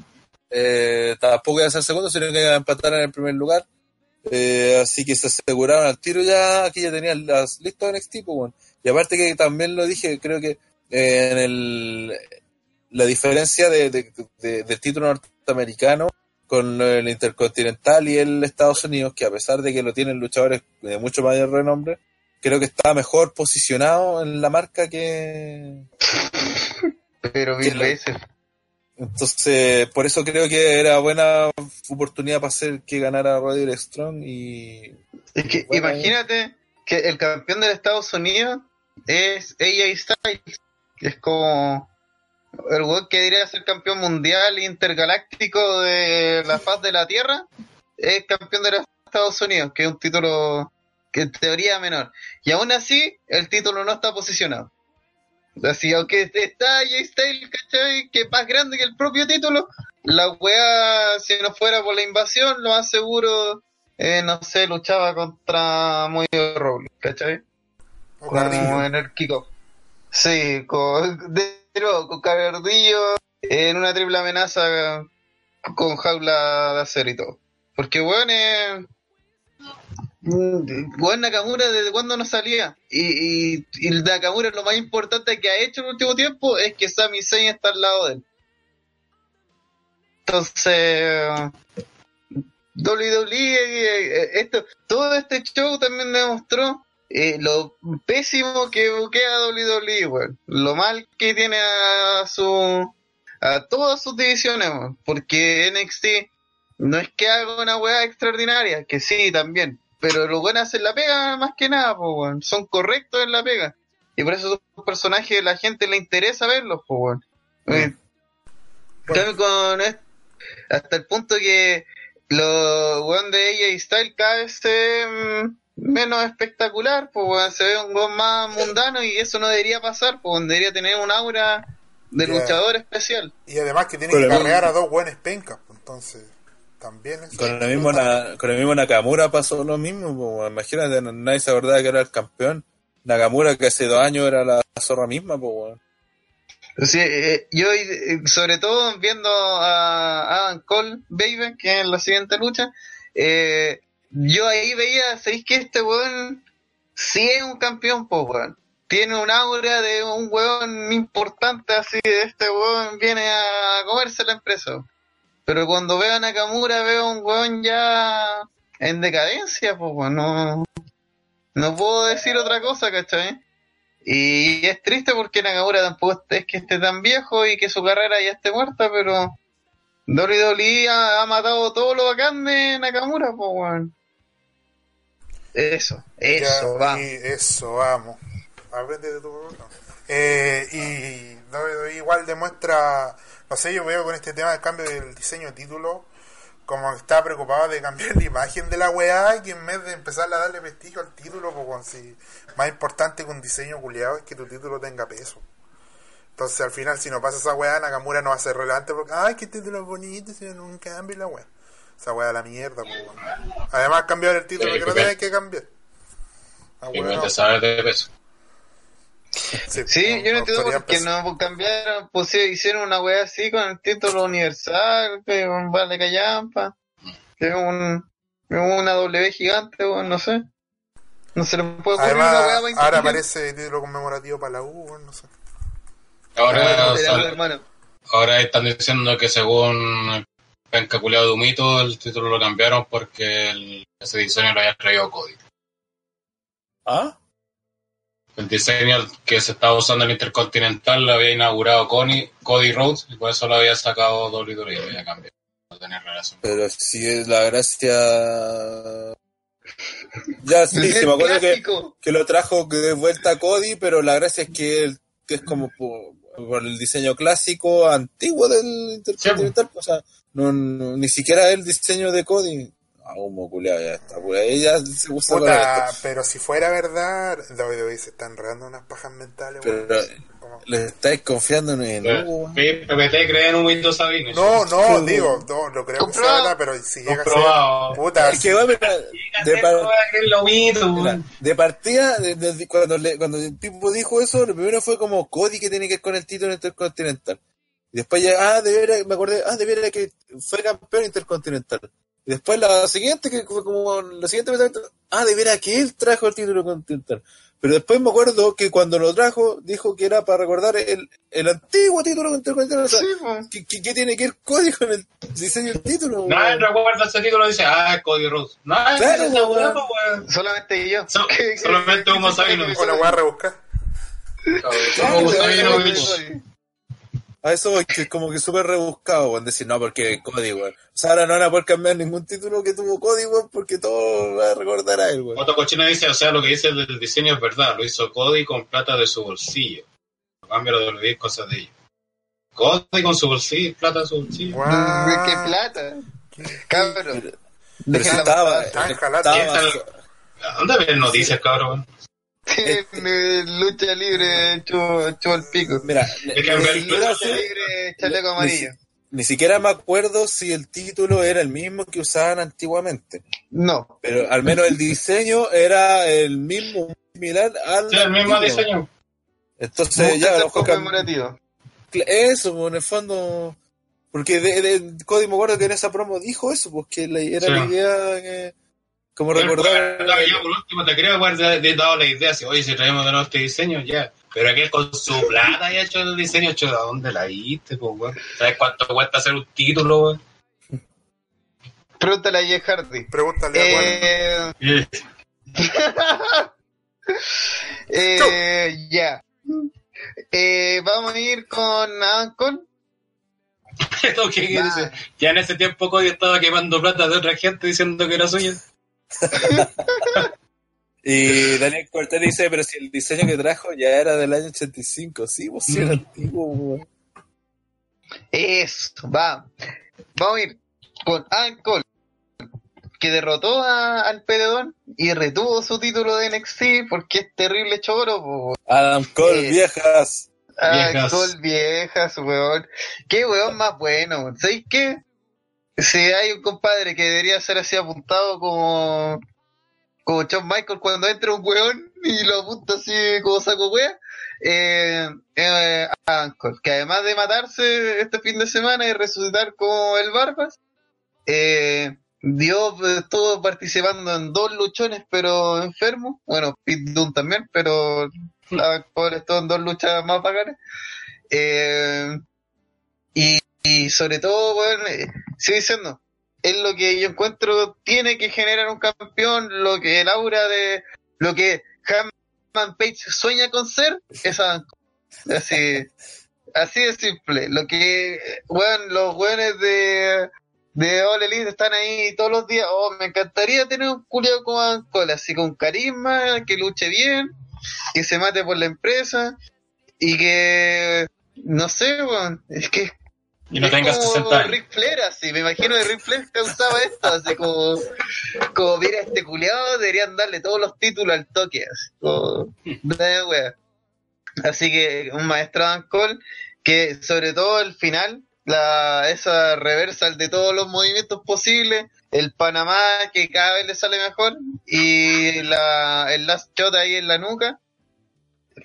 eh, tampoco iba a ser segundo, sino que iba a empatar en el primer lugar. Eh, así que se aseguraron al tiro ya, aquí ya tenían las listas NXT, pues bueno. Y aparte que también lo dije, creo que en el la diferencia de, del título norteamericano con el Intercontinental y el Estados Unidos, que a pesar de que lo tienen luchadores de mucho mayor renombre, creo que está mejor posicionado en la marca que... Pero mil veces. Entonces, por eso creo que era buena oportunidad para hacer que ganara Roderick Strong y... Es que imagínate que el campeón de Estados Unidos es AJ Styles, que es como el weón que diría ser campeón mundial intergaláctico de la faz de la Tierra, es campeón de los Estados Unidos, que es un título que en teoría menor. Y aún así, el título no está posicionado. Así, aunque está Jay Styles, ¿cachai? Que es más grande que el propio título, la weá, si no fuera por la invasión, lo más seguro, eh, no sé, luchaba contra muy Robles, ¿cachai? Como en el kickoff. Sí, con, de, con Cabardillo en una triple amenaza con jaula de acero y todo. Porque, bueno, eh, Juan Nakamura desde cuando no salía. Y, y, y, Nakamura lo más importante que ha hecho en el último tiempo es que Sami Zayn está al lado de él. Entonces, WWE, eh, esto, todo este show también demostró eh, lo pésimo que buquea WWE, weón. Lo mal que tiene a su a todas sus divisiones, weón. Porque NXT no es que haga una weá extraordinaria, que sí, también pero los buenos hacen la pega más que nada, son correctos en la pega. Y por eso esos personajes la gente le interesa verlos, pues, bueno. con hasta el punto que los weón de ella y Style cada vez se ven menos espectacular, pues se ve un weón más mundano y eso no debería pasar, pues debería tener un aura de luchador especial. Y además que tiene que cargar a dos buenos pencas, entonces. También con, lo mismo con el mismo Nakamura pasó lo mismo. Imagínate, nadie se acordaba que era el campeón. Nakamura, que hace dos años era la zorra misma. Pues, Sí, eh, yo eh, sobre todo viendo a Adam Cole, Baby, que es la siguiente lucha, eh, yo ahí veía, ¿sabéis que este weón sí es un campeón, pues weón? Tiene un aura de un weón importante así, este weón viene a comerse la empresa. Pero cuando veo a Nakamura veo a un weón ya en decadencia, pues no, no puedo decir otra cosa, ¿cachai? Y es triste porque Nakamura tampoco es que esté tan viejo y que su carrera ya esté muerta, pero WWE ha, ha matado todo lo bacán de Nakamura, pues weón. Eso, eso, vamos. eso, vamos. Aprende de tu eh, y WWE igual demuestra no sé, yo veo con este tema del cambio del diseño de título, como que está preocupado de cambiar la imagen de la weá, y en vez de empezar a darle prestigio al título, pues si más importante que un diseño culiado es que tu título tenga peso. Entonces al final si no pasa esa weá, Nakamura no va a ser relevante porque, ay, qué título bonito, si no un cambio la weá. Esa weá la mierda, pues, Además cambiar el título que no tiene que cambiar. y no te de peso. Sí, yo no, entiendo por qué no cambiaron, pues hicieron una wea así con el título universal, que un vale callampa, que es un, una W gigante, o no sé. No se le puede ocurrir una wea Ahora aparece el título conmemorativo para la U, no sé. Ahora, ahora están diciendo que según el calculado de Humito, el título lo cambiaron porque ese diseño lo había traído Cody. ¿Ah? El diseño que se estaba usando en el Intercontinental lo había inaugurado Cody Rhodes y por eso lo había sacado WWE, había cambiado. No tenía relación. Pero si es la gracia. Ya, sí, *laughs* me acuerdo que, que, lo trajo de vuelta Cody, pero la gracia es que, que es como por, el diseño clásico antiguo del Intercontinental, o sea, no, ni siquiera el diseño de Cody humo culiado, ya está. Pues ella se usa Puta, pero si fuera verdad, WWE se están enredando unas pajas mentales. Pero le estáis confiando en el Hugo. PPT cree en un Windows Sabine. No, no, digo, no, lo creo que sea verdad, pero si llega a ser. Puta, es que va, de, de partida, de, cuando, le, cuando el tipo dijo eso, lo primero fue como Cody que tiene que ir con el título intercontinental. Y después ya, ah, de veras, me acordé, ah, de veras que fue campeón intercontinental. Y después la siguiente, que fue como la siguiente ah, de veras que él trajo el título Continental. Pero después me acuerdo que cuando lo trajo, dijo que era para recordar el, el antiguo título Continental. O sea, ¿qué, qué, tiene que ver código en el diseño del título? Nadie recuerda ese título dice, ah, Cody Rhodes. Nadie claro, weón. Solamente yo. So, *laughs* solamente Hugo. Una rebuscar. Hugo Sabinovich. A eso voy, que es como que súper rebuscado, weón, decir, no, porque Cody, weón. O sea, ahora no van a poder cambiar ningún título que tuvo Cody, weón, porque todo va a recordar a él, weón. Otro cochino dice, o sea, lo que dice del diseño es verdad, lo hizo Cody con plata de su bolsillo. Cambio de olvidar cosas de ellos. Cody con su bolsillo, plata de su bolsillo. Wow. ¿Qué plata? Cabrón. Pero estaba, estaba, ¿Dónde ven noticias, cabrón? Lucha libre hecho, el pico. Mira, lucha libre chaleco amarillo. Ni, siquiera me acuerdo si el título era el mismo que usaban antiguamente. No. Pero al menos el diseño era el mismo, similar al. Sí, el mismo diseño. Entonces ya lo conmemorativo. Eso, pues, en el fondo. Porque de, de, Cody me acuerdo que en esa promo dijo eso, pues que era la idea que como recordar. Yo por último te creo haber dado la idea, si oye, si traemos de nuevo este diseño, ya. Pero aquel con su plata y ha hecho el diseño, hecho, ¿de dónde la viste, pues, ¿Sabes cuánto cuesta hacer un título, weón? Pregúntale a Jeff Hardy. Pregúntale a eh... *laughs* eh, ya. Eh, vamos a ir con Ancon. ¿Qué *laughs* Ya en ese tiempo Cody estaba quemando plata de otra gente diciendo que era suya. Y Daniel Cortés dice, pero si el diseño que trajo ya era del año 85, sí, vos pues, era antiguo, Eso, va. Vamos a ir con Adam Cole, que derrotó a, al Pededón y retuvo su título de NXT porque es terrible choro. Adam Cole, eh, viejas. Adam Cole, viejas, weón. Qué weón más bueno. ¿Sabéis qué? Si hay un compadre que debería ser así apuntado como como John Michael cuando entra un weón y lo apunta así como saco wea, eh, eh, que además de matarse este fin de semana y resucitar como el Barbas, eh, dio todo participando en dos luchones pero enfermo, bueno, Pete Dunne también, pero la pobre estuvo en dos luchas más bacanas. Eh, y y sobre todo, bueno, eh, sigo diciendo, es lo que yo encuentro tiene que generar un campeón, lo que el aura de lo que Hammond Page sueña con ser, es así, *laughs* así de simple. Lo que, bueno, los buenos de, de All Elite están ahí todos los días. Oh, me encantaría tener un culiado como Ancol, así con carisma, que luche bien, que se mate por la empresa y que, no sé, bueno, es que y no tengas 60 años. Rick Flair, así, me imagino que Rick Flair causaba esto, así como, como mira este culiado, deberían darle todos los títulos al toque, así, como, Así que un maestro Dan Cole, que sobre todo el final, la, esa reversal de todos los movimientos posibles, el Panamá que cada vez le sale mejor, y la, el last shot ahí en la nuca,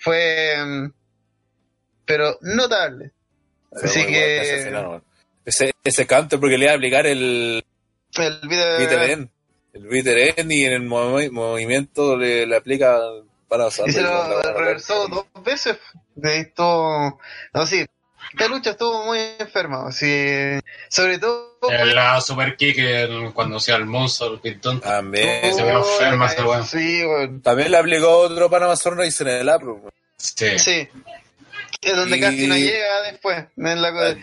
fue, mm, pero notable. Así que. ese, ese canto, porque le iba a aplicar el. El Bitter El Bitter y en el movimiento le, le aplica para usarlo. Y se lo reversó dos veces. De esto. No, sí. Esta lucha estuvo muy enferma. Así, sobre todo. El la super kick cuando sea el monstruo, el pintón. También. Se ve enferma ese weón. Sí, bueno. También le aplicó otro Panamá Sunrise en el Apro. Sí. Sí. Es donde casi no llega después. En la...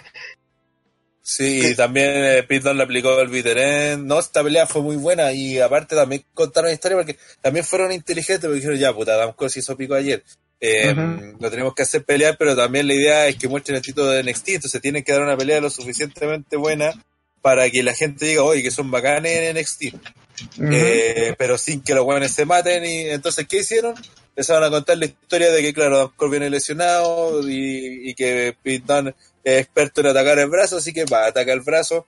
Sí, y también eh, le aplicó el Biteren. No, esta pelea fue muy buena y aparte también contaron historia porque también fueron inteligentes porque dijeron, ya, puta, Adam Cole hizo pico ayer. Eh, Lo tenemos que hacer pelear, pero también la idea es que muestren el título de NXT, entonces tienen que dar una pelea lo suficientemente buena para que la gente diga, oye, que son bacanes en NXT. eh, pero sin que los buenos se maten. y Entonces, ¿qué hicieron? Empezaron a contar la historia de que, claro, Don Cole viene lesionado y, que Pete es experto en atacar el brazo, así que va a atacar el brazo.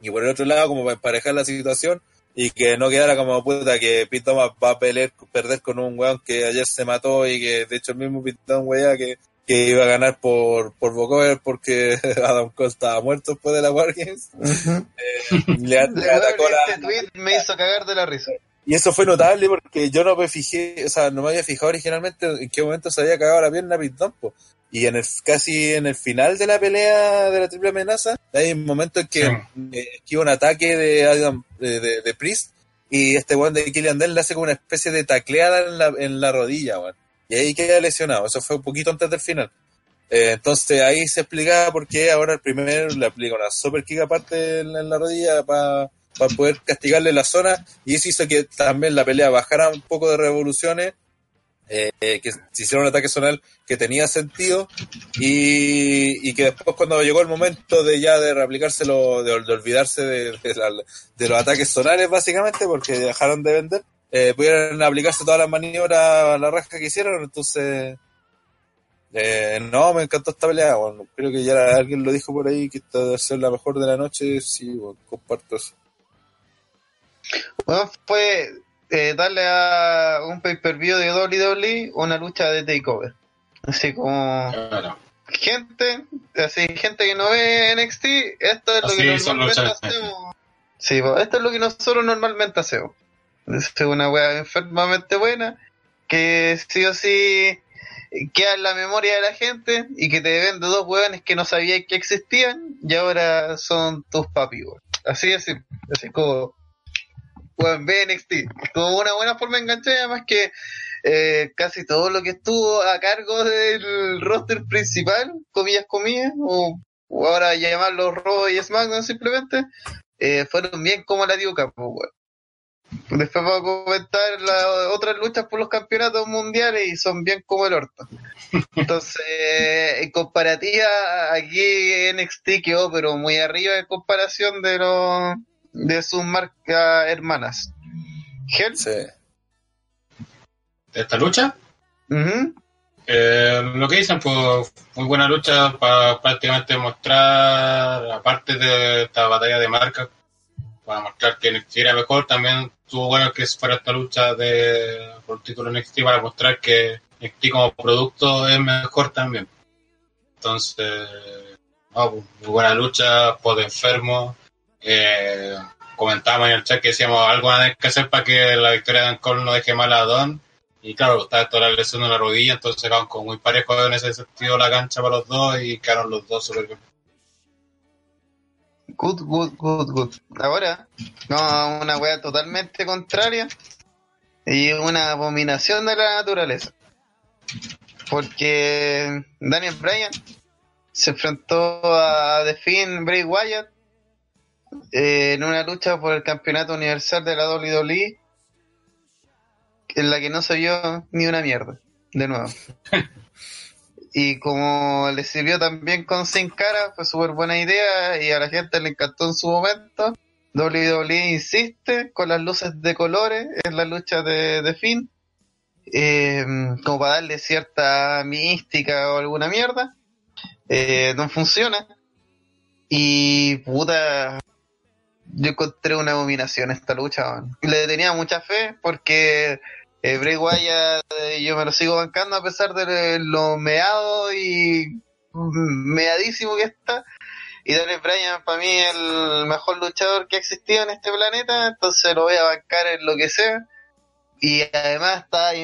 Y por el otro lado, como para emparejar la situación y que no quedara como puta que Pete va a pelear, perder con un weón que ayer se mató y que de hecho el mismo Pete Dunne, que que iba a ganar por, por Vocover porque *laughs* Adam Cole estaba muerto después de la Wargames. eh, le, atacó la... Este tweet me hizo cagar de la risa. Y eso fue notable porque yo no me fijé, o sea, no me había fijado originalmente en qué momento se había cagado la pierna Pit Y en el, casi en el final de la pelea de la triple amenaza, hay un momento en que, sí. un ataque de, Adam, de, de, de, Priest y este one de Killian Dell le hace como una especie de tacleada en la, en la rodilla, weón. Y ahí queda lesionado. Eso fue un poquito antes del final. Eh, entonces ahí se explicaba por qué ahora el primero le aplica una super kick aparte en, en la rodilla para para poder castigarle la zona y eso hizo que también la pelea bajara un poco de revoluciones, eh, que se hiciera un ataque zonal que tenía sentido y, y, que después cuando llegó el momento de ya de reaplicárselo, de, de olvidarse de, de, los ataques zonales básicamente porque dejaron de vender, eh, pudieran aplicarse todas las maniobras a la rasca que hicieron, entonces... Eh, no, me encantó esta pelea. Bueno, creo que ya alguien lo dijo por ahí que esta debe ser la mejor de la noche. Sí, bueno, comparto eso. Bueno, fue eh, darle a un pay-per-view de WWE una lucha de takeover. Así como gente, así gente que no ve NXT, esto es lo que normalmente hacemos. Sí, esto es lo que nosotros normalmente hacemos. Es una wea enfermamente buena que sí o sí queda en la memoria de la gente y que te vende dos weones que no sabías que existían y ahora son tus papi, Así es, así como bueno, BNXT. Como una buena forma de enganchar, además que eh, casi todo lo que estuvo a cargo del roster principal, comillas, comillas, o, ahora llamarlo Raw y SmackDown simplemente, eh, fueron bien como la dio Capo, Después vamos a comentar las otras luchas por los campeonatos mundiales y son bien como el orto. Entonces, en comparativa, aquí NXT quedó pero muy arriba en comparación de los de sus marcas hermanas. ¿Gel? Sí. ¿De esta lucha? eh, lo que dicen, pues muy buena lucha para prácticamente mostrar, aparte de esta batalla de marca, para mostrar que NXT era mejor, también tuvo bueno que fuera esta lucha de por el título NXT para mostrar que NXT como producto es mejor también. Entonces, pues, muy buena lucha, pod enfermo, eh, comentábamos en el chat que decíamos algo a que hacer para que la victoria de Ancol no deje mal a Don. Y claro, estaba toda la lesión de la rodilla, entonces quedaron como muy parejos en ese sentido la cancha para los dos y quedaron los dos súper bien. Good, good, good, good. Ahora, no, una wea totalmente contraria y una abominación de la naturaleza. Porque Daniel Bryan se enfrentó a The Finn Bray Wyatt eh, en una lucha por el campeonato universal de la WWE en la que no se vio ni una mierda, de nuevo. *laughs* y como le sirvió también con Sin Cara, fue súper buena idea y a la gente le encantó en su momento. WWE insiste con las luces de colores en la lucha de, de Finn, eh, como para darle cierta mística o alguna mierda. Eh, no funciona. Y puta, yo encontré una abominación esta lucha. Le tenía mucha fe porque eh, Bray Wyatt eh, yo me lo sigo bancando a pesar de lo meado y meadísimo que está. Y Daniel Bryan para mí el mejor luchador que ha existido en este planeta, entonces lo voy a bancar en lo que sea. Y además está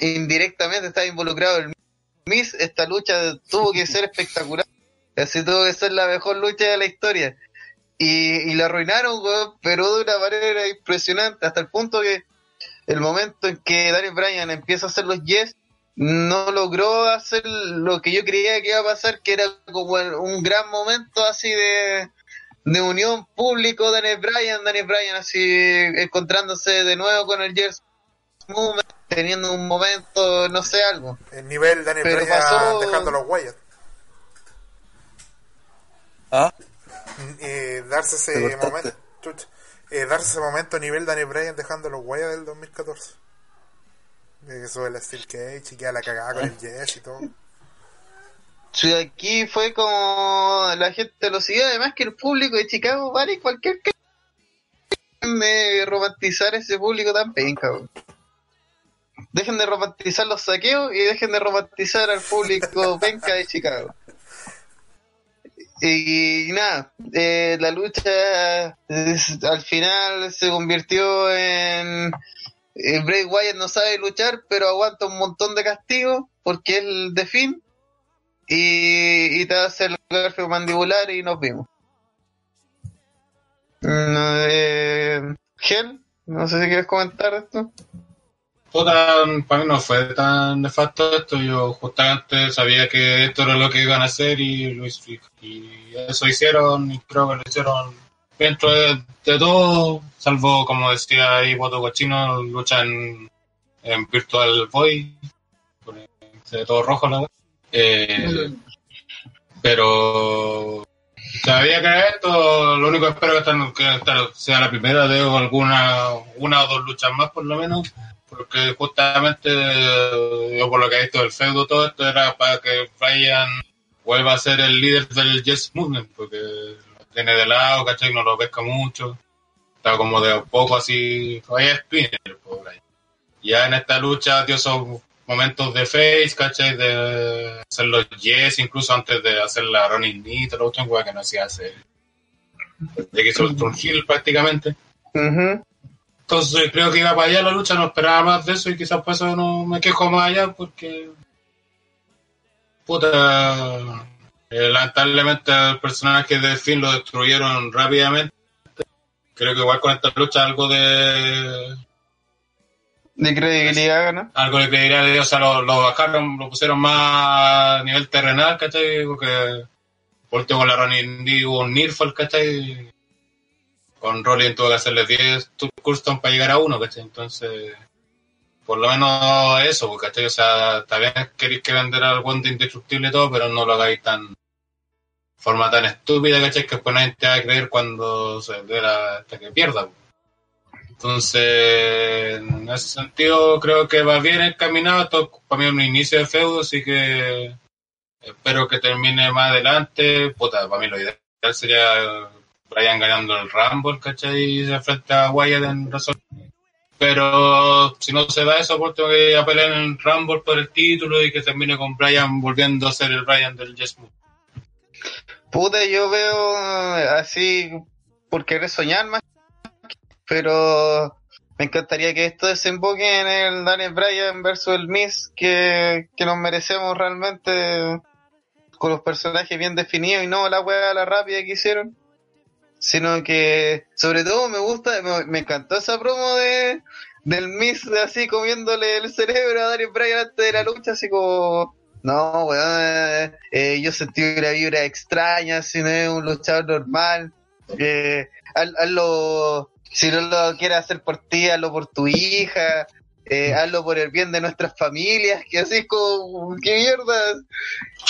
indirectamente está involucrado el Miss, esta lucha tuvo que ser espectacular. Así tuvo que ser la mejor lucha de la historia. Y, y la arruinaron, pero de una manera impresionante, hasta el punto que el momento en que Daniel Bryan empieza a hacer los yes, no logró hacer lo que yo creía que iba a pasar, que era como un gran momento así de, de unión público Daniel Bryan, Daniel Bryan así encontrándose de nuevo con el Yes teniendo un momento, no sé, algo. El nivel Daniel Bryan pasó... dejando los Wyatt. ¿Ah? Eh, darse ese momento eh, darse ese momento a nivel Daniel Bryan dejando los guayas del 2014 eso de la Steel Cage y queda la cagada con el Jess y todo Sí, aquí fue como la gente lo siguió, además que el público de Chicago vale cualquier que me romantizar ese público tan penca. dejen de romantizar los saqueos y dejen de romantizar al público penca de Chicago. Y, nada, eh, la lucha al final se convirtió en... Eh, Bray Wyatt no sabe luchar, pero aguanta un montón de castigos porque es el de fin. Y, te hace el garfio mandibular y nos vimos. Mm, eh, no sé si quieres comentar esto. Puta, para mí no fue tan nefasto esto. Yo justamente sabía que esto era lo que iban a hacer y, y eso hicieron y creo que lo hicieron dentro de, todo, salvo como decía ahí Boto Cochino, lucha en, Virtual Boy, se ve todo rojo la web. Eh, pero sabía que esto, lo único que espero que, que sea la primera de alguna, una o dos luchas más por lo menos porque justamente yo por lo que he visto del feudo todo esto era para que Brian vuelva a ser el líder del Yes Movement, porque lo tiene de lado, ¿cachai? No lo pesca mucho, está como de un poco así, vaya spinner por. Ya en esta lucha dio esos momentos de face, ¿cachai? De hacer los Yes, incluso antes de hacer la running knee, la lucha que no hacía hacer. De que hizo el heel prácticamente. Entonces creo que iba para allá la lucha, no esperaba más de eso y quizás por eso no me quejo más allá porque puta eh, lamentablemente el personaje de Finn lo destruyeron rápidamente. Creo que igual con esta lucha algo de de credibilidad, ¿no? Algo de credibilidad, o sea, lo, bajaron, lo pusieron más a nivel terrenal, ¿cachai? Porque por último con la Ronnie hubo un Nirfall, ¿cachai? Con Rollins tuvo que hacerle 10 custom para llegar a uno, ¿cachai? Entonces, por lo menos eso, ¿cachai? O sea, también queréis que vender de indestructible y todo, pero no lo hagáis tan forma tan estúpida, ¿cachai? Que después nadie te va a creer cuando se dé hasta que pierda. Entonces, en ese sentido, creo que va bien encaminado. Esto para mí es un inicio de feudo, así que espero que termine más adelante. Puta, para mí lo ideal sería Brian ganando el Rumble, ¿cachai? Y se enfrenta a Wyatt en razón. Pero si no se da eso, pues tengo que apelar en Rumble por el título y que termine con Brian volviendo a ser el Brian del Yes Puta, yo veo así por querer soñar más, pero me encantaría que esto desemboque en el Daniel Bryan versus el Miss que, que nos merecemos realmente con los personajes bien definidos y no la hueá la rápida que hicieron sino que sobre todo me gusta, me, encantó esa promo de del Miss así comiéndole el cerebro a Daniel Bryan antes de la lucha, así como no, weón, eh, yo sentí una vibra extraña, si no es un luchador normal, eh, hazlo, si no lo quieres hacer por ti, hazlo por tu hija, eh, hazlo por el bien de nuestras familias, que así como, qué mierda.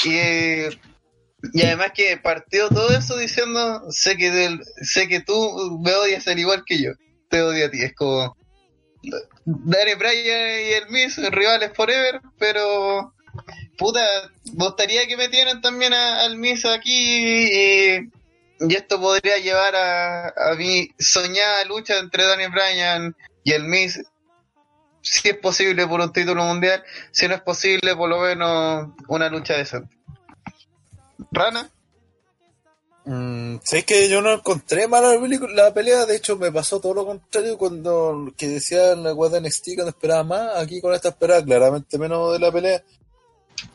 Y, eh, y además que partió todo eso diciendo, sé que del, sé que tú me odias al igual que yo, te odio a ti, es como Daniel Bryan y el Miss, rivales forever, pero puta, gustaría que metieran también al Miss aquí y, esto podría llevar a, a mi soñada lucha entre Daniel Bryan y el Miss si es posible por un título mundial, si no es posible por lo menos una lucha decente. Rana. Mm, sé que yo no encontré mala la pelea, de hecho me pasó todo lo contrario cuando que decía la weá de NXT cuando esperaba más, aquí con esta esperaba claramente menos de la pelea.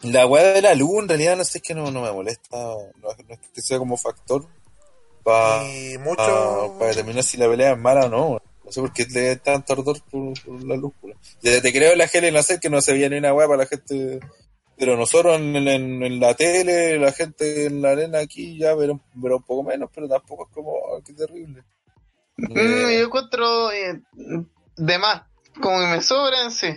La weá de la luz en realidad no sé, es que no, no me molesta, no, es que sea como factor para pa, determinar si la pelea es mala o no. No sé por qué le da tanto ardor por, la luz. Te creo la Helen hacer que no se veía ni una weá para la gente pero nosotros en, en, la tele, la gente en la arena aquí ya verá, un poco menos, pero tampoco es como, oh, qué terrible. Mm, eh, yo encuentro eh, de más, como que me sobran, sí.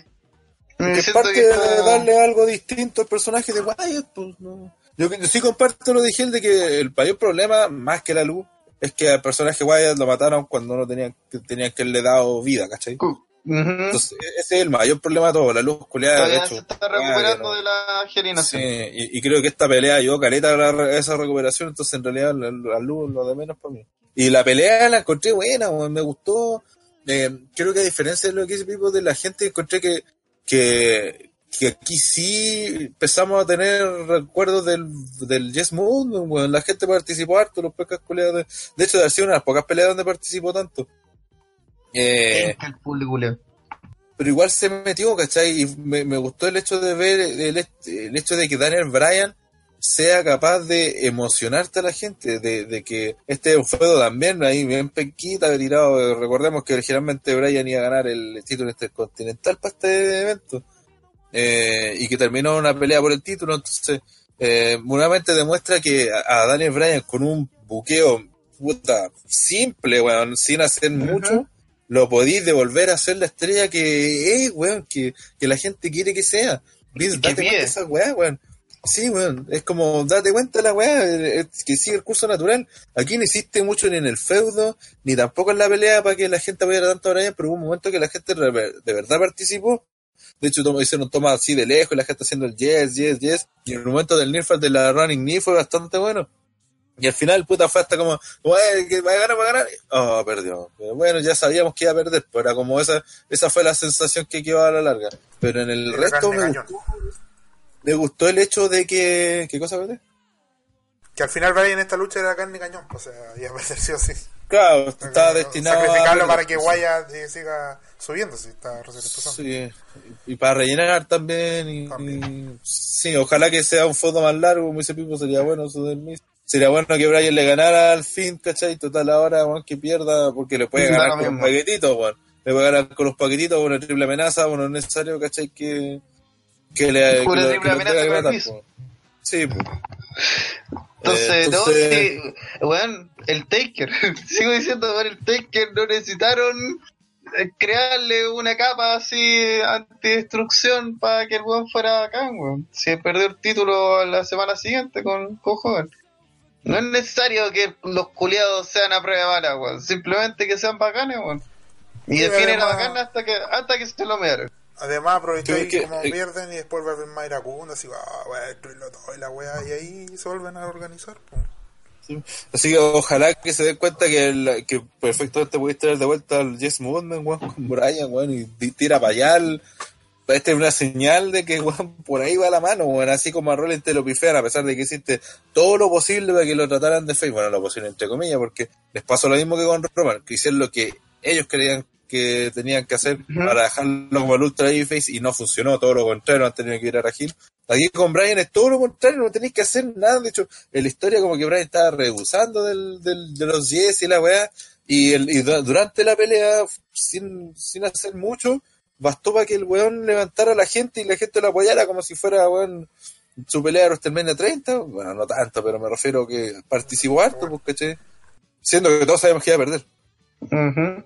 Me parte de darle algo distinto al personaje de Wyatt, pues no. Yo, yo sí comparto lo de Gil de que el mayor problema, más que la luz, es que al personaje Wyatt lo mataron cuando no tenían, tenían que le dado vida, ¿cachai? Entonces, ese es el mayor problema de todo, la luz culiada. de hecho, se está recuperando de la gerinación. Sí, y, creo que esta pelea ayudó careta a esa recuperación, entonces en realidad la, luz lo de menos para mí. Y la pelea la encontré buena, me gustó. Eh, creo que a diferencia de lo que dice Pipo de la gente, encontré que, que, que aquí sí empezamos a tener recuerdos del, del Yes Moon, bueno, la gente participó harto, los pocas de, de hecho, ha sido una de las pocas peleas donde participó tanto. Eh, el público, pero igual se metió, ¿cachai? Y me, me gustó el hecho de ver el, el, hecho de que Daniel Bryan sea capaz de emocionarte a la gente, de, de que este feudo también, ahí bien pequita, tirado, recordemos que originalmente Bryan iba a ganar el título intercontinental para este evento, eh, y que terminó una pelea por el título, entonces, eh, nuevamente demuestra que a, Daniel Bryan con un buqueo puta simple, weón, sin hacer mucho, lo podéis devolver a ser la estrella que es, weón, que, que la gente quiere que sea. Vince, date cuenta de esa weá, weón. Sí, weón, es como, date cuenta de la weá, que sigue el curso natural. Aquí no hiciste mucho ni en el feudo, ni tampoco en la pelea para que la gente vaya tanto a Brian, pero hubo un momento que la gente de verdad participó. De hecho, hicieron toma así de lejos y la gente haciendo el yes, yes, yes. Y el momento del near de la running knee fue bastante bueno. Y al final, puta, fue hasta como, que va a ganar, va a ganar. Oh, perdió. bueno, ya sabíamos que iba a perder, pero era como esa, esa fue la sensación que quedó a la larga. Pero en el resto me gustó, me gustó, el hecho de que, ¿qué cosa, verdad? Que al final Brian en esta lucha era carne y cañón, o sea, iba a perder sí o sí. Claro, estaba destinado sacrificarlo para que Guaya siga subiendo, si está Sí, y para rellenar también, y, sí, ojalá que sea un foto más largo, como dice Pipo, sería bueno eso del mismo sería bueno que Brian le ganara al fin, ¿cachai? Total ahora, que pierda, porque le puede ganar con los paquetitos, bueno. Le puede ganar con los paquetitos, una triple amenaza, bueno, es necesario, ¿cachai? Que, que le... Una triple amenaza Sí, pues. Entonces, no, sí, bueno, el Taker, *laughs* sigo diciendo, bueno, el Taker no necesitaron eh, crearle una capa así antidestrucción para que el weón fuera acá, weón. Si perdió el título la semana siguiente con, con Hogan. No es necesario que los culiados sean a prueba de bala, weón. Simplemente que sean bacanes, weón. Y sí, definen la bacana hasta que, hasta que se lo mearon. Además, aprovechó ahí que, como pierden y después vuelven más iracundos, así, ah, voy a destruirlo todo y la weá, y ahí se vuelven a organizar, Sí. Así que ojalá que se den cuenta que, el, que perfectamente pudiste traer de vuelta al Jess Moodman, weón, con Brian, weón, y tira para allá esta es una señal de que *laughs* por ahí va la mano, bueno, así como a Rollins te lo pifean, a pesar de que hiciste todo lo posible para que lo trataran de face, bueno, lo posible entre comillas, porque les pasó lo mismo que con Roman, que hicieron lo que ellos creían que tenían que hacer para dejarlo como el ultra face y no funcionó, todo lo contrario, han tenido que ir a Rajil. Aquí con Brian es todo lo contrario, no tenéis que hacer nada, de hecho, en la historia como que Brian estaba rehusando del, del, de los yes y la weá, y, el, y durante la pelea, sin, sin hacer mucho, bastó para que el weón levantara a la gente y la gente lo apoyara como si fuera, weón, su pelea de WrestleMania 30. Bueno, no tanto, pero me refiero que participó harto, pues, caché. Siendo que todos sabemos que iba a perder.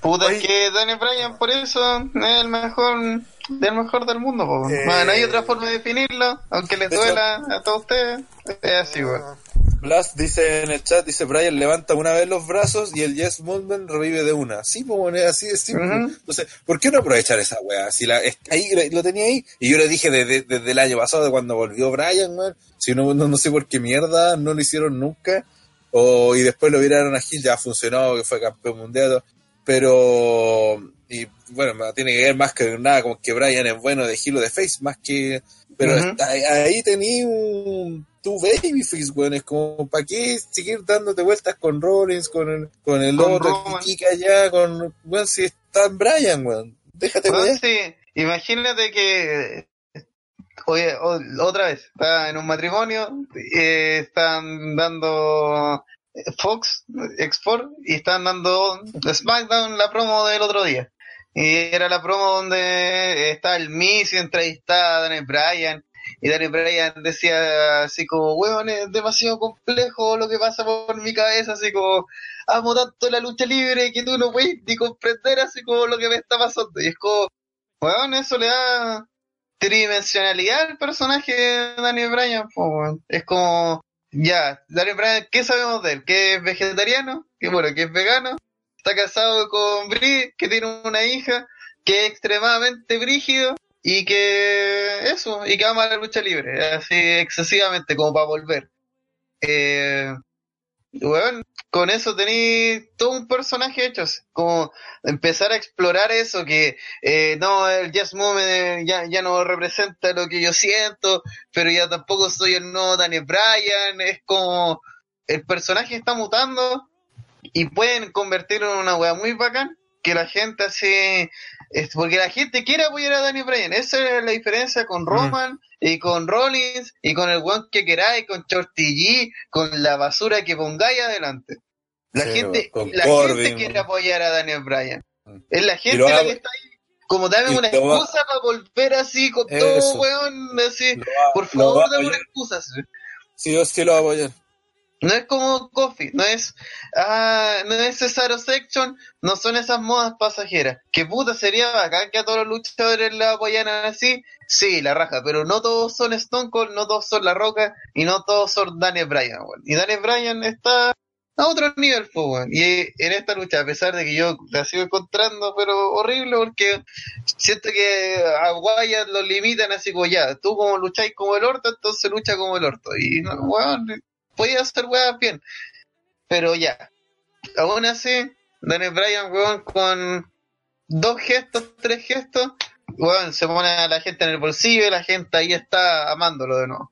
Puta, que Daniel Bryan por eso es el mejor del mejor del mundo, pues. no hay otra forma de definirlo, aunque les duela a todos ustedes, es así, weón. Blast dice en el chat, dice Brian, levanta una vez los brazos y el Yes Movement revive de una. Sí, pues así de simple. Entonces, ¿por qué no aprovechar esa weá? Si la, ahí lo tenía ahí, y yo le dije desde, el año pasado, de cuando volvió Brian, man, si no, no, sé por qué mierda no lo hicieron nunca, o y después lo viraron a Gil, ya funcionó, que fue campeón mundial, pero, y bueno, tiene que ver más que nada con que Brian es bueno de Gil o de Face, más que, pero ahí tenía un tu babyface, weón. Es como, ¿para qué seguir dándote vueltas con Rollins, con el, con el otro, Kika allá, con, weón, si está Brian, weón. Déjate, weón. Sí, imagínate que, oye, otra vez, está en un matrimonio, eh, están dando Fox, Export, y están dando SmackDown la promo del otro día. Y era la promo donde está el Miss entrevistada Daniel Bryan y Daniel Bryan decía así como, weón, es demasiado complejo lo que pasa por mi cabeza, así como, amo tanto la lucha libre que tú no puedes ni comprender así como lo que me está pasando. Y es como, weón, eso le da tridimensionalidad al personaje de Daniel Bryan, Es como, ya, Daniel Bryan, ¿qué sabemos de él? ¿Que es vegetariano? Que bueno, que es vegano. Está casado con Brie, que tiene una hija, que es extremadamente brígido y que eso, y que ama la lucha libre, así excesivamente como para volver. Eh, bueno, con eso tenéis todo un personaje hecho, como empezar a explorar eso, que eh, no, el Jazz Moment ya, ya no representa lo que yo siento, pero ya tampoco soy el nuevo Daniel Bryan, es como el personaje está mutando y pueden convertirlo en una wea muy bacán, que la gente así, es porque la gente quiere apoyar a Daniel Bryan, esa es la diferencia con Roman y con Rollins y con el one que queráis, con Shorty G, con la basura que pongáis adelante. La gente, la gente quiere apoyar a Daniel Bryan. Mm. Es la gente la que está ahí. Como dame una excusa para volver así con todo, weón. Así. Por favor, dame una excusa. Sí, yo sí lo voy a apoyar. No es como Coffee, no es, ah, no es Cesaro Section, no son esas modas pasajeras. Que puta sería bacán que a todos los luchadores la apoyaran así, sí, la raja, pero no todos son Stone Cold, no todos son La Roca y no todos son Daniel Bryan, Y Daniel Bryan está a otro nivel, pues, Y en esta lucha, a pesar de que yo la sigo encontrando, pero horrible, porque siento que a Wyatt lo limitan así como ya, tú como lucháis como el orto, entonces lucha como el orto. Y, weón, podía hacer weas bien. Pero ya. Aún así, Daniel Bryan, weón, con dos gestos, tres gestos, weón, se pone a la gente en el bolsillo y la gente ahí está amándolo de nuevo.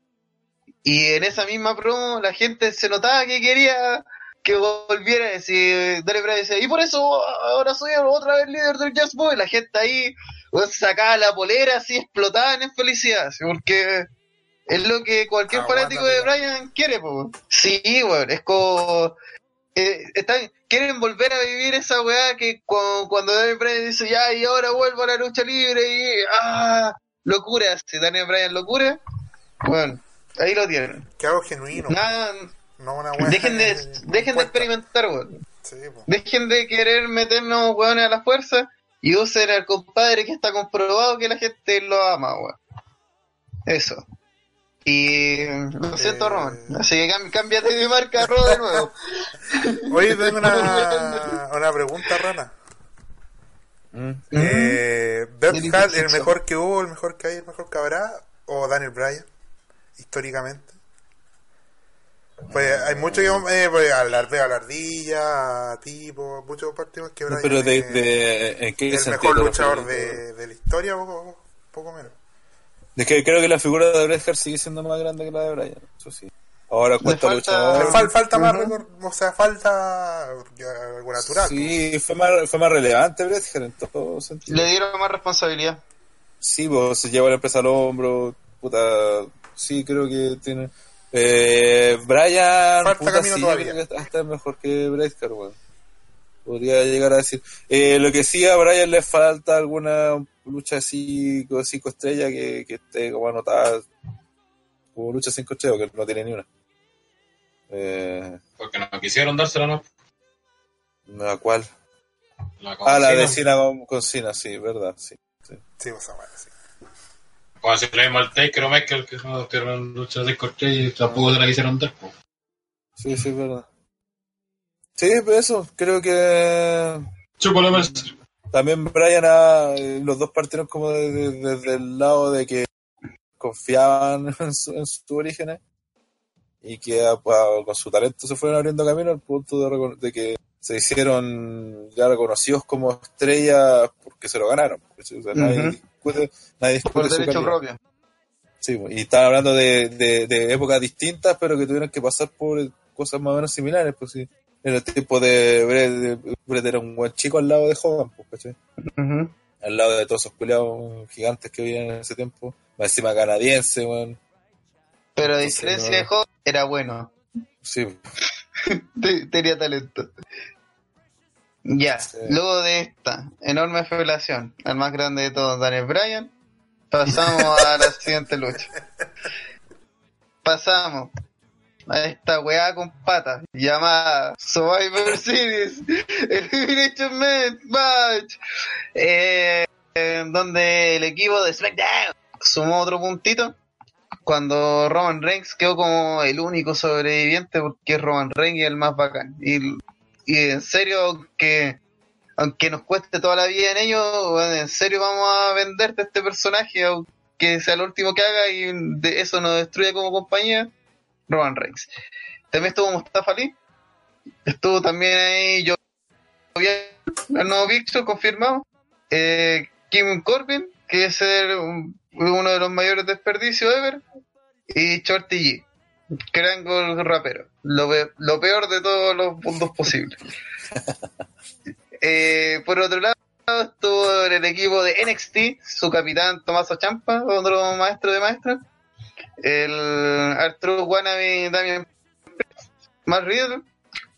Y en esa misma promo, la gente se notaba que quería que volviera a decir, Daniel Bryan decía, y por eso ahora soy otra vez líder del Jazz Boy. La gente ahí, weón, sacaba la polera así, explotaban en felicidad, porque es lo que cualquier fanático de Brian quiere, pues. Sí, weón, es como... Eh, están, quieren volver a vivir esa weá que cuando, cuando Daniel Bryan dice ya y ahora vuelvo a la lucha libre y ah locura si Daniel Bryan locura bueno ahí lo tienen. Que hago genuino. Nada no una weá dejen de dejen de experimentar weón. Sí, dejen de querer meternos weones a la fuerza y usen al compadre que está comprobado que la gente lo ama weón. Eso y lo siento, Ron. Así que cámbiate mi marca, Ron, de nuevo. *laughs* Oye, tengo una, una pregunta, Rana. Mm. Eh, ¿Beth Hall el mejor que hubo, el mejor que hay, el mejor que habrá? ¿O Daniel Bryan? Históricamente. Pues hay mucho que eh, pues, hablar de alardilla, tipo, muchos partidos que Bryan pero de, de, ¿en qué el mejor luchador de, de, la historia, poco, poco menos. Es que creo que la figura de Bret Hart sigue siendo más grande que la de Bryan, eso sí. Ahora cuesta falta, luchador. falta más, o sea, falta algo natural. Sí, fue más, fue más relevante Bret Hart en todo sentido. Le dieron más responsabilidad. Sí, pues se lleva la empresa al hombro, puta, sí, creo que tiene... Eh, Brian, falta puta, camino sí, todavía. Está mejor que Bret Hart, bueno. Podría llegar a decir. Eh, lo que sí a Brian le falta alguna lucha así con cinco estrellas que, que esté como anotada como lucha cinco estrellas, que no tiene ni una. Eh, Porque no quisieron dársela, ¿no? ¿La cual? La ah, la de Cina con, Cina, sí, verdad, sí. Sí, sí pues a sí. Cuando se trae mal Taker o Michael, que no tienen lucha cinco estrellas y tampoco se la quisieron dar, pues. Sí, sí, verdad. Sí, pues eso, creo que... Chúpalo, también Brian, ha, los dos partieron como desde el lado de que confiaban *laughs* en su, en sus orígenes y que con su talento se fueron abriendo camino al punto de, que se hicieron ya reconocidos como estrellas porque se lo ganaron. Nadie discute, nadie Por derecho propio. Sí, y están hablando de, de, épocas distintas, pero que tuvieron que pasar por cosas más o menos similares. Pues sí en el tiempo de Brett, era un buen chico al lado de Hogan, pues, Al lado de todos esos culiados gigantes que vivían en ese tiempo. Más encima canadiense, weón. Pero a diferencia de Hogan, era bueno. Sí. *laughs* Tenía talento. Ya, luego de esta enorme revelación, al más grande de todos, Daniel Bryan, pasamos a la siguiente lucha. *laughs* Pasamos a esta weá con patas llamada Survivor *laughs* Series Elimination Match eh, donde el equipo de SmackDown sumó otro puntito cuando Roman Reigns quedó como el único sobreviviente porque Roman Reigns es el más bacán. Y, y en serio que aunque nos cueste toda la vida en ello en serio vamos a venderte este personaje aunque sea el último que haga y de eso nos destruye como compañía Roman Reigns. También estuvo Mustafa Ali, Estuvo también ahí yo el nuevo Pixel confirmado. Eh, Kim Corbin, que es el, uno de los mayores desperdicios ever. Y Shorty G, gran gol rapero. Lo, lo peor de todos los mundos posibles. *laughs* eh, por otro lado, estuvo en el equipo de NXT, su capitán Tomaso Champa, otro maestro de maestros. El Arturo Wannabe Damian Matt Riddle,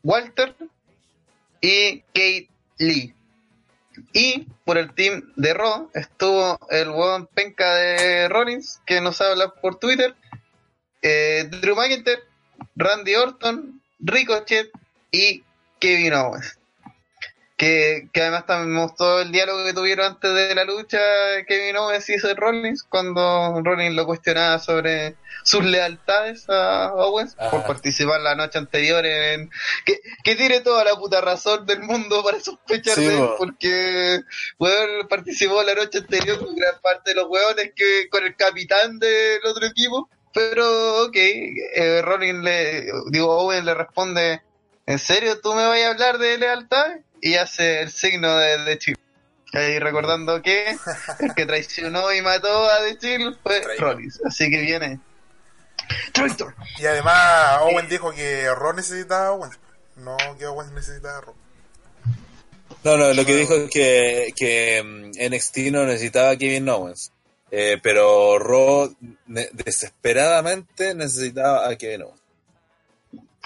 Walter y Kate Lee. Y por el team de Raw estuvo el buen penca de Rollins, que nos habla por Twitter, eh, Drew McIntyre, Randy Orton, Ricochet y Kevin Owens que, que además también me gustó el diálogo que tuvieron antes de la lucha Kevin Owens y Seth Rollins cuando Rollins lo cuestionaba sobre sus lealtades a Owens por participar la noche anterior en que, que tiene toda la puta razón del mundo para sospechar de él porque weón participó la noche anterior con gran parte de los hueones que con el capitán del otro equipo pero ok eh, Rollins le digo Owens le responde ¿En serio tú me vas a hablar de lealtad? Y hace el signo de, de Chill. Ahí recordando que el que traicionó y mató a The Chill fue Rollins. Así que viene. Traitor. Y además Owen dijo que Ron necesitaba a Owen. No que Owen necesitaba a Ron. No, no, lo que dijo es que, que mm, NXT no necesitaba a Kevin Owens. Eh, pero Raw desesperadamente necesitaba a Kevin Owens.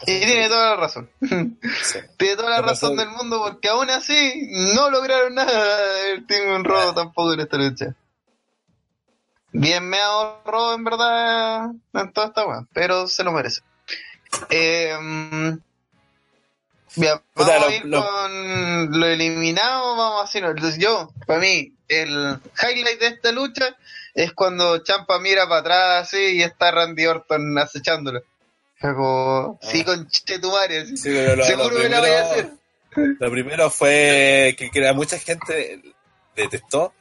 Y tiene toda la razón. *laughs* tiene toda la razón del mundo porque aún así no lograron nada el Team en Raw tampoco en esta lucha. Bien me ahorró en verdad en toda esta weá, pero se lo merece. Eh, vamos a ir con lo eliminado, vamos a hacerlo. Yo, para mí, el highlight de esta lucha es cuando Champa mira para atrás así y está Randy Orton acechándolo. Como, sí, ah. con tu madre. Sí, seguro que la voy a hacer. Lo primero fue que, que mucha gente detestó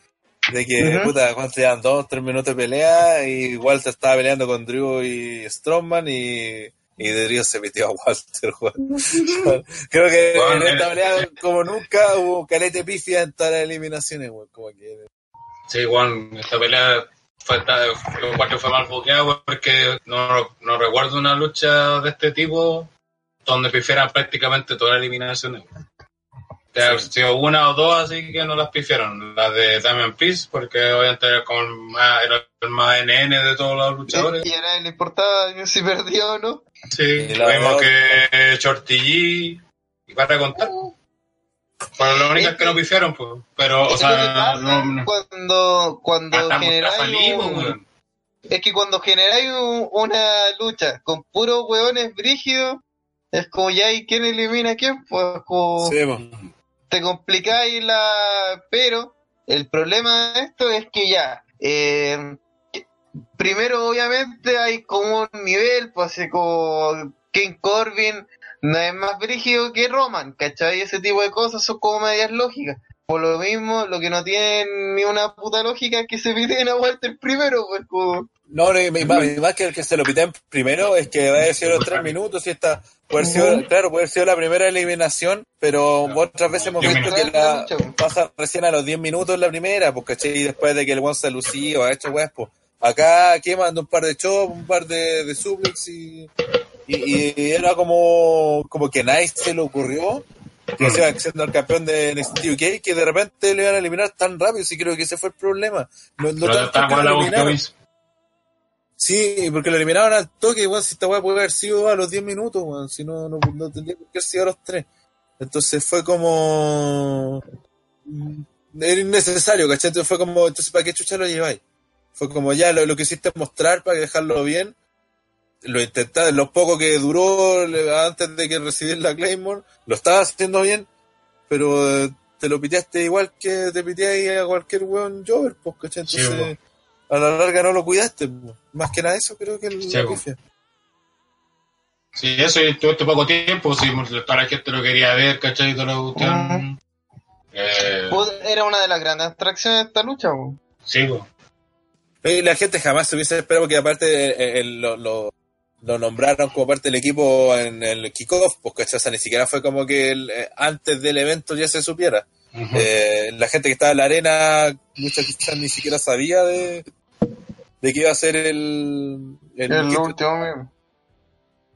de que, puta, cuando llevan dos, tres minutos de pelea y Walter estaba peleando con Drew y Strongman y, y Drew se metió a Walter, *laughs* Creo que en esta pelea, como nunca, hubo calete pifia en todas las eliminaciones, Como que... Sí, Juan, esta pelea fue, fue, fue mal buqueado porque no, no, recuerdo una lucha de este tipo donde pifieran prácticamente todas las eliminaciones. Sí. sido una o dos así que no las pifieron. Las de Damian Peace, porque obviamente era, con más, era el más NN de todos los luchadores. Y era le importaba si perdió o no. Sí, lo mismo que Shorty G. Y para contar. Para lo único que no pifiaron, pues. Pero, o sea, no, cuando, cuando generáis. Un, es que cuando generáis una lucha con puros hueones brígidos, es como ya hay quién elimina a quién, pues como. te complicáis la. Pero el problema de esto es que ya. Eh, primero, obviamente, hay como un nivel, pues así como Ken Corbin no es más brígido que Roman, ¿cachai? Ese tipo de cosas son como medias lógicas. Por lo mismo, lo que no tiene ni una puta lógica es que se piden a Walter primero, pues como... No, no más, que el que se lo piten primero es que va a ser los tres minutos y esta puede ser, claro, puede ser la primera eliminación, pero otras veces hemos visto que la pasa recién a los 10 minutos la primera, pues ¿cachai? Y después de que el one se lució, ha hecho weas, pues acá quemando un par de chops, un par de, de suplex y y, era como, como que a nadie se le ocurrió que se iba siendo el campeón de NXT UK que de repente le iban a eliminar tan rápido, sí creo que ese fue el problema. No, no Sí, porque lo eliminaron al toque, bueno, si esta weá puede haber sido a los 10 minutos, bueno, si no, no, no tendría que haber sido a los 3. Entonces fue como... Mm, era innecesario, ¿cachai? Entonces fue como, entonces ¿para qué chucha lo lleváis? Fue como ya lo, lo que hiciste mostrar para dejarlo bien, lo intentaste, lo poco que duró antes de que recibir la Claymore, lo estabas haciendo bien, pero eh, te lo piteaste igual que te piteáis a cualquier weón Jover, pues, ¿cachai? Entonces, a la larga no lo cuidaste, más que nada eso creo que el sí, Sí, eso y todo este poco tiempo, si para la gente lo quería ver, ¿cachai? Toda la cuestión. Eh... Era una de las grandes atracciones de esta lucha, pues. Sí, pues. Y la gente jamás se hubiese esperado que aparte el, lo, lo nombraron como parte del equipo en el kickoff, pues O sea, ni siquiera fue como que eh, antes del evento ya se supiera. eh, la gente que estaba en la arena, muchas quizás ni siquiera sabía de, de que iba a ser el... El, el último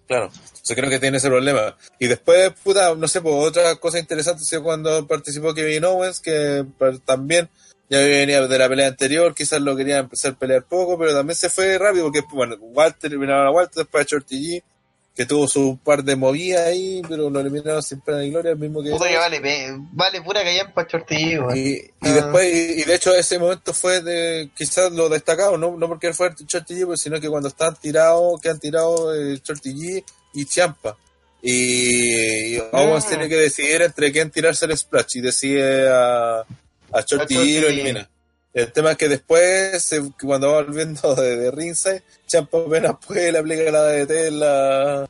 Claro, yo creo que tiene ese problema. Y después, puta, no sé, pues otra cosa interesante fue cuando participó Kevin Owens, que también ya venía de la pelea anterior, quizás lo quería empezar a pelear poco, pero también se fue rápido porque, bueno, Walter eliminaron a Walter, después a Shorty G, que tuvo su par de movidas ahí, pero lo eliminaron sin pena ni gloria, el mismo que... Puta vale, vale pura para Shorty G, y, y ah. después, y, de hecho ese momento fue de quizás lo destacado, no, no porque él fue Shorty G, pues, sino que cuando están tirados, que han tirado eh, Shorty G y Champa. Y, Owens ah. tiene que decidir entre quién tirarse el splash y decide a a Shorty y lo elimina. El tema es que después, cuando va volviendo de, de Champa apenas puede le aplica la DT en, la,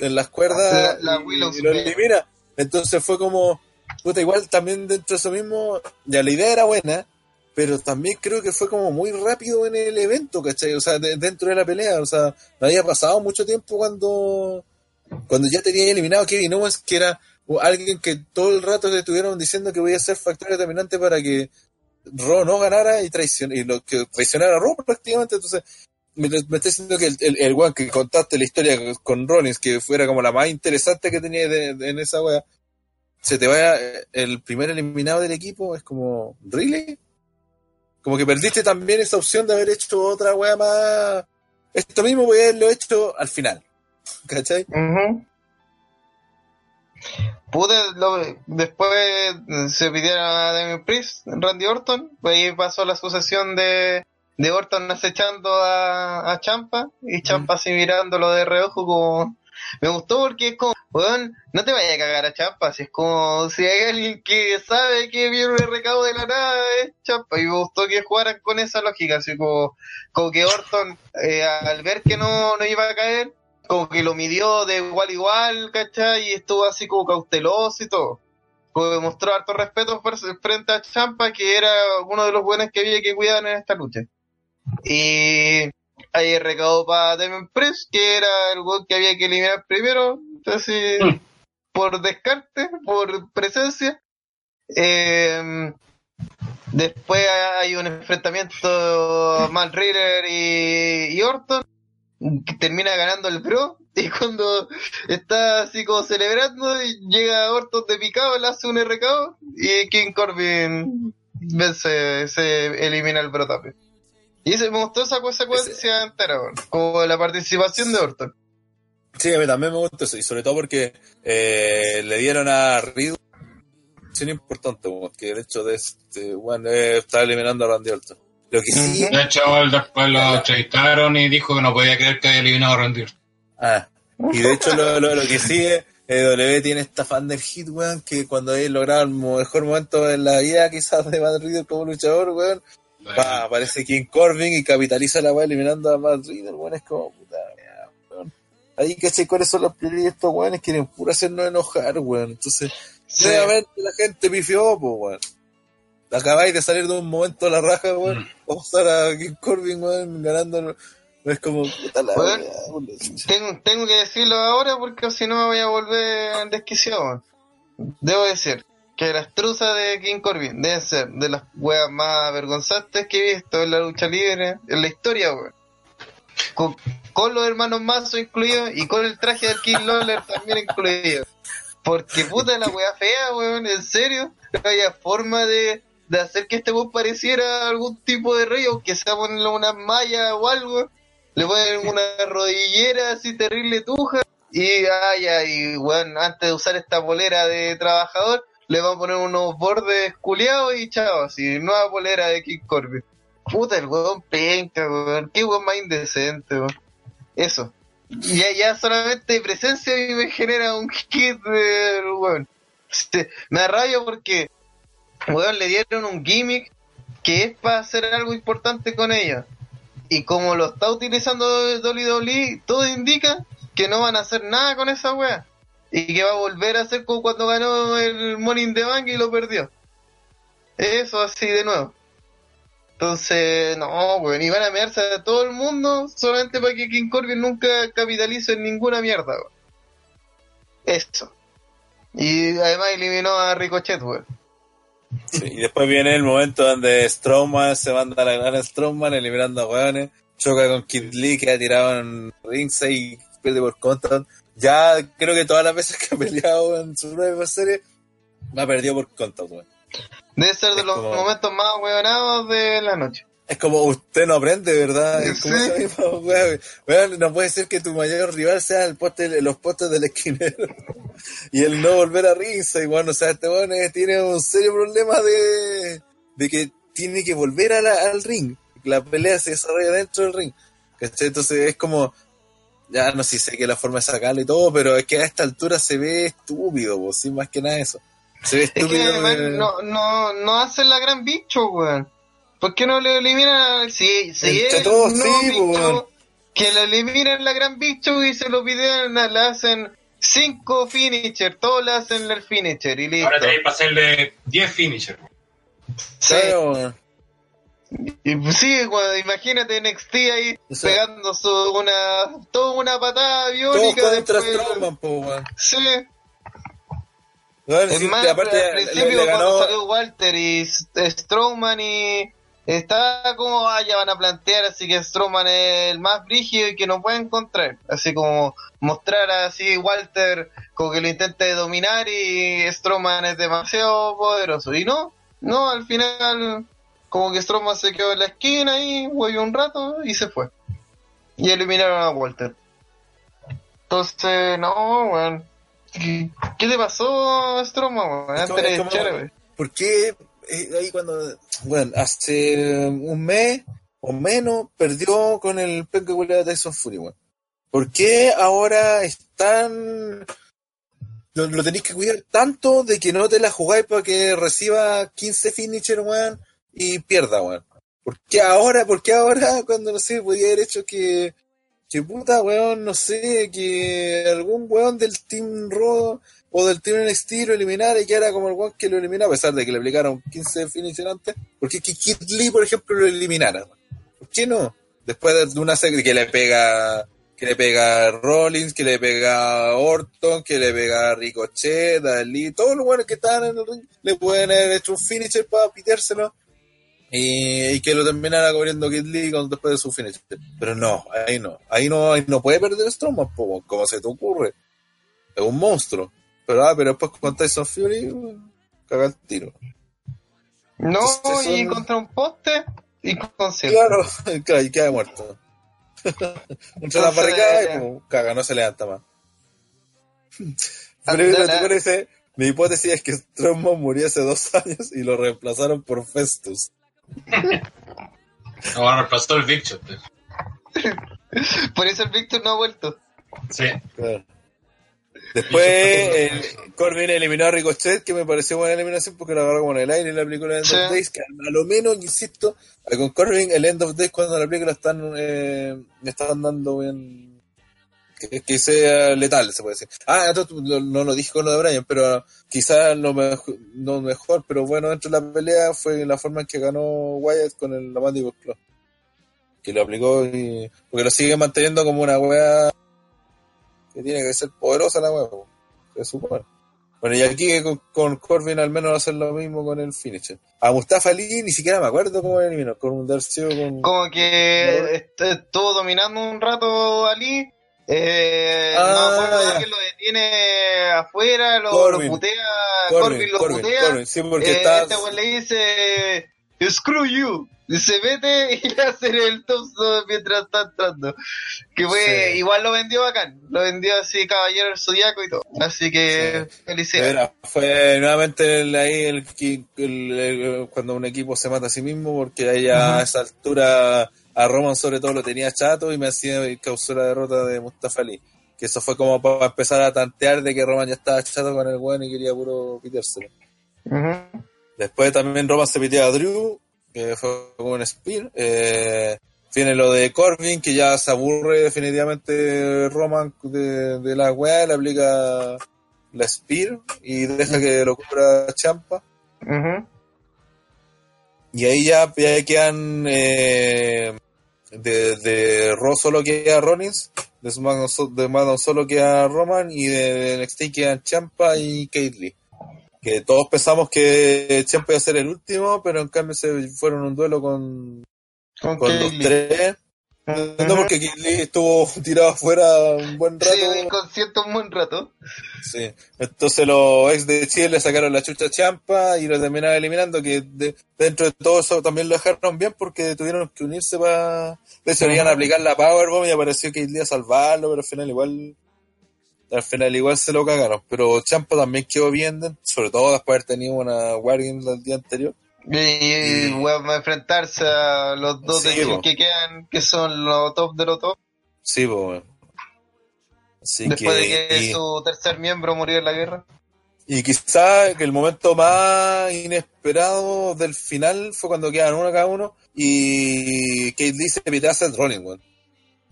en las cuerdas y, lo elimina. Entonces fue como, puta, igual también dentro de eso mismo, ya la idea era buena, pero también creo que fue como muy rápido en el evento, ¿cachai? O sea, dentro de la pelea, o sea, no había pasado mucho tiempo cuando, cuando ya tenía eliminado a Kevin Owens, que era alguien que todo el rato le estuvieron diciendo que voy a ser factor determinante para que Ro no ganara y, traicion y lo que traicionara a Ro prácticamente. Entonces, me, me está diciendo que el, el, one que contaste la historia con Rollins, que fuera como la más interesante que tenía en esa wea, se te vaya el primer eliminado del equipo, es como, ¿really? Como que perdiste también esa opción de haber hecho otra wea más. Esto mismo voy a haberlo hecho al final. *laughs* ¿Cachai? Pude, después se pidieron a Demi Priest, Randy Orton, pues ahí pasó la sucesión de, de Orton acechando a, a Champa y Champa así mirándolo de reojo como... Me gustó porque es como, weón, no te vayas a cagar a Champa, si es como, si hay alguien que sabe que viene un recado de la nada, es Champa, y me gustó que jugaran con esa lógica, así como, como que Orton, eh, al ver que no, no iba a caer, como que lo midió de igual a igual, ¿cachai? Y estuvo así como cauteloso y todo. Como que mostró harto respeto frente a Champa, que era uno de los buenos que había que cuidar en esta lucha. Y ahí recado para Demon Press, que era el buen que había que eliminar primero, entonces, mm. por descarte, por presencia. Eh, después hay un enfrentamiento Mal Reader y, y Orton termina ganando el Pro y cuando está así como celebrando llega Orton de picado, le hace un RKO y King Corbin vence, se elimina el Pro también. Y se me gustó esa secuencia entera, como la participación de Orton. Sí, a mí también me gustó eso, y sobre todo porque eh, le dieron a Riddle importante, que el hecho de este, bueno, eh, está eliminando a Randy Orton. Lo que sí. De hecho, después lo entrevistaron y dijo que no podía creer que haya eliminado a Randy Ah, y de hecho, lo, lo, que sigue, eh, W tiene esta fan del hit, weón, que cuando él logrado el mejor momento en la vida, quizás de Madrid como luchador, weón, va, aparece King Corbin y capitaliza la weá eliminando a Madrid, weón, es como puta, weón. Ahí, ¿cachai? ¿Cuáles son los prioridades de estos weones? Quieren puro hacernos enojar, weón. Entonces, nuevamente la gente pifió, pues, weón acabáis de salir de un momento a la raja, weón. Mm. Vamos a estar a King Corbin, weón, ganando. Es como, tengo, tengo que decirlo ahora porque si no me voy a volver desquiciado, Debo decir que las truzas de King Corbin deben ser de las weas más vergonzantes que he visto en la lucha libre, en la historia, weón. Con, con los hermanos Mazo incluidos y con el traje del King Lawler también incluido. Porque puta la wea fea, weón, en serio. No había forma de, de hacer que este bus pareciera algún tipo de rey, aunque sea ponerle una malla o algo, le ponen una *laughs* rodillera así terrible tuja, y ay, y bueno, antes de usar esta polera de trabajador, le van a poner unos bordes culiados y chao, así, nueva polera de King Corbin. Puta, el weón penca, weón, qué weón más indecente, weón. Eso. Ya, ya solamente presencia y me genera un kit de weón. *laughs* Me da rabia porque weón, le dieron un gimmick que es para hacer algo importante con ella. Y como lo está utilizando WWE, todo indica que no van a hacer nada con esa wea. Y que va a volver a ser como cuando ganó el Money in the Bank y lo perdió. Eso así de nuevo. Entonces, no, weón, iban a mearse a todo el mundo solamente para que King Corbin nunca capitalice en ninguna mierda, weón. Eso. Y además eliminó a Ricochet, weón. Sí, y después viene el momento donde Strowman se manda a la gran Strowman eliminando a weones, choca con Kid Lee que ha tirado en ringside y pierde por contra. Ya creo que todas las veces que ha peleado en su nueva serie, me ha perdido por contra, weón. Debe ser de Es los como- momentos más huevonados de la noche. Es como usted no aprende, ¿verdad? Es como esa misma weá, weón, no puede ser que tu mayor rival sea el poste, los postes del esquinero *laughs* y el no volver a ringside, weón. O sea, este weón tiene un serio problema de, de que tiene que volver a la- al ring. La pelea se desarrolla dentro del ring. ¿cachai? Entonces es como, ya no sé si sé que la forma de sacarlo y todo, pero es que a esta altura se ve estúpido, pues, sin más que nada eso. Se ve Es que estúpido. eh, no, no, no hacen la gran bicho, weón. ¿Por qué no le eliminan? Sí, sí, Entre es todos, no, sí, bicho, weón. Que le eliminan la gran bicho y se lo piden, le hacen cinco finisher, todos le hacen el finisher y listo. Ahora tenéis para hacerle 10 finishers. Sí. claro, weón. Y pues sí, weón, imagínate NXT ahí O sea- pegando su, una, toda una patada Todos biónica. contra después- Strowman, po, weón. Sí, Weón, Es sí, más, aparte, al le- principio le cuando ganó, salió Walter y Strowman y está como, ya van a plantear así que Strowman es el más brígido y que no puede encontrar. Así como mostrar así Walter como que lo intenta de dominar y Strowman es demasiado poderoso. Y no, no, al final como que Strowman se quedó en la esquina y huevió un rato y se fue. Y eliminaron a Walter. Entonces, no, weón. ¿Qué, qué te pasó, Strowman, weón? Antes de. ¿Por qué eh, ahí cuando, bueno, hace un mes o menos perdió con el penca de Tyson Fury, weón? ¿Por qué ahora están, lo, lo tenéis que cuidar tanto de que no te la jugáis para que reciba 15 finisher, weón, y pierda, weón? ¿Por qué ahora, por qué ahora cuando, no sé, podía haber hecho que, que puta, weón, no sé, que algún weón del Team Raw o del Team NXT lo eliminara y que era como el weón que lo eliminó, a pesar de que le aplicaron 15 finisher antes, ¿por qué que Kid Lee, por ejemplo, lo eliminara? ¿Por qué no? Después de una serie que le pega que le pega Rollins, que le pega Orton, que le pega Ricochet, Lee, todos los buenos que estaban en el ring, le pueden haber hecho un finisher para pitérselo y, que lo terminara cubriendo Kid Lee después de su finisher. Pero no, ahí no, ahí no, ahí no puede perder Strowman, como se te ocurre. Es un monstruo. Pero, ah, pero después con Tyson Fury, caga el tiro. No, Entonces, y son- contra un poste y con. Claro, *laughs* claro, y queda muerto. *laughs* La Entonces, barricada y como, caga, no se levanta más. *laughs* Pero la- la- eh, mi hipótesis es que Strowman murió hace dos años y lo reemplazaron por Festus. No, bueno, pasó el Shot. Por eso el Victor no ha vuelto. Sí. Claro. Después eh, Corbin eliminó a Ricochet, que me pareció buena eliminación porque lo agarró como en el aire y le aplicó la End Sí. of Days, que a lo menos, insisto, con Corbin el End of Days cuando la película están, eh, le están dando bien... Que, que sea letal, se puede decir. Ah, esto lo- no lo dije con lo de Brian, pero quizás lo mejor, no mejor, pero bueno, dentro de la pelea fue la forma en que ganó Wyatt con el la Mandible Claw. Que lo aplicó y... Porque lo sigue manteniendo como una wea que tiene que ser poderosa la po, se supone. Bueno, y aquí con, con Corbin al menos va a hacer lo mismo con el finisher. A Mustafa Ali ni siquiera me acuerdo cómo eliminó, con un Darcio con... Como que est- estuvo dominando un rato Ali. Eh, Ah, no me acuerdo que lo detiene afuera, lo, Corbin. lo putea. Corbin, Corbin, lo Corbin, putea. Sí, porque Eh, está... Este le dice, screw you. Se mete y le hace el top mientras está entrando. Que fue, Sí. igual lo vendió bacán. Lo vendió así, caballero del zodiaco y todo. Así que, felicidades. Era, fue nuevamente el- ahí el, el- el- cuando un equipo se mata a sí mismo, porque ahí a esa altura a Roman sobre todo lo tenía chato y me hacía causó la derrota de Mustafa Ali. Que eso fue como para empezar a tantear de que Roman ya estaba chato con el bueno y quería puro pitárselo. Ujú. Después también Roman se pitió a Drew, que fue como un spear. Eh, viene lo de Corbin, que ya se aburre definitivamente Roman de, de la weá, le aplica la spear y deja que lo cubra Champa. Y ahí ya, ya quedan eh, de, de Raw solo queda Rollins, de SmackDown, de SmackDown solo queda Roman y de NXT quedan Champa y Kate Lee. Que todos pensamos que Champa iba a ser el último, pero en cambio se fueron un duelo con, Con con los tres. No porque Lee estuvo *laughs* tirado afuera un buen rato. Sí, inconsciente un buen rato. Sí. Entonces los ex de Chile le sacaron la chucha Champa y lo terminaron eliminando, que de- dentro de todo eso también lo dejaron bien porque tuvieron que unirse para... De hecho, le iban a aplicar la Powerbomb y apareció que a salvarlo, pero al final igual... Al final igual se lo cagaron. Pero Champa también quedó bien, sobre todo después de haber tenido una Wargames el día anterior. Y, y a enfrentarse a los dos Sí, de que quedan, que son los top de los top, Sí, pues bueno. Después que... de que y- su tercer miembro murió en la guerra. Y quizá que el momento más inesperado del final fue cuando quedan uno cada uno y Kate Lee se pitea a Seth Rollins, weón.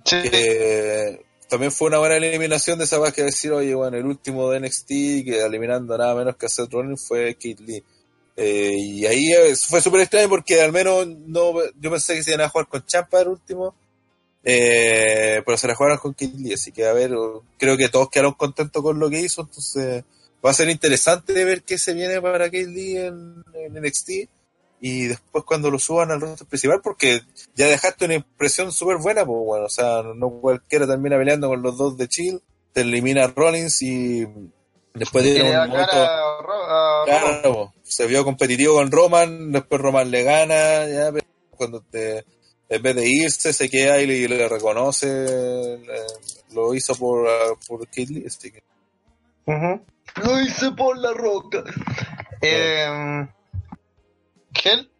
Sí. Que también fue una buena eliminación de esa vez que decir, oye, bueno, el último de NXT que eliminando nada menos que a Seth Rollins fue Kate Lee. Eh, y ahí eh, fue súper extraño porque al menos no yo pensé que se iban a jugar con Champa el último, eh, pero se la jugaron con Kate Lee, así que a ver, creo que todos quedaron contentos con lo que hizo, entonces va a ser interesante ver qué se viene para Kate Lee en NXT y después cuando lo suban al roster principal porque ya dejaste una impresión súper buena pues bueno o sea no cualquiera termina peleando con los dos de Chill te elimina a Rollins y después da un momento a a claro, po, se vio competitivo con Roman después Roman le gana ya pero cuando te en vez de irse se queda y le, le reconoce le- lo hizo por, ah, por Kate Lee así que. Lo hice por la roca. Eh, Gel,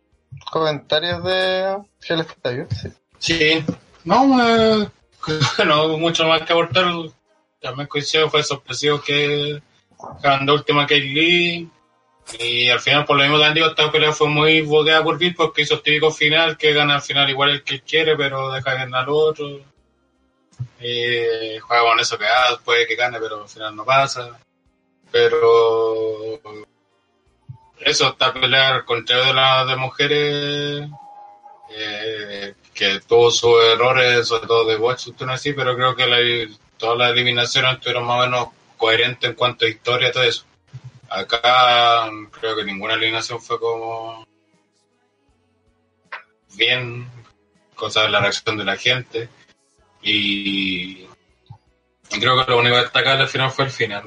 comentarios de Gel está bien, sí. Sí, no, eh, *laughs* no mucho más que aportar. También coincido, fue sorpresivo que ganó última Kate Lee. Y al final, por lo mismo, también digo, esta pelea fue muy boqueada por Bill porque hizo el típico final que gana al final igual el que quiere, pero deja ganar al otro. Y juega con eso que ah, puede que gane, pero al final no pasa. Pero eso, esta pelea al contrario de la de mujeres, eh, que tuvo sus errores, sobre todo de Watch, así, pero creo que la- todas las eliminaciones estuvieron más o menos coherentes en cuanto a historia y todo eso. Acá creo que ninguna eliminación fue como bien, cosa de la reacción de la gente. Y, y creo que lo único destacable al final fue el final.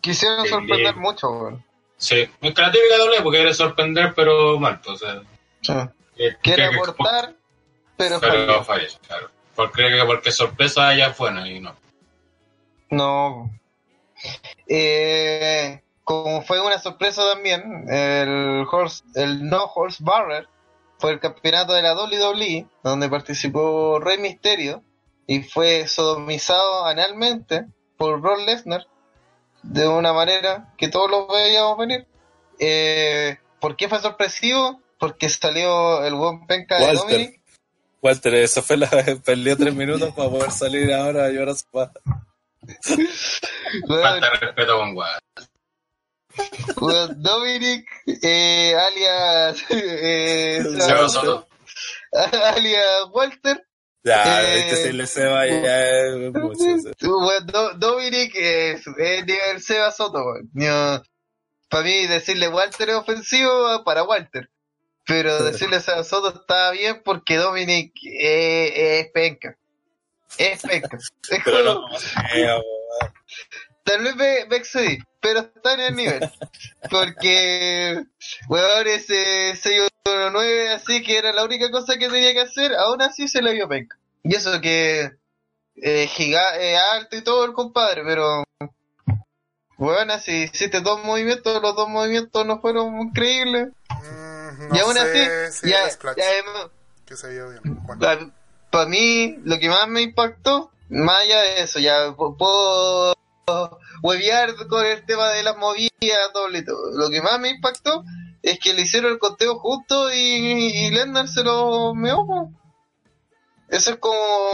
Quisieron sorprender mucho, weón. Sí, es que la típica doble porque quiere sorprender, pero mal, pues, o sea, Sí. que- Quiere aportar, pero, pero falló. falla, claro. Porque porque sorpresa ya fue, ¿no? y no. No. Eh, como fue una sorpresa también, el horse, el no horse barrer fue el campeonato de la WWE, donde participó Rey Misterio y fue sodomizado analmente por Brock Lesnar de una manera que todos lo veíamos venir. Eh, ¿Por qué fue sorpresivo? Porque salió el buen penca de Walter. Dominic. Walter, eso fue la *laughs* perdió tres *laughs* minutos para poder salir ahora a llorar a su padre. Weón, Falta respeto con. Weón, Dominic, eh, alias, *laughs* eh, alias Walter, Ya, Eh, este se le se va ya es mucho. weón, Do- Dominic es, es nivel Seba Soto, weón. para mí decirle Walter es ofensivo para Walter, pero decirle Seba Soto está bien porque Dominic eh, es penca. Es penca. Es Pero como- no, eh, weón. Tal vez me, me excedí, pero está en el nivel. Porque, weón, ese 619 así que era la única cosa que tenía que hacer, aún así se le vio penca. Y eso que eh, giga, eh, alto y todo el compadre, pero, weón, así hiciste dos movimientos, los dos movimientos no fueron increíbles. Mm, no y aún así, ya, el splash y además, que se vio bien. Bueno, para mí, lo que más me impactó, más allá de eso, ya puedo huevear con el tema de las movidas, doble y todo. Lo que más me impactó es que le hicieron el conteo justo y, y se lo meó. Eso es como.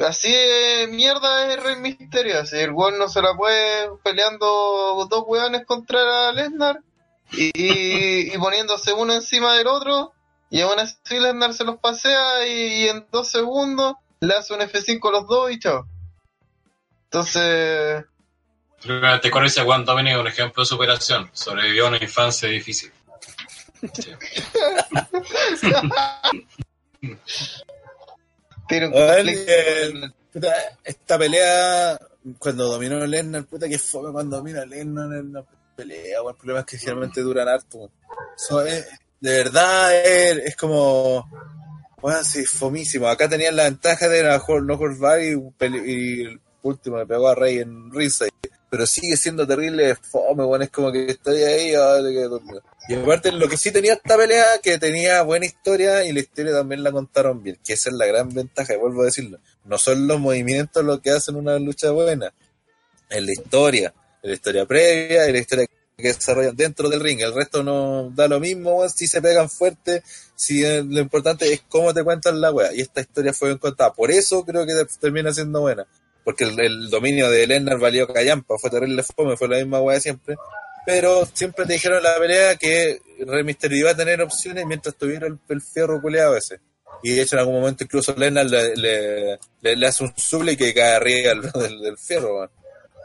Así de mierda es Rey Misterio. Así el weón no se la puede peleando dos weones contra Lesnar. y, y poniéndose uno encima del otro, y aún así Lesnar se los pasea y, en dos segundos le hace un F5 a los dos y chao. Entonces... Te conoce Juan Dominic un ejemplo de superación. Sobrevivió a una infancia difícil. *laughs* esta pelea, cuando dominó Lennar, puta que fue cuando domina Lennar en la pelea, el problema es que generalmente duran harto. de verdad es, como, bueno, sí, fomísimo. Acá tenían la ventaja de la no Bar y, y último le pegó a Rey en Ringside pero sigue siendo terrible fome, bueno, es como que estoy ahí, Y aparte, lo que sí tenía esta pelea, que tenía buena historia y la historia también la contaron bien, que esa es la gran ventaja, y vuelvo a decirlo. No son los movimientos lo que hacen una lucha buena, es la historia, es la historia previa y la historia que desarrollan dentro del ring. El resto no da lo mismo, si se pegan fuerte, si lo importante es cómo te cuentan la wea. Y esta historia fue bien contada. Por eso creo que termina siendo buena porque el, dominio de Lennar valió callampa, fue terrible fome, fue la misma weá siempre. Pero siempre te dijeron en la pelea que Rey Mysterio iba a tener opciones mientras tuviera el, fierro culeado ese. Y de hecho en algún momento incluso Lennar le, le, hace un suble que cae arriba del, *laughs* fierro.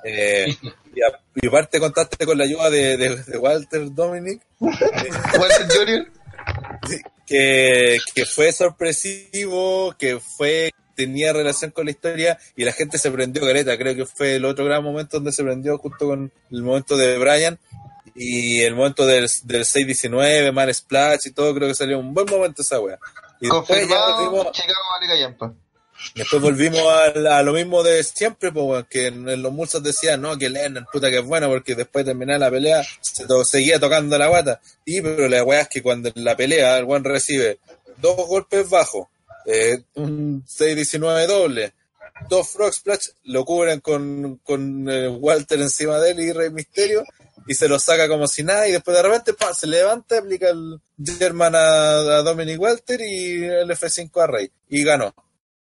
Eh, y, aparte contaste con la ayuda de, Walter Dominic. *laughs* Walter Jr. *laughs* Que, que fue sorpresivo, que fue tenía relación con la historia y la gente se prendió careta. Creo que fue el otro gran momento donde se prendió justo con el momento de Brian y el momento del, del 6-19, Man Splash y todo. Creo que salió un buen momento esa wea. Y después, volvimos, después volvimos a, lo mismo de siempre, pues, que en, los mulsos decían, no, que Lennon, puta que es bueno, porque después de terminar la pelea se seguía tocando la guata. Y pero la wea es que cuando en la pelea el buen recibe dos golpes bajos, eh, un 6-19 doble, dos Frog Splash, lo cubren con, con eh, Walter encima de él y Rey Misterio, y se lo saca como si nada, y después de repente se levanta, aplica el German a, Dominic Walter y el F5 a Rey, y ganó.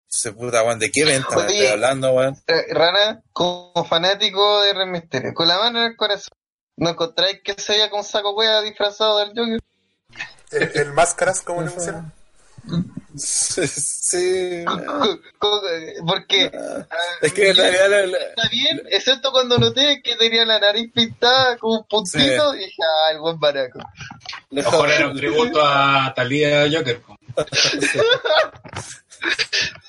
Se puta, ¿de qué venta me estoy hablando, eh, Rana, como fanático de Rey Misterio, con la mano en el corazón, ¿no encontráis que se veía con saco wea disfrazado del Joker? ¿El, el máscaras, como le *laughs* pusieron? Sí. *laughs* Porque. Ah, es que en realidad. Está bien, excepto cuando noté que tenía la nariz pintada con un puntito y dije, ah, el buen baraco. Mejor era un tributo a Talía Joker. *laughs* *laughs*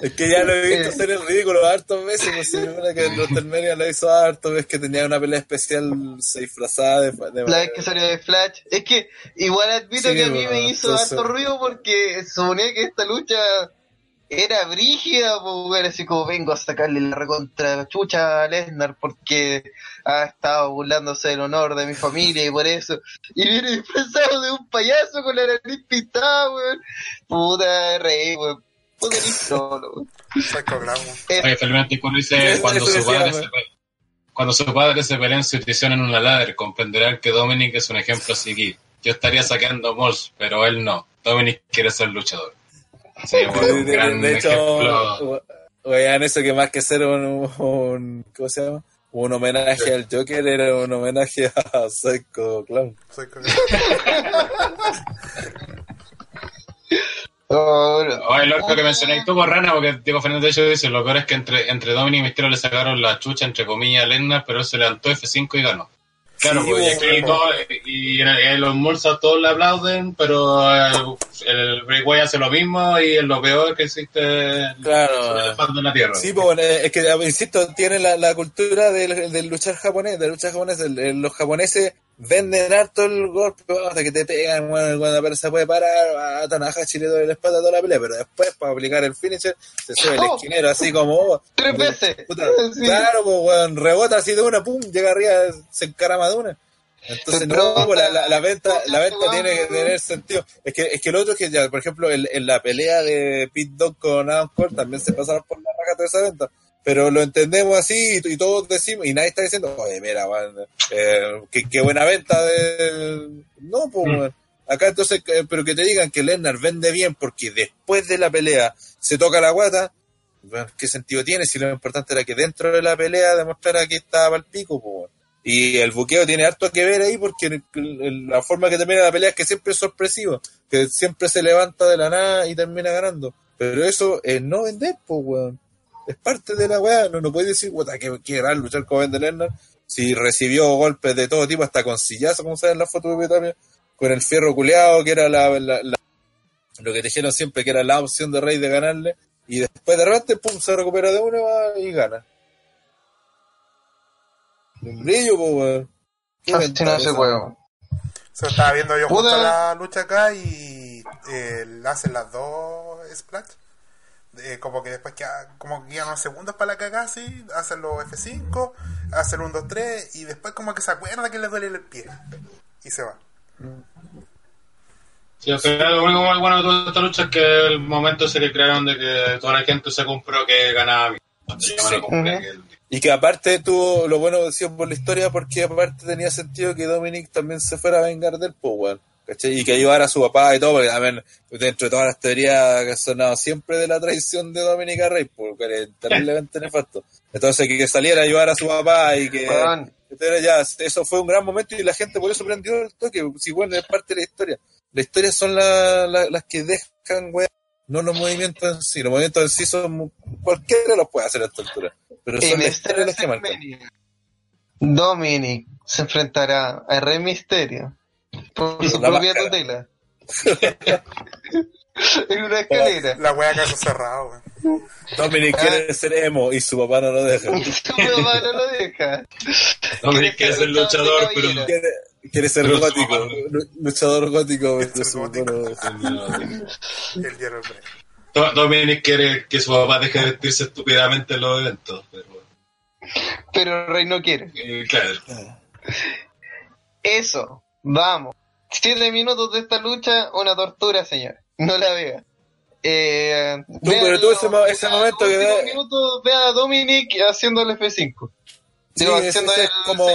Es que ya lo he visto hacer el ridículo hartos veces, no sé, que *laughs* Rostermeria lo hizo hartos veces que tenía una pelea especial se disfrazada de, de, La vez que salió de Flash. Es que igual admito que a mí me hizo harto ruido porque suponía que esta lucha era brígida, pues así como vengo a sacarle la recontra chucha a Lesnar porque ha estado burlándose del honor de mi familia y por eso. Y viene disfrazado de un payaso con la nariz pintada, weón. Puta, rey, weón cuando su padre se cuando su padre se pelea en su en una ladder, comprenderán que Dominic es un ejemplo a seguir. Yo estaría sacando Moss, pero él no. Dominic quiere ser luchador. Sí, un gran de hecho, vean eso que más que ser un, un, ¿cómo se llama? Un homenaje al Joker era un homenaje a Psycho Clown. Psycho Clown. *laughs* Oh, lo, que mencioné tú, Rana, porque Diego Fernández dice, lo peor es que entre, entre Dominic y Misterio le sacaron la chucha, entre comillas, a Lennar, pero él se levantó F5 y ganó. Claro, pues, y, y, los Mulsas todos le aplauden, pero eh, el Bray Wyatt hace lo mismo y es lo peor que existe claro. en la tierra. Sí, pues, es que, insisto, tiene la, la cultura del, del, luchar japonés, del luchar japonés, los japoneses venden harto el golpe, hasta que te pegan, bueno, cuando se puede parar, a Tanahashi chile doy la espalda toda la pelea, pero después para aplicar el finisher se sube el oh. esquinero así como oh, tres veces. *laughs* Claro, pues bueno, rebota así de una, pum, llega arriba, se encarama de una. Entonces no, pues, la, la, venta, la venta tiene que tener sentido. Es que, es que el otro es que ya, por ejemplo, en, en la pelea de Pit Dog con Adam Cole también se pasaron por la raja toda esa venta pero lo entendemos así y, todos decimos, y nadie está diciendo, oye, mira, eh, qué, buena venta de... No, pues, mm. acá entonces, eh, pero que te digan que Lennart vende bien porque después de la pelea se toca la guata, ¿qué sentido tiene si lo importante era que dentro de la pelea demostrara que estaba al pico? Pues, Y el buqueo tiene harto que ver ahí porque la forma que termina la pelea es que siempre es sorpresivo, que siempre se levanta de la nada y termina ganando. Pero eso es no vender, pues, weón. Es parte de la weá. No, no puedes decir, puta, que quiera luchar con Lerner si recibió golpes de todo tipo, hasta con sillazo, como saben en la foto de también, con el fierro culeado, que era la, lo que dijeron siempre que era la opción de Rey de ganarle, y después de repente, pum, se recupera de una y gana. Un brillo, pues, weón. Así no se puede. Se estaba viendo yo justo la lucha acá y eh, hacen las dos splash. Eh, como que después que como que unos segundos para la cagada, sí, hacen los F5, hacen un 2, 3 y después como que se acuerda que le duele el pie y se va. Sí, al final lo único bueno de toda esta lucha es que el momento se le crearon de que toda la gente se compró que ganaba. Y que aparte tuvo lo bueno decía por la historia porque aparte tenía sentido que Dominic también se fuera a vengar del Power. Y que ayudara a su papá y todo, porque también dentro de todas las teorías que han sonado siempre de la traición de Dominica Rey, porque es terriblemente *laughs* nefasto. Entonces que, saliera a ayudar a su papá y que... ya, eso fue un gran momento y la gente por eso prendió el toque, si bueno, es parte de la historia. La historia son las que dejan, weá, no los movimientos en sí. Los movimientos en sí son... Cualquiera los puede hacer a esta altura. Pero son las historias las que marcan. Dominic se enfrentará a Rey Misterio por su propia tutela. *laughs* en una escalera. La wea caso cerrado, weón. Dominic quiere ah. ser emo y su papá no lo deja. *laughs* su papá no lo deja. Dominic quiere ser luchador, pero quiere, quiere ser gótico. Luchador gótico. El hierro Dominic quiere que su papá deje de vestirse estúpidamente en los eventos. Pero, pero Rey no quiere. Eh, claro. Eso, vamos. Siete minutos de esta lucha, una tortura, señor. No la vea. Eh, tú, pero tú ese, ese momento que ve... minutos vea a Dominic haciendo el F5. Sí, haciendo el, como,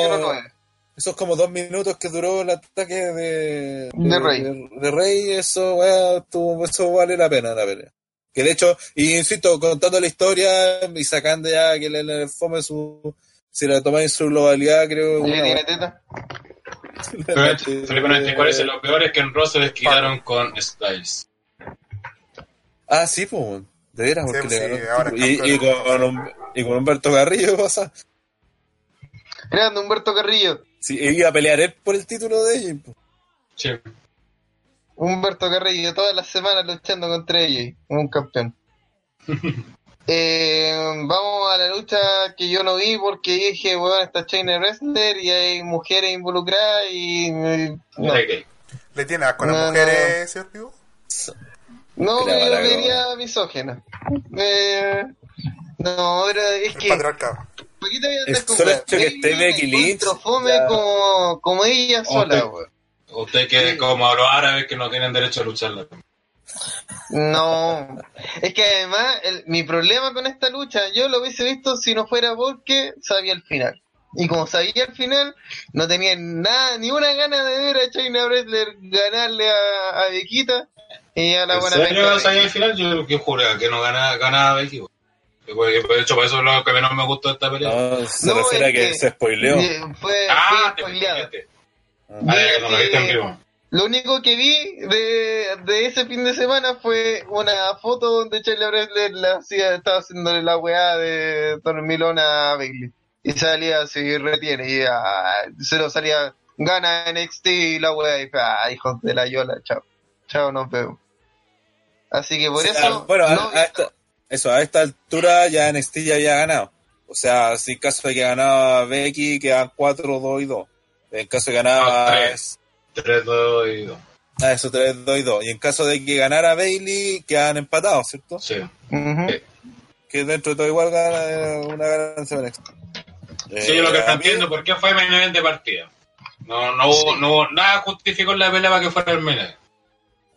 esos como dos minutos que duró el ataque de, de, Rey. De, Rey, eso, eso vale la pena la pelea. Que de hecho, y insisto, contando la historia y sacando ya que le, le fome su. Si la tomáis en su globalidad, creo. *laughs* que tiene teta? Felipe 94 dice: Lo peor es que en Ross se desquitaron con Styles. Ah, sí, pues. De veras, porque le ganó. y, y, con, y con Humberto Carrillo *laughs* pasa. Grande Humberto Carrillo. Sí, iba a pelear él por el título de ellos. Sí. Humberto Carrillo todas las semanas luchando contra ellos, un campeón. *laughs* Eh, vamos a la lucha que yo no vi porque dije, bueno, está China Wrestler y hay mujeres involucradas y... No. ¿Le tiene asco a las mujeres, señor Pivo? No, yo diría misógena. Eh, no, pero es que... Solo hecho que esté Becky Lynch. como, como ella sola, güey. Usted que como los árabes que no tienen derecho a lucharla. No, es que además mi problema con esta lucha, yo lo hubiese visto si no fuera porque sabía el final. Y como sabía el final, no tenía nada, ni una gana de ver a China Bresler ganarle a, a Bequita y a la buena serio sabía el final? Yo, que juré que no ganaba, ganaba Becky. De hecho, por eso es lo que menos me gustó de esta pelea. No, se refiere a que, se spoileó. Fue, ah, fue spoileado. Ah, no lo viste en vivo. Lo único que vi de, de ese fin de semana fue una foto donde Charlie Bresler la hacía, estaba haciéndole la weá de Dormilón a Bailey. Y salía así, retiene, y ah, se lo salía, gana NXT y la weá, y ah, hijos de la yola, chao. Chao, nos vemos. Así que por eso. Bueno, a, esta, eso, a esta altura ya NXT ya había ganado. O sea, si en caso de que ganaba Becky, quedan 4, 2 y 2. En caso de que ganaba. 3, 2 y 2. Ah, eso 3, 2 y 2. Y en caso de que ganara Bailey, quedan empatados, ¿cierto? Sí. Que dentro de todo igual gana una ganancia de Sí, yo lo que eh, entiendo, ¿por qué fue main de partida? No, no, hubo, no hubo nada justificó la pelea para que fuera el main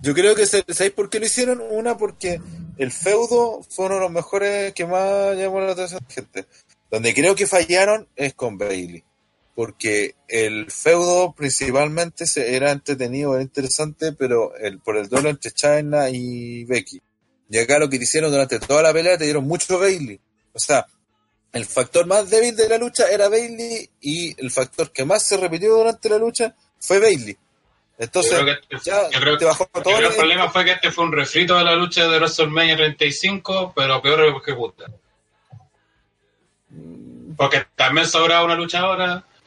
Yo creo que, ¿sabéis por qué lo hicieron? Una, porque el feudo fue uno de los mejores que más llamó la atención de gente. Donde creo que fallaron es con Bailey porque el feudo principalmente era entretenido, era interesante, pero el, por el duelo entre China y Becky. Y acá lo que te hicieron durante toda la pelea te dieron mucho Bailey. O sea, el factor más débil de la lucha era Bailey y el factor que más se repitió durante la lucha fue Bailey. Entonces, yo creo que, este ya yo creo, te bajó todo el, el problema fue que este fue un refrito de la lucha de WrestleMania 35, pero peor que puta. Porque también sobraba una lucha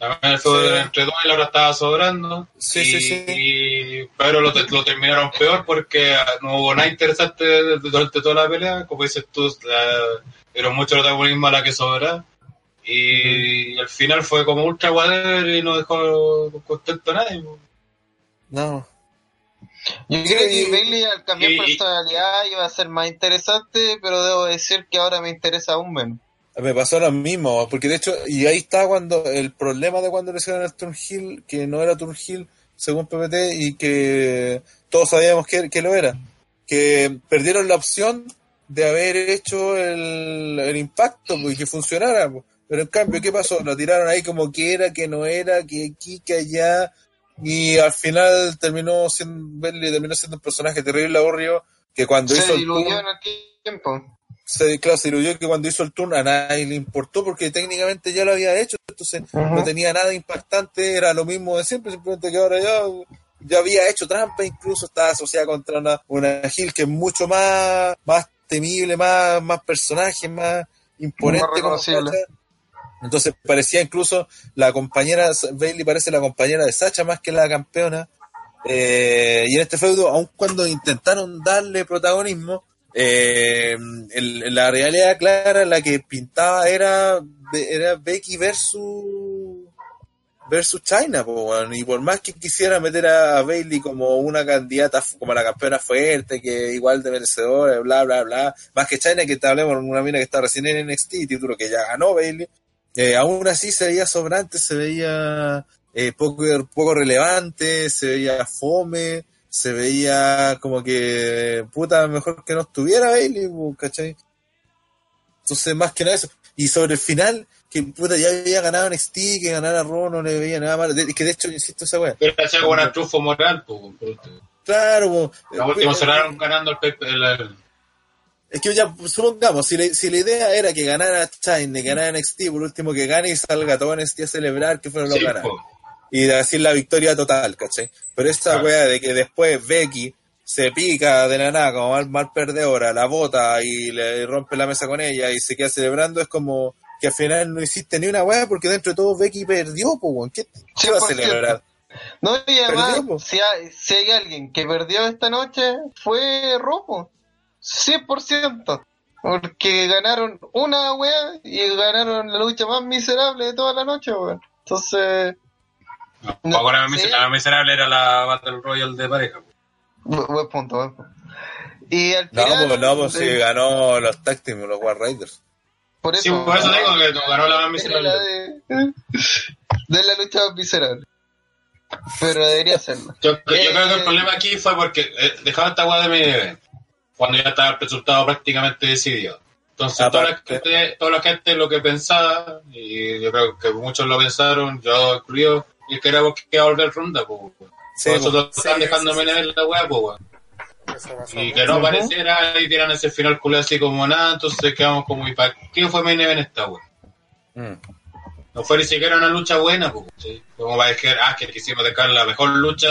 también fue sí. entre dos y ahora estaba sobrando. Sí, y, sí, sí. pero lo, lo, terminaron peor porque no hubo nada interesante durante toda la pelea. Como dices tú, la, dieron mucho protagonismo a la que sobra. Y, y al final fue como ultra guader y no dejó contento a nadie. No. Yo creo que Bailey al cambiar y, personalidad iba a ser más interesante, pero debo decir que ahora me interesa aún menos. Me pasó lo mismo, porque de hecho, y ahí está cuando el problema de cuando le hicieron al Turnhill, que no era Turnhill según PPT y que todos sabíamos que, que, lo era, que perdieron la opción de haber hecho el, el impacto y que funcionara. Pero en cambio, ¿qué pasó? Lo tiraron ahí como que era, que no era, que aquí, que allá, y al final terminó siendo, terminó siendo un personaje terrible, aburrido, que cuando se hizo el en tiempo. Se, claro, se diluyó que cuando hizo el turno a nadie le importó porque técnicamente ya lo había hecho, entonces uh -huh. no tenía nada impactante, era lo mismo de siempre, simplemente que ahora ya, ya había hecho trampa, incluso estaba asociada contra una, una Gil que es mucho más, más temible, más, más personaje, más imponente como entonces parecía incluso la compañera, Bailey parece la compañera de Sacha más que la campeona. Eh, y en este feudo, aun cuando intentaron darle protagonismo, eh, la realidad clara, la que pintaba era, era Becky versus versus China, y por más que quisiera meter a Bailey como una candidata, como la campeona fuerte, que igual de merecedora, bla, bla, bla, más que China, que te hablemos una mina que está recién en NXT, título que ya ganó Bailey, eh, aún así se veía sobrante, se veía eh, poco, poco relevante, se veía fome, se veía como que puta mejor que no estuviera Bailey, ¿cachai? Entonces más que nada eso. Y sobre el final, que puta ya había ganado en NXT, que ganara Raw no le veía nada malo, de, que de hecho insisto esa weá. Pero hacía como una trufo moral, pues. Claro, po, La última cerraron ganando el, el, el es que ya, supongamos, si, le, si la idea era que ganara China, que ganara NXT, por último que gane y salga todo NXT a celebrar que fueron los sí, ganados. Y decir la victoria total, ¿cachai? Pero esta claro. wea de que después Becky se pica de la nada como mal, mal perdedora, la bota y le rompe la mesa con ella y se queda celebrando, es como que al final no hiciste ni una wea porque dentro de todo Becky perdió, pues, ¿qué, qué va a celebrar? No, y además, perdió, si, hay, si hay alguien que perdió esta noche, fue Ropo. 100%. Porque ganaron una wea y ganaron la lucha más miserable de toda la noche, weón. Entonces. No, ahora ¿sí? la miserable era la Battle Royale de pareja. Buen punto, buen punto. Y al final, no, pues, no, pues sí, ganó los tag team, los War Raiders. Por eso, sí, por eso digo que ganó la más miserable. De, *laughs* de la lucha más miserable. Pero debería serlo. Yo, yo eh, creo que el problema aquí fue porque eh, dejaron esta weá de mi cuando ya estaba el resultado prácticamente decidido. Entonces, toda la, gente, toda la gente lo que pensaba, y yo creo que muchos lo pensaron, yo incluido, y que era porque iba a volver ronda, pues. Sí, Nosotros sí, están dejándome sí, en la weá, pues, Y que no apareciera y tiran ese final culé así como nada, entonces quedamos como, ¿y para qué fue main event esta weá? Mm. No fue ni siquiera una lucha buena, pues, ¿sí? Como para decir, ah, que quisimos dejar la mejor lucha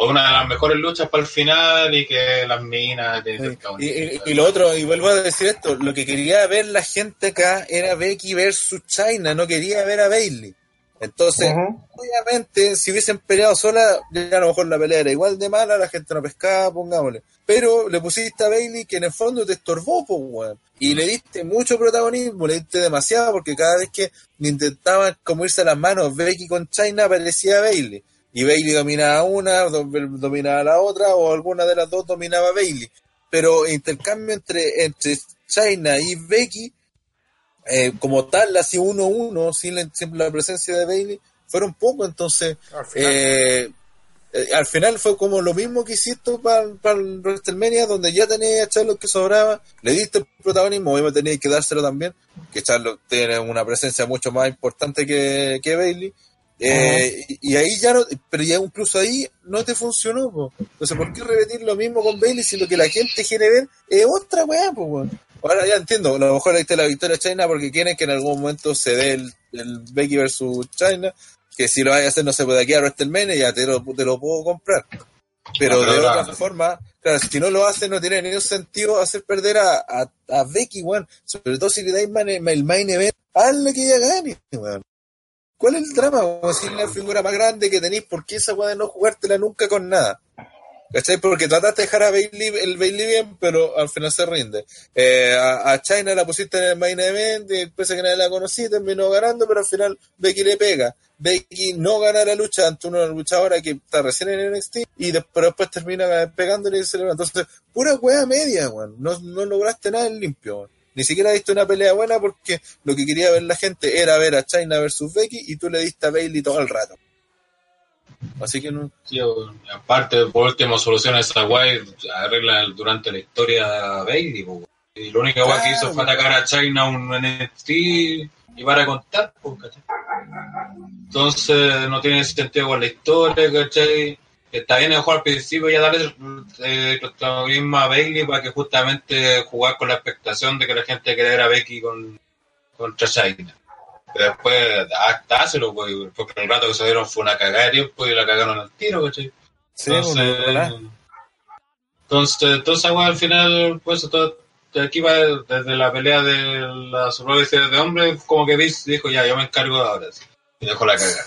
o una de las mejores luchas para el final y que las minas de y, y, y, lo otro y vuelvo a decir esto lo que quería ver la gente acá era Becky versus China no quería ver a Bailey entonces uh -huh. obviamente si hubiesen peleado sola ya a lo mejor la pelea era igual de mala la gente no pescaba pongámosle pero le pusiste a Bailey que en el fondo te estorbó pues weón y le diste mucho protagonismo, le diste demasiado porque cada vez que intentaban como irse a las manos Becky con China aparecía Bailey y Bailey dominaba una, dominaba la otra, o alguna de las dos dominaba Bailey. Pero intercambio entre, entre China y Becky, eh, como tal, así uno a uno, sin la, sin la, presencia de Bailey, fueron poco, entonces, al final, eh, eh, al final fue como lo mismo que hiciste para pa el WrestleMania, donde ya tenías a Charlotte que sobraba, le diste el protagonismo, obviamente tenías que dárselo también, que Charlotte tiene una presencia mucho más importante que, que Bailey, eh, y, y, ahí ya no, pero ya incluso ahí no te funcionó, po. Entonces, ¿por qué repetir lo mismo con Bailey si lo que la gente quiere ver es otra weá, po, weón? Ahora ya entiendo, a lo mejor ahí está la victoria de China porque quieren que en algún momento se dé el, el Becky versus China, que si lo hay a hacer no se puede aquí a WrestleMania, ya te lo, te lo puedo comprar. Pero, de otra forma, claro, si no lo hace no tiene ningún sentido hacer perder a, a, a Becky, weón. Sobre todo si le dais el main event, hazle que ella gane, weón. ¿Cuál es el drama? O si es la figura más grande que tenéis, ¿por qué esa weá de no jugártela nunca con nada? ¿Cachai? Porque trataste de dejar a Bailey, el Bailey bien, pero al final se rinde. Eh, a, a, China la pusiste en el main event, y después que nadie la conocí, terminó ganando, pero al final Becky le pega. Becky no gana la lucha ante una luchadora que está recién en NXT y después, después termina pegándole y se levanta. Entonces, pura wea media, weón. No, no lograste nada en limpio, weón. Ni siquiera diste una pelea buena porque lo que quería ver la gente era ver a China versus Becky y tú le diste a Bailey todo el rato. Así que no. Tío, aparte, por último, soluciona esa guay, arregla durante la historia Bailey. Y lo único claro. que hizo fue atacar a China un NXT y para contar, ¿cachai? Entonces no tiene sentido con la historia, ¿cachai? Está bien mejor al principio ya darle eh, protagonismo a Bailey para que justamente jugar con la expectación de que la gente quiera ver a Becky con, contra China. Pero después, hasta hácelo, pues, porque el rato que se dieron fue una cagada de tiempo y la cagaron al tiro, ¿cachai? Sí, entonces, bueno, entonces, entonces, bueno, al final, pues, todo, de aquí va desde la pelea de la supervivencia de hombres, como que Vince dijo, ya, yo me encargo ahora, sí, y dejó la cagada.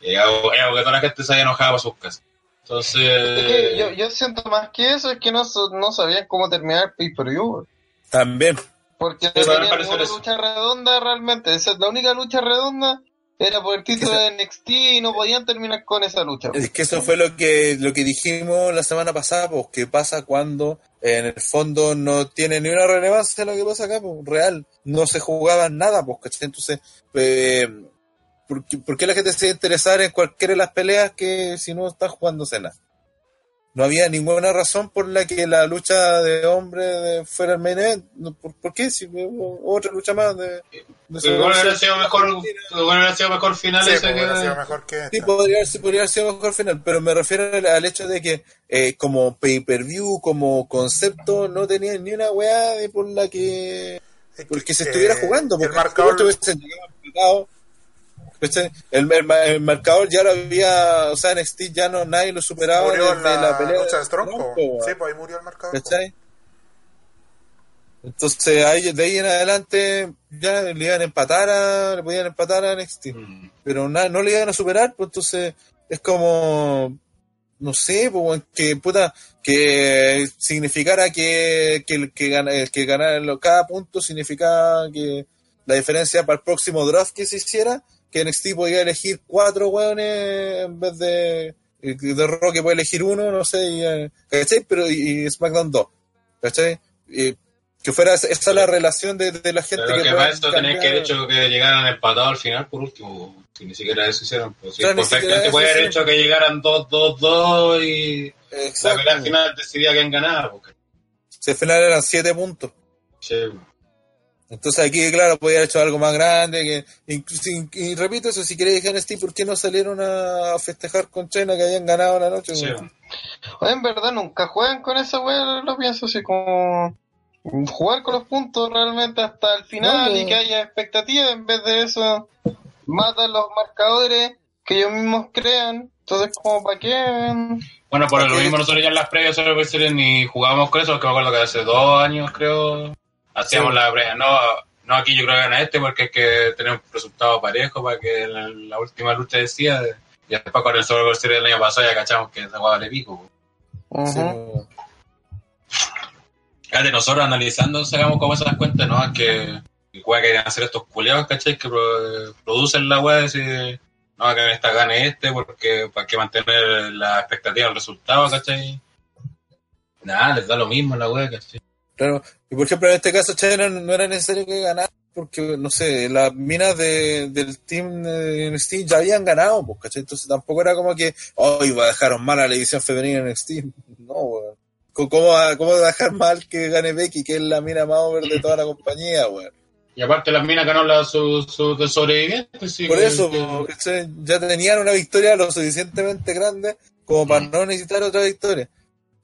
Y hago, hago que toda la gente se haya enojado para sus casas. Entonces... Es que yo, yo siento más que eso, es que no, no sabían cómo terminar el pay-per-view. También. Porque no tenía ninguna lucha redonda realmente. Esa la única lucha redonda era por el título de NXT y no podían terminar con esa lucha. Es que eso fue lo que lo que dijimos la semana pasada, pues que pasa cuando en el fondo no tiene ni una relevancia lo que pasa acá, pues real, no se jugaba nada, pues ¿cachai? Entonces, eh, ¿por, qué, ¿por, qué, la gente se interesar en cualquiera de las peleas que si no está jugándose nada? No había ninguna razón por la que la lucha de hombre fuera el main event. ¿Por, ¿por qué? Si hubo otra lucha más de... de igual hubiera sido mejor, igual hubiera sido mejor final Sí, ese pues, que... sido mejor que Sí, podría, sí, podría haber sido mejor final, pero me refiero al, al hecho de que eh, como pay-per-view, como concepto, no tenía ni una weá de por la que... Es Por el que se eh, estuviera jugando, el porque marcador- si hubiesen llegado empatado, ¿cachai? el, el, el marcador ya lo había, o sea, NXT ya no nadie lo superaba murió desde en la, la, pelea lucha de Strong, Strong, po. po, weón. Sí, pues ahí murió el marcador. po. ¿Cachai? Entonces ahí, de ahí en adelante ya le iban a empatar a, le podían empatar a NXT, Mm. pero na- no le iban a superar, pues entonces es como, no sé, pues que puta, que significara que, que, el que, gana, el que cada punto significaba que la diferencia para el próximo draft que se hiciera, que NXT podía elegir cuatro weones en vez de, de Rock que puede elegir uno, no sé, y, eh, ¿cachai? Pero y, y SmackDown 2, ¿cachai? Y que fuera esa esa la relación de, de la gente Pero que pueda para esto tenés que haber hecho que llegaran empatados al final por último. Si ni siquiera eso hicieron. Pues, si Claro, ni perfectamente puede haber hecho que llegaran 2-2-2 y la al final decidía quién ganaba. Porque, Si al final eran siete puntos. che, Entonces aquí, claro, podía haber hecho algo más grande. Que, incluso- y, y repito eso, si queréis dejar NXT, ¿por qué no salieron a festejar con China que habían ganado la noche? en verdad nunca juegan con esa weá, lo pienso así como jugar con los puntos realmente hasta el final No, y que haya expectativa en vez de eso matan los marcadores que ellos mismos crean entonces como para qué Bueno, por lo mismo nosotros ya en las previas solo ni jugábamos con eso, porque me acuerdo que hace dos años creo hacíamos Sí. la previa. No, no aquí yo creo que gana este porque hay que tener un resultado parejo para que la, la última lucha decía. Y después con el Survivor Series del año pasado ya cachamos que esa guada le pico. Sí. Fíjate, nosotros analizando sacamos como esas cuentas, ¿no? Es que que weá que quieren hacer estos culiados, ¿cachai? Que pro- producen la weá y decir, no, que esta gane este porque para que mantener la expectativa del resultado, ¿cachai? Nada, les da lo mismo la weá, ¿cachai? Claro. Y por ejemplo, en este caso, no era necesario que ganara, porque, no sé, las minas de, del team de NXT ya habían ganado, pues, ¿cachai? Entonces tampoco era como que, hoy va a dejar mal a la división femenina en NXT. *laughs* No, weón. ¿Cómo, cómo va, ¿Cómo va a dejar mal que gane Becky, que es la mina más over de toda la compañía, weón? Y aparte las minas ganó la, su, su de sobrevivientes, sí. Por eso, ya tenían una victoria lo suficientemente grande como para no necesitar otra victoria.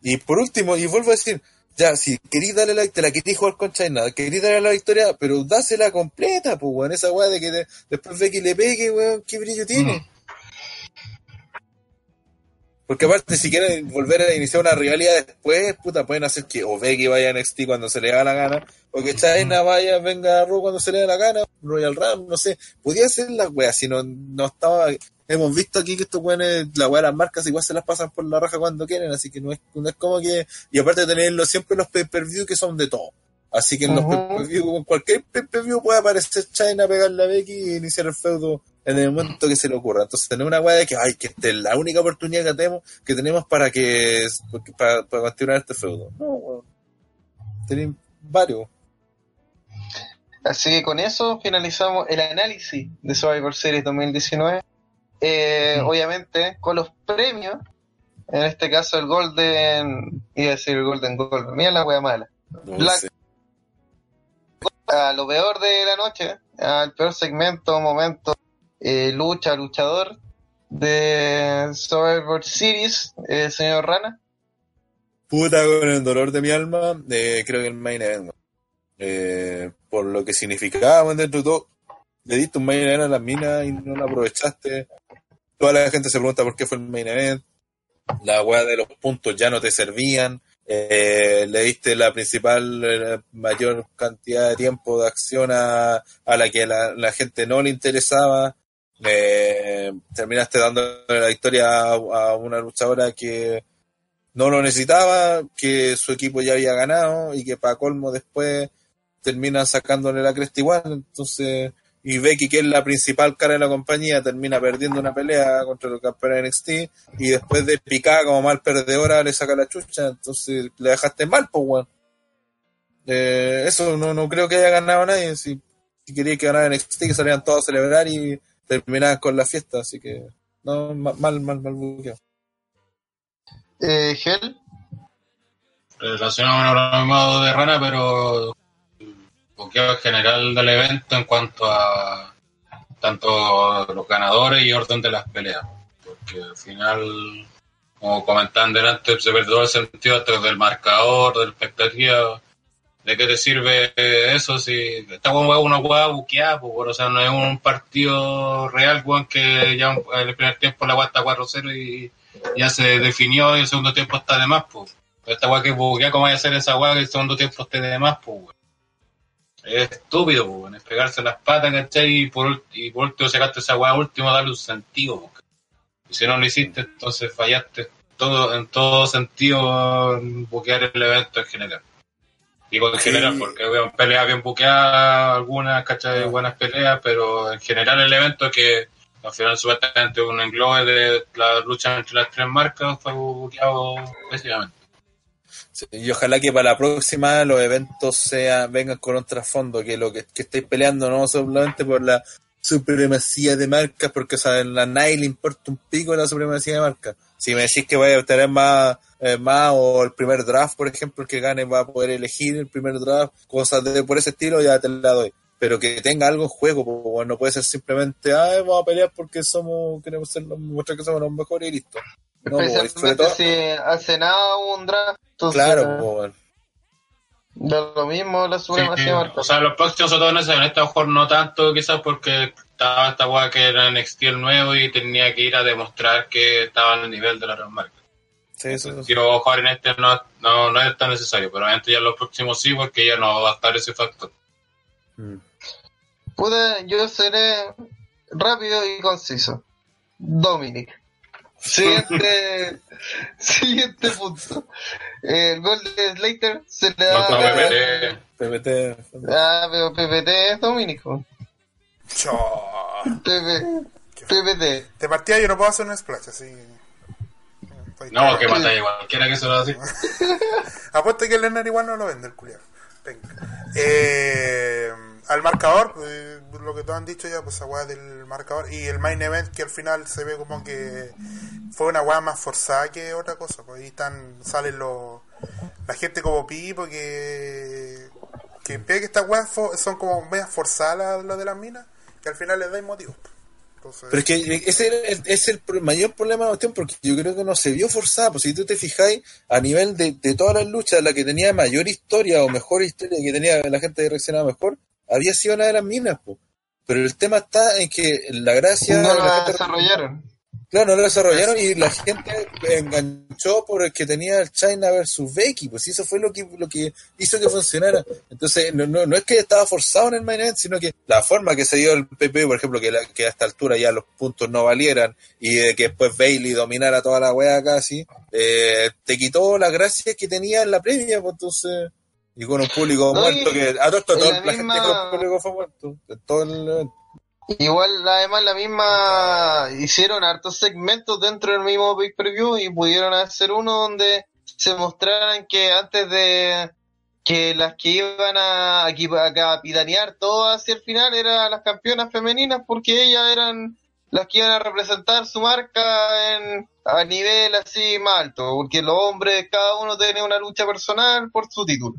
Y por último, y vuelvo a decir, ya, si querís darle la te la querís jugar con China, querís darle la victoria, pero dásela completa, pues, weón. Esa weá de que después ve que le pegue, weón, qué brillo tiene. Mm. Porque aparte, si quieren volver a iniciar una rivalidad después, puta, pueden hacer que o Becky vaya a NXT cuando se le da la gana, o que China vaya, venga a Raw cuando se le da la gana, Royal Ram, no sé. Podía ser la wea, si no, no estaba... Hemos visto aquí que estos weones, la wea de las marcas igual se las pasan por la raja cuando quieren, así que no es, no es como que... Y aparte de tenerlo siempre los pay-per-view que son de todo. Así que en los pay-per-view, con cualquier pay-per-view puede aparecer China, pegarle a Becky y iniciar el feudo en el momento que se le ocurra. Entonces tenemos una weá de que, ay, que esta es la única oportunidad que tenemos, que tenemos para que, para, continuar este feudo. No, weón. Tenemos varios. Así que con eso finalizamos el análisis de Survivor Series 2019. Eh. Obviamente con los premios, en este caso el Golden, iba a decir el Golden Golden, mira la wea mala. Black, a lo peor de la noche, al peor segmento, momento eh, lucha, luchador de Survivor Series, eh, señor Rana. Puta, con el dolor de mi alma, eh, creo que el main event. Eh, por lo que significaba dentro de todo, le diste un main event a la mina y no la aprovechaste. Toda la gente se pregunta por qué fue el main event. La weá de los puntos ya no te servían. Eh, le diste la principal, mayor cantidad de tiempo de acción a, a la que la, la gente no le interesaba eh, terminaste dando la victoria a, una luchadora que no lo necesitaba, que su equipo ya había ganado y que para colmo después termina sacándole la cresta igual, entonces y Becky que es la principal cara de la compañía termina perdiendo una pelea contra el campeón de NXT y después de picar como mal perdedora le saca la chucha, entonces le dejaste mal, pues bueno. Eh, eso no, no creo que haya ganado nadie, si, si quería que ganara NXT que salieran todos a celebrar y terminaban con la fiesta, así que no, mal, mal, mal buqueo. Eh, Gel. Relacionado con el modo de rana, pero buqueo general del evento en cuanto a tanto los ganadores y orden de las peleas. Porque al final, como comentaban delante, se perdió el sentido del marcador, de la ¿De qué te sirve eso si está con una hueá buqueada? Pues, o sea, no es un partido real, weón, que ya en el primer tiempo la hueá está 4-0 y ya se definió y el segundo tiempo está de más, pues. Esta hueá que buquea, ¿cómo vaya a ser esa hueá que el segundo tiempo esté de más, pues, Es estúpido, pues, es pegarse las patas, ¿cachai? Y por, y por último sacaste esa hueá último, darle un sentido. Y si no lo hiciste, entonces fallaste todo, en todo sentido buquear el evento en general. Digo en general, porque veo peleas bien buqueadas, algunas, ¿cachai? Buenas peleas, pero en general el evento que al final supuestamente un englobe de la lucha entre las tres marcas fue buqueado precisamente. Y ojalá que para la próxima los eventos sean, vengan con un trasfondo, que lo que, que estéis peleando no solamente por la supremacía de marcas, porque o sea, la nadie le importa un pico la supremacía de marcas. Si me decís que vaya a tener más eh, más o el primer draft, por ejemplo, el que gane va a poder elegir el primer draft, cosas de por ese estilo, ya te la doy. Pero que tenga algo en juego, pues, no puede ser simplemente, ah, vamos a pelear porque somos, queremos ser, mostrar que somos los mejores y listo. No, Especialmente si hace nada un draft. claro, pues, lo mismo la supremacía sí, O sea, los próximos todo en ese, en este mejor no tanto, quizás porque estaba esta guay que era NXT el nuevo y tenía que ir a demostrar que estaba en el nivel de la marca. Sí, eso, Quiero jugar en este no, no, no, es tan necesario, pero obviamente ya en los próximos sí, porque ya no va a estar ese factor. Mm. Pude, yo seré rápido y conciso. Dominic. Siguiente, *laughs* siguiente punto. El gol de Slater se le da a PPT. Ah, pero PPT es Dominic. PPT. De partida yo no puedo hacer un splash, así. No, que mata igual, cualquiera que se lo así. *laughs* Apuesto que el Lennar igual no lo vende, el culiado. Venga. Eh, al marcador, eh, lo que todos han dicho ya, pues agua del marcador. Y el main event que al final se ve como que fue una weá más forzada que otra cosa. Pues ahí están, salen los, la gente como Pipo que, que ve que estas weas son como medias forzadas lo de las minas, que al final les da motivos. Pero es que ese es el, mayor problema de la cuestión porque yo creo que no se vio forzada. Pues si tú te fijáis, a nivel de, de todas las luchas, la que tenía mayor historia o mejor historia, que tenía la gente reaccionaba mejor, había sido una de las minas. Pues. Pero el tema está en que la gracia. No la, desarrollaron. Claro, no lo desarrollaron y la gente enganchó por el que tenía el China versus Becky, pues eso fue lo que, lo que hizo que funcionara. Entonces, no, no, no es que estaba forzado en el main event, sino que la forma que se dio el PP, por ejemplo, que, que a esta altura ya los puntos no valieran y de que después Bailey dominara toda la wea casi, eh, te quitó la gracia que tenía en la previa, pues entonces, y con un público muerto que a todo esto, la, la gente con el público fue muerto, todo el evento. Igual, además, la misma hicieron hartos segmentos dentro del mismo pay per view y pudieron hacer uno donde se mostraran que antes de que las que iban a, a capitanear todo hacia el final eran las campeonas femeninas porque ellas eran las que iban a representar su marca en, a nivel así más alto, porque los hombres, cada uno tiene una lucha personal por su título.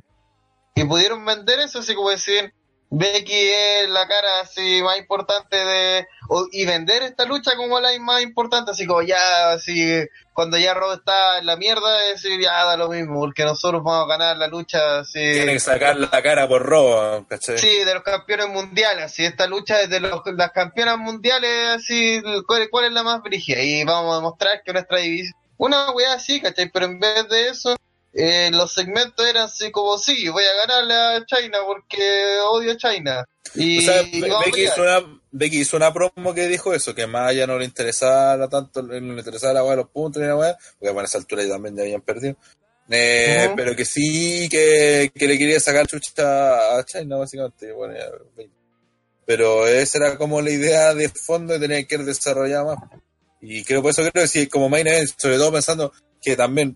Y pudieron vender eso, así como decir, Becky es la cara así más importante de y vender esta lucha como la más importante así como ya así cuando ya Rob está en la mierda es decir ya da lo mismo porque nosotros vamos a ganar la lucha así. Tienen que sacar la cara por Rob sí de los campeones mundiales así esta lucha es de los, las campeonas mundiales así cuál, cuál es la más brígida y vamos a demostrar que nuestra división una weá así ¿cachai? pero en vez de eso eh, los segmentos eran así como, sí, voy a ganarle a China porque odio a China. Y, Becky, hizo una, Becky, hizo una, promo que dijo eso, que más allá no le interesaba tanto, no le interesaba la weá de los puntos ni la weá, porque a esa altura ya también ya habían perdido. Eh, Pero que sí que, que, le quería sacar chucha a China, básicamente. Bueno, pero esa era como la idea de fondo y tenía que ir desarrollada más. Y creo por eso creo que sí, como main sobre todo pensando que también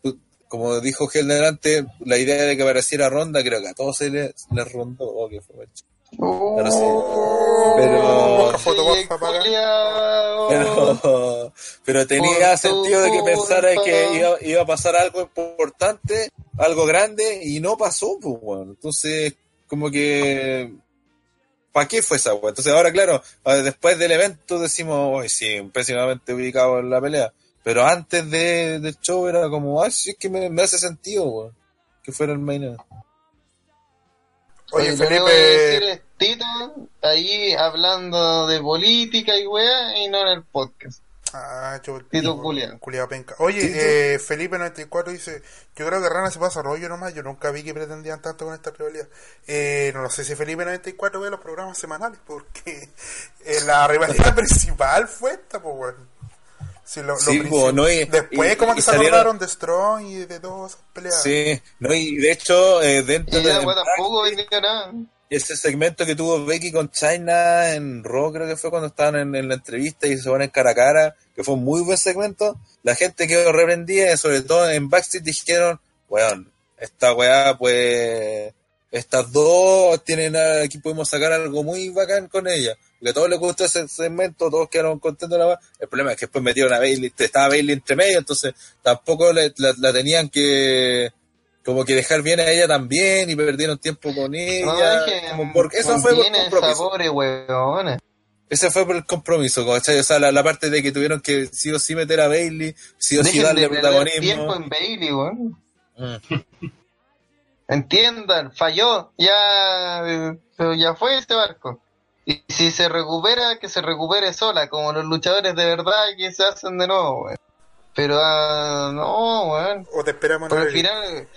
como dijo Gel delante, la idea de que apareciera Ronda, creo que a todos se les, rondó. Oh, que fue oh, pero, pero, pero, tenía sentido de que pensara que iba, a pasar algo importante, algo grande, y no pasó, pues, bueno. Entonces, como que ¿para qué fue esa weá? Entonces ahora, claro, después del evento decimos, hoy sí, pésimamente ubicado en la pelea. Pero antes de, del show era como, ah, sí, es que me, hace sentido, que fuera el main Oye, Felipe. Tito ahí hablando de política y weá, y no en el podcast. Ah, yo, Tito Julián. penca. Oye, eh, Felipe 94 dice: Yo creo que Rana se pasa rollo nomás. Yo nunca vi que pretendían tanto con esta rivalidad. Eh, no sé si Felipe 94 ve los programas semanales, porque eh, la rivalidad *laughs* principal fue esta, pues, bueno. Sí, lo, Después, como que se salieron... de Strong y de dos peleas. Sí, no, y de hecho, eh, dentro de. tampoco nada. Ese segmento que tuvo Becky con China en Raw, creo que fue cuando estaban en, la entrevista y se ponen cara a cara, que fue un muy buen segmento. La gente quedó reprendida, sobre todo en backstage dijeron, weón, esta weá, pues, estas dos tienen, aquí podemos sacar algo muy bacán con ella que a todos les gustó ese segmento, todos quedaron contentos. La el problema es que después metieron a Bailey, estaba Bailey entre medio, entonces tampoco la, tenían que como que dejar bien a ella también y perdieron tiempo con ella. como porque eso fue por compromiso. Ese fue por el compromiso, O sea, la, parte de que tuvieron que sí o sí meter a Bailey, sí o sí darle protagonismo. tiempo en Bailey, weón. Mm. Entiendan, falló, ya, ya fue este barco. Y si se recupera, que se recupere sola, como los luchadores de verdad que se hacen de nuevo, Pero uh, no, weón. O te esperamos Pero al final,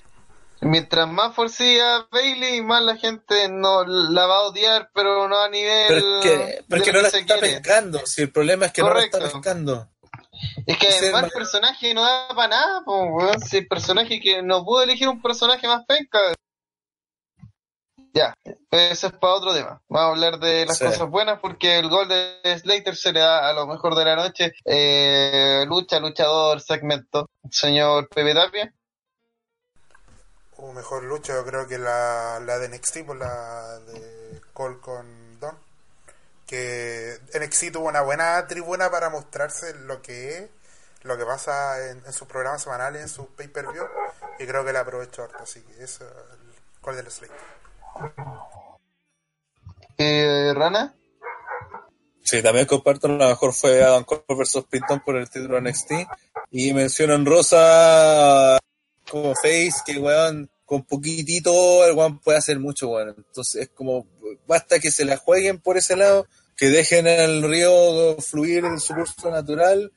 mientras más forcía Bailey, más la gente no la va a odiar, pero no a nivel. Pero es que, no la está pescando. Si el problema es que no la está pescando. Es que además el personaje no da para nada, weón. Si el personaje que no pudo elegir un personaje más penca. Ya, eso es para otro tema. Vamos a hablar de las cosas buenas porque el gol de Slater se le da a lo mejor de la noche. Eh, lucha, luchador, segmento. Señor Pepe Tapia. O mejor lucha, yo creo que la, la de NXT, por la de Cole con Don. Que NXT tuvo una buena tribuna para mostrarse lo que es, lo que pasa en, sus programas semanales, en sus pay-per-view. Y creo que la aprovechó harto, así que eso es el gol del Slater. Eh, ¿Rana? Sí, también comparto, lo mejor fue Adam Cole versus Pinton por el título NXT. Y mencionan Rosa como face, que weón, con poquitito el weón puede hacer mucho, weón. Entonces es como, basta que se la jueguen por ese lado, que dejen el río fluir en su curso natural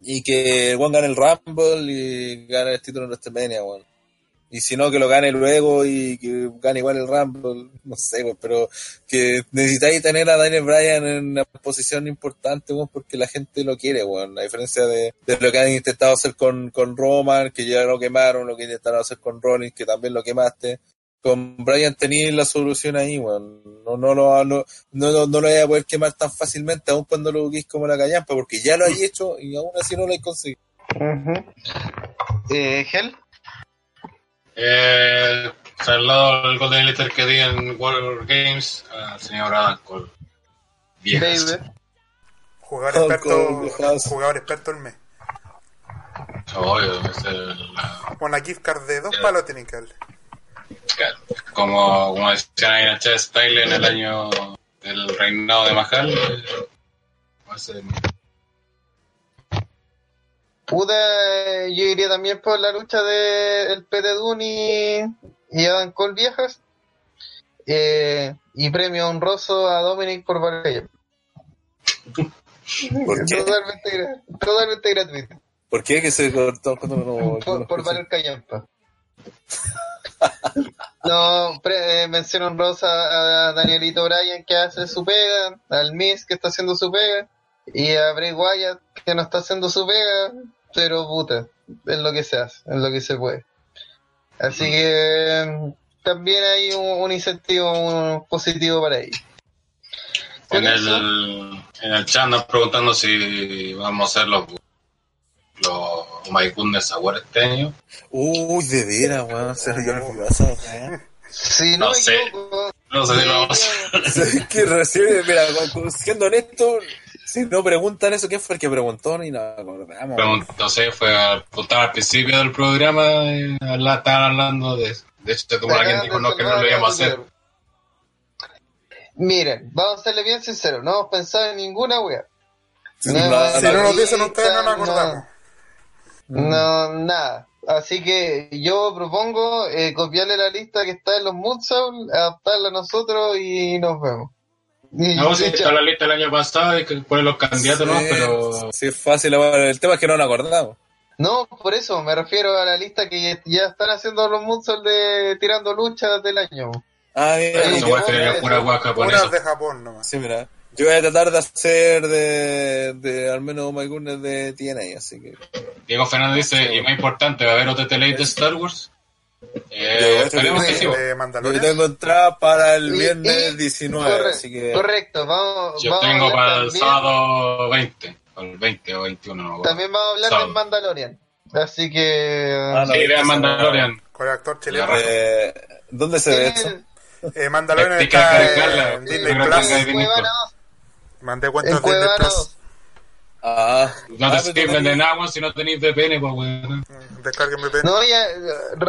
y que el weón gane el Rumble y gane el título en WrestleMania, weón. Y si no, que lo gane luego y que gane igual el Rumble, no sé, weón, pero que necesitáis tener a Daniel Bryan en una posición importante, weón, porque la gente lo quiere, weón. A diferencia de, de lo que han intentado hacer con, con Roman, que ya lo quemaron, lo que intentaron hacer con Rollins, que también lo quemaste. Con Bryan tenéis la solución ahí, weón. No, no, lo, no, no, no, lo voy a poder quemar tan fácilmente, aun cuando lo busquéis como la callampa, porque ya lo hay hecho y aún así no lo hay conseguido. eh, ¿Gel? Eh, lado el Golden Litter que di en World Games al señor Adam Cole. Viejas. Jugador experto, jugador experto el mes. Obvio, es el, la... Con la gift card de dos palos tienen que darle. Claro. Como, como decían ahí en el Style en el año del reinado de Mahal. Eh, va a ser Pude, yo iría también por la lucha de el Pete y, y Adam Cole viejas. Eh, y premio honroso a Dominic por Valkyrie. *laughs* Totalmente, totalmente gratuito. ¿Por qué que se cortó cuando no, Por, por Valer Callampa. no, pre, eh, mención honrosa a Danielito Bryan que hace su pega, al Miss que está haciendo su pega, y a Bray Wyatt que no está haciendo su pega, pero puta, es lo que se hace, es lo que se puede. Así que también hay un, incentivo positivo para ellos. En el, en el chat nos preguntando si vamos a hacer los, los My Goodness Awards este año. Uy, de veras, weón, se yo no ¿eh? Sí, no, no sé. No sé si lo vamos a hacer. *laughs* que recién, mira, siendo honesto, si no preguntan eso, ¿quién fue el que preguntó? Ni nada acordamos. No sé, fue al, al principio del programa, eh, estaban hablando de De hecho, como alguien dijo no, que no lo íbamos a hacer. Miren, vamos a serle bien sinceros, no hemos pensado en ninguna wea. No, si no nos dicen ustedes, no nos acordamos. No, nada. Así que yo propongo eh, copiarle la lista que está en los Moodsoul, adaptarla a nosotros y nos vemos. No, sí, está la lista el año pasado y que ponen los candidatos, ¿no? Pero. Sí, es fácil. El tema es que no nos acordamos. No, por eso me refiero a la lista que ya están haciendo los Munsol de tirando luchas del año. Ah, bien. Pura guaca por eso. de Japón nomás. Sí, mira. Yo voy a tratar de hacer de, de al menos My Goodness de TNA, así que. Diego Fernández dice, y más importante, ¿va a haber OTT Late de Star Wars? Eh, esperemos que sí. Yo tengo entrada para el viernes 19, correcto, así que... Correcto, vamos, Yo vamos tengo para el sábado 20, el 20 o 21. No, también vamos a hablar sábado. del Mandalorian. Así que... Ah, no, sí, vean Mandalorian. Con el actor chileno. Eh, ¿Dónde se ve esto? Eh, Mandalorian está en Disney Plus. Mandé cuentas en Disney Plus. Ah, no te sirven de nada si no tenéis VPN, pues weón. Descarguen VPN. No, ya,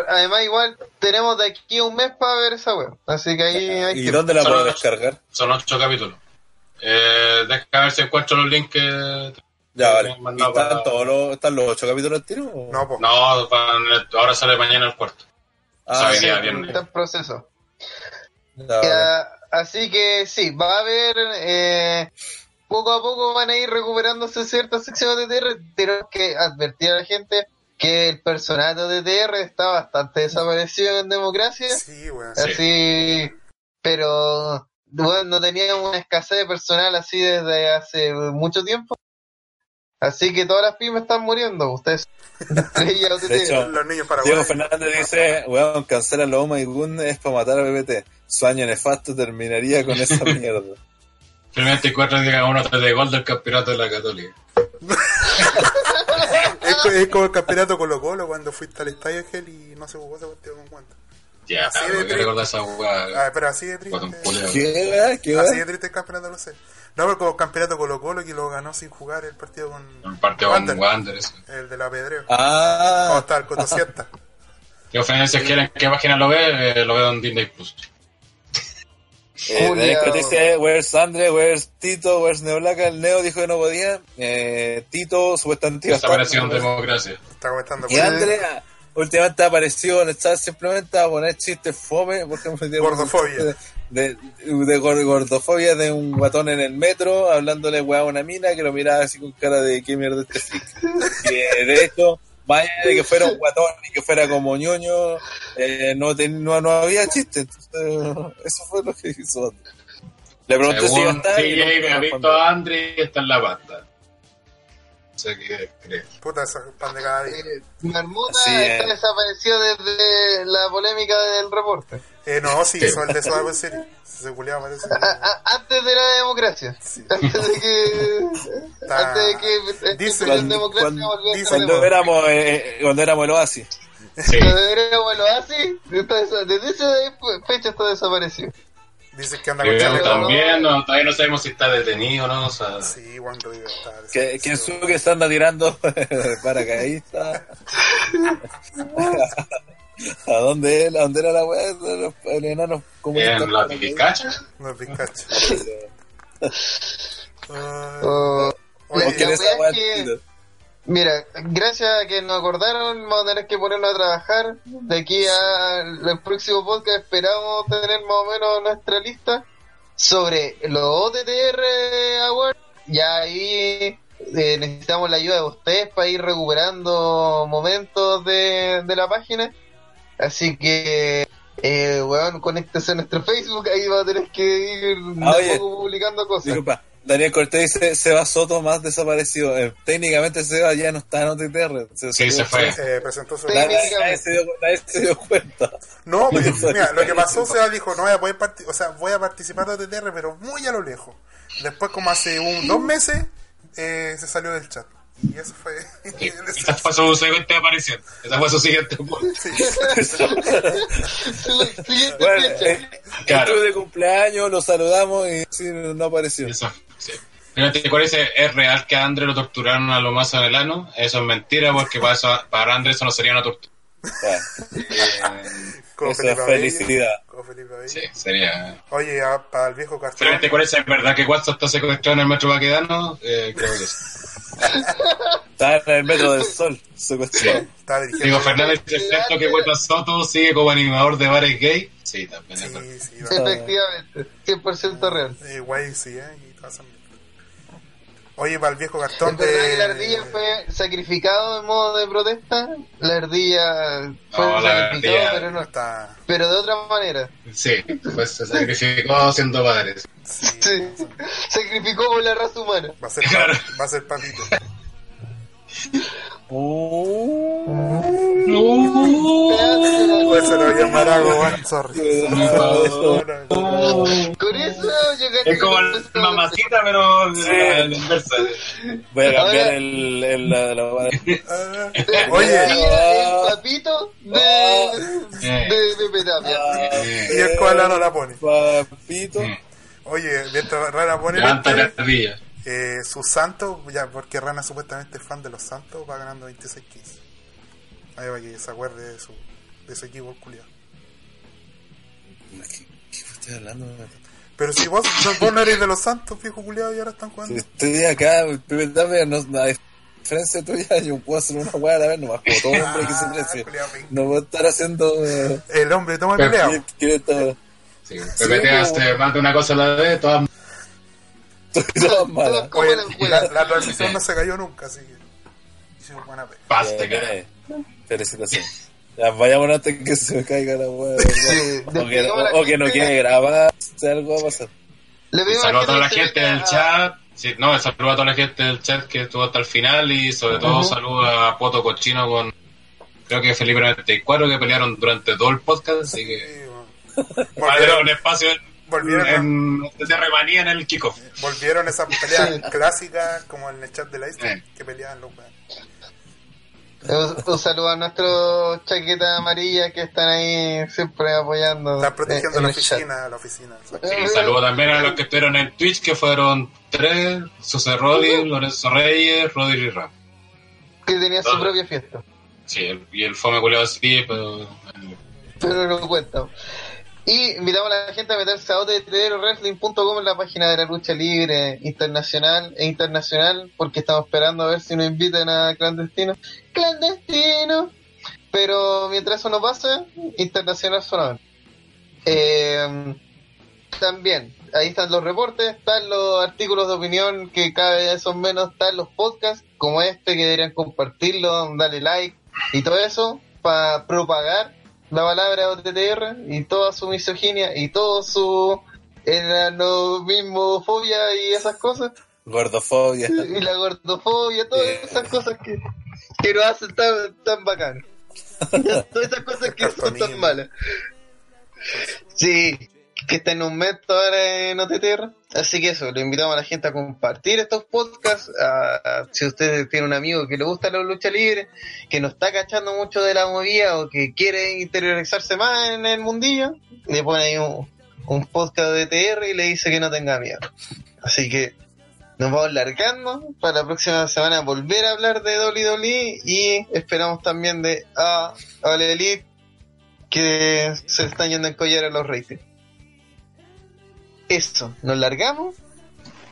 además igual tenemos de aquí un mes para ver esa web. Así que ahí hay ¿Y que... dónde la puedo descargar? Son ocho capítulos. Eh, deja ver si encuentro los links que... Ya, vale. ¿Y están, para... todos los, ¿Están los ocho capítulos al tiro? O? No, pues. No, ahora sale mañana el cuarto. Ah, o sea, sí, viernes. está en proceso. Ya, vale. Así que sí, va a haber... Eh, poco a poco van a ir recuperándose ciertas secciones de TR. Tenemos que advertir a la gente que el personaje de TR está bastante desaparecido en democracia. Sí, bueno, así, sí. pero bueno, no teníamos una escasez de personal así desde hace mucho tiempo. Así que todas las pymes están muriendo, ustedes. *laughs* de hecho, los niños para Diego Fernández dice, weón, cancela la OMA y Gun es para matar a BBT. Su año nefasto terminaría con esa *laughs* mierda. El 24 diga uno de gol del campeonato de la Católica. *laughs* es, es, como el campeonato Colo Colo cuando fuiste al estadio Gel y no se jugó ese partido con cuánto. Ya, así de triste. recordar esa jugada. Ah, pero así de triste. ¿Qué? ¿Qué? Así de triste el campeonato, no sé. No, pero como campeonato Colo Colo que lo ganó sin jugar el partido con. El partido Wander, con Wander, eso. El de la Pedreo. Ah. ¿Cómo está el Cotosieta? *laughs* ¿Qué ofendencias quieren? ¿Qué página lo ve? Eh, lo veo en Disney Plus. Eh, dice, where's Andre, where's Tito, where's Neoblaca, el Neo dijo que no podía, eh, Tito supuestamente iba a estar. Desapareció en democracia. Está comentando. Y Andrea últimamente apareció en el chat simplemente a poner chistes fome, por ejemplo, de Gordofobia. De, de gor- gordofobia de un guatón en el metro, hablándole weá a una mina que lo miraba así con cara de qué mierda este. *laughs* Y eh, de hecho, vaya de que fuera un guatón y que fuera como ñoño, eh, no, ten- no, no había chiste. Entonces, eso fue lo que hizo. Le pregunté si iba a estar. y no me ha visto a Andre y está en la pasta. No sé qué crees. Puta, esa pan de cada día. Eh, Marmota Sí, está eh. desaparecido desde la polémica del reporte. Eh, no, sí, hizo el de su en serio. Se culiaba, parece. A- a- antes de la democracia. Sí. *laughs* Antes de que. Está- Antes de que. Dice- la Cuando, democracia cuando- de cuando éramos, eh, eh, cuando éramos el oasis. Sí. Cuando éramos el oasis, desde esa fecha está desaparecido. Dice que anda con chaleco. también, no, todavía no sabemos si está detenido o no. O sea, Sí, Juan Rodríguez está. Que, que su que se anda tirando *laughs* paracaidista. *laughs* ¿A dónde, ¿A dónde era la weá el enano comunistas? en la Picacha. No es Pikachu. *laughs* Ah, Oh, Oye, la- ¿Quién la es que-? Mira, gracias a que nos acordaron, vamos a tener que ponernos a trabajar. De aquí al próximo podcast esperamos tener más o menos nuestra lista sobre los OTTR Awards. Ya ahí eh, necesitamos la ayuda de ustedes para ir recuperando momentos de, de la página. Así que, eh, weón, conéctese a nuestro Facebook, ahí va a tener que ir Ah, poco publicando cosas. Disculpa, Daniel Cortés dice Seba Soto más desaparecido. Eh, técnicamente Seba ya no está en OTTR. Sí, se fue. eh, presentó su. Nadie, nadie se dio, nadie se dio cuenta. No, *laughs* porque, mira, lo que pasó, Seba dijo, no voy a poder o sea, voy a participar de OTTR, pero muy a lo lejos. Después, como hace un, dos meses, eh, se salió del chat. Y eso fue... *laughs* Y Esa fue su siguiente aparición. Esa fue su siguiente punto. *laughs* Siguiente Bueno, eh, Claro. de cumpleaños, lo saludamos y sí, no apareció. Eso, sí. Pero te parece, ¿es real que a André lo torturaron a lo más en el ano? Eso es mentira porque para, eso, para André eso no sería una tortura. Ya. *laughs* Como Eso Felipe es Abello. felicidad. Como Felipe Abello. Sí, sería... Oye, a- para el viejo cartón... Pero te parece, ¿es verdad que WhatsApp está secuestrado en el metro vaquedano? Eh, creo que sí. Está en el metro del sol, secuestrado. Digo, Fernández, ¿es cierto que Hueta Soto sigue como animador de bares gay? Sí, también es verdad. Sí, sí, va. Efectivamente, 100% real. Eh, guay, sí, ¿eh? Oye, para el viejo cartón ¿Es verdad que la de... ardilla fue sacrificado en modo de protesta? La ardilla fue No, la sacrificado, ardilla- pero no. Está... Pero de otra manera. Sí, pues se sacrificó siendo padres. Sí, *laughs* Sí. Sacrificó por la raza humana. Va a ser, Claro. va a ser papito. *laughs* Oh. Pues se lo voy a llamar algo, weón, sorry. Con eso Es como la mamacita, pero a la inversa. Voy a cambiar Ahora- el, el, la, la- Ah, La Oye, el papito de, de Tapia. y el koala no la pone. papito. Oye, mientras Rana pone Levanta la ardilla. Eh, su santo, ya porque Rana supuestamente es fan de los santos, va ganando 26-15. Ahí va que se acuerde de su, de su equipo culiado. ¿Qué, qué estoy hablando? Pero si vos, no- vos no eres de los santos, viejo culiado, y ahora están jugando. Estoy acá, Tapia, no, a diferencia tuya, yo puedo hacer una hueá a la vez nomás, como todo hombre que se precie. Ven. No puedo estar haciendo. Eh, El hombre toma Pero- pelea. ¿quién- quién está- Sí, Pepe te hace más de una cosa a la vez, todas todas malas. Como Oye, la la, transmisión no se cayó nunca, así que. Hicimos buena pega. Felicitaciones. Ya, vayamos antes que se me caiga la hueá. o, que, o- o que no quiere grabar, si algo va a pasar. Le a toda la gente del chat. Sí, no, saludo a toda la gente del chat que estuvo hasta el final y sobre todo Ujú. saludo a Poto Cochino con creo que Felipe 94 que pelearon durante todo el podcast, así que Sí, bueno. va a haber Volvieron, un espacio volvieron, en, de remanía en el kickoff. volvieron esas peleas clásicas, como en el chat de la isla, Sí. que peleaban los. Un, un saludo a nuestros chaquetas amarillas que están ahí siempre apoyando. Están protegiendo en la oficina, la oficina. Saludo también a los que estuvieron en Twitch, que fueron tres, José Rodi, Lorenzo Reyes, Rodri y Ram. Que tenía su propia fiesta. Sí, el- y el fome culiado sí, pero... eh, Pero no cuenta. Y invitamos a la gente a meterse a otwrestling.com en la página de la lucha libre internacional e internacional, porque estamos esperando a ver si nos invitan a clandestino. ¡Clandestino! Pero mientras eso no pase, internacional solamente. Eh, también, ahí están los reportes, están los artículos de opinión que cada vez son menos, están los podcasts como este que deberían compartirlo, darle like y todo eso para propagar la palabra OTTR y toda su misoginia y todo su mismo fobia y esas cosas. Gordofobia. Y la gordofobia, todas esas cosas que, que lo hacen tan, tan bacán. *laughs* todas esas cosas que son tan malas. Sí, que está en un mes ahora en OTTR. Así que eso, le invitamos a la gente a compartir estos podcasts. si usted tiene un amigo que le gusta la lucha libre, que no está cachando mucho de la movida o que quiere interiorizarse más en el mundillo, le pone ahí un, podcast de TR y le dice que no tenga miedo. Así que nos vamos largando para la próxima semana volver a hablar de WWE y esperamos también de a, a que se están yendo en collar a los ratings. Eso, ¿nos largamos?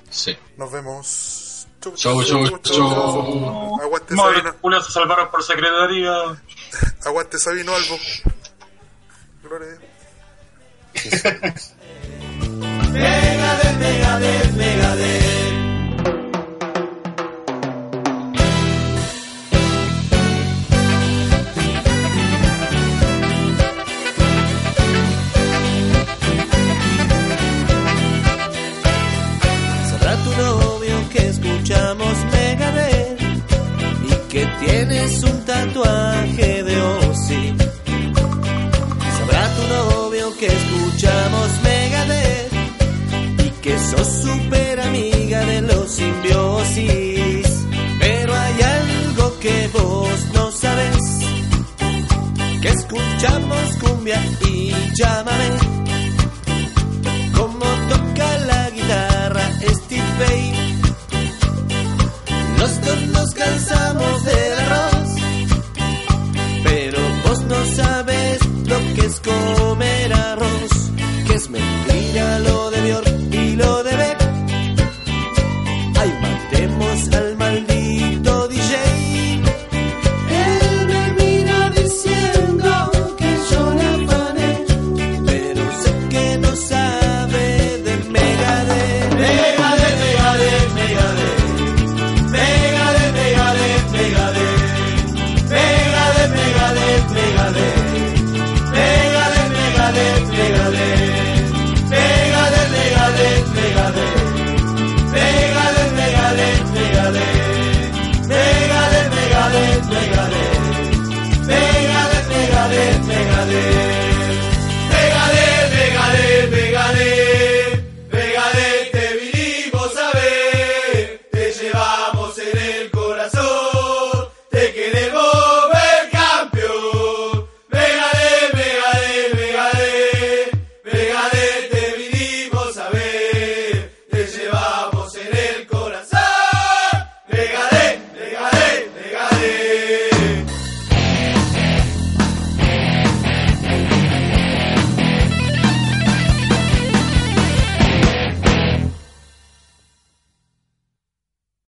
Sí. Nos vemos. Chau, chau, chau. Aguante Sabino. Se salvaron por secretaría. *laughs* Aguante Sabino Albo. Gloria. Megadeth, Megadeth, Megadeth. Tienes un tatuaje de Ozzy. Sabrá tu novio que escuchamos Megadeth y que sos super amiga de los simbiosis. Pero hay algo que vos no sabes, que escuchamos cumbia y llámame. Como toca la guitarra Steve Vai. Nosotros nos cansamos del arroz, pero vos no sabes lo que es comer arroz, que es mentira lo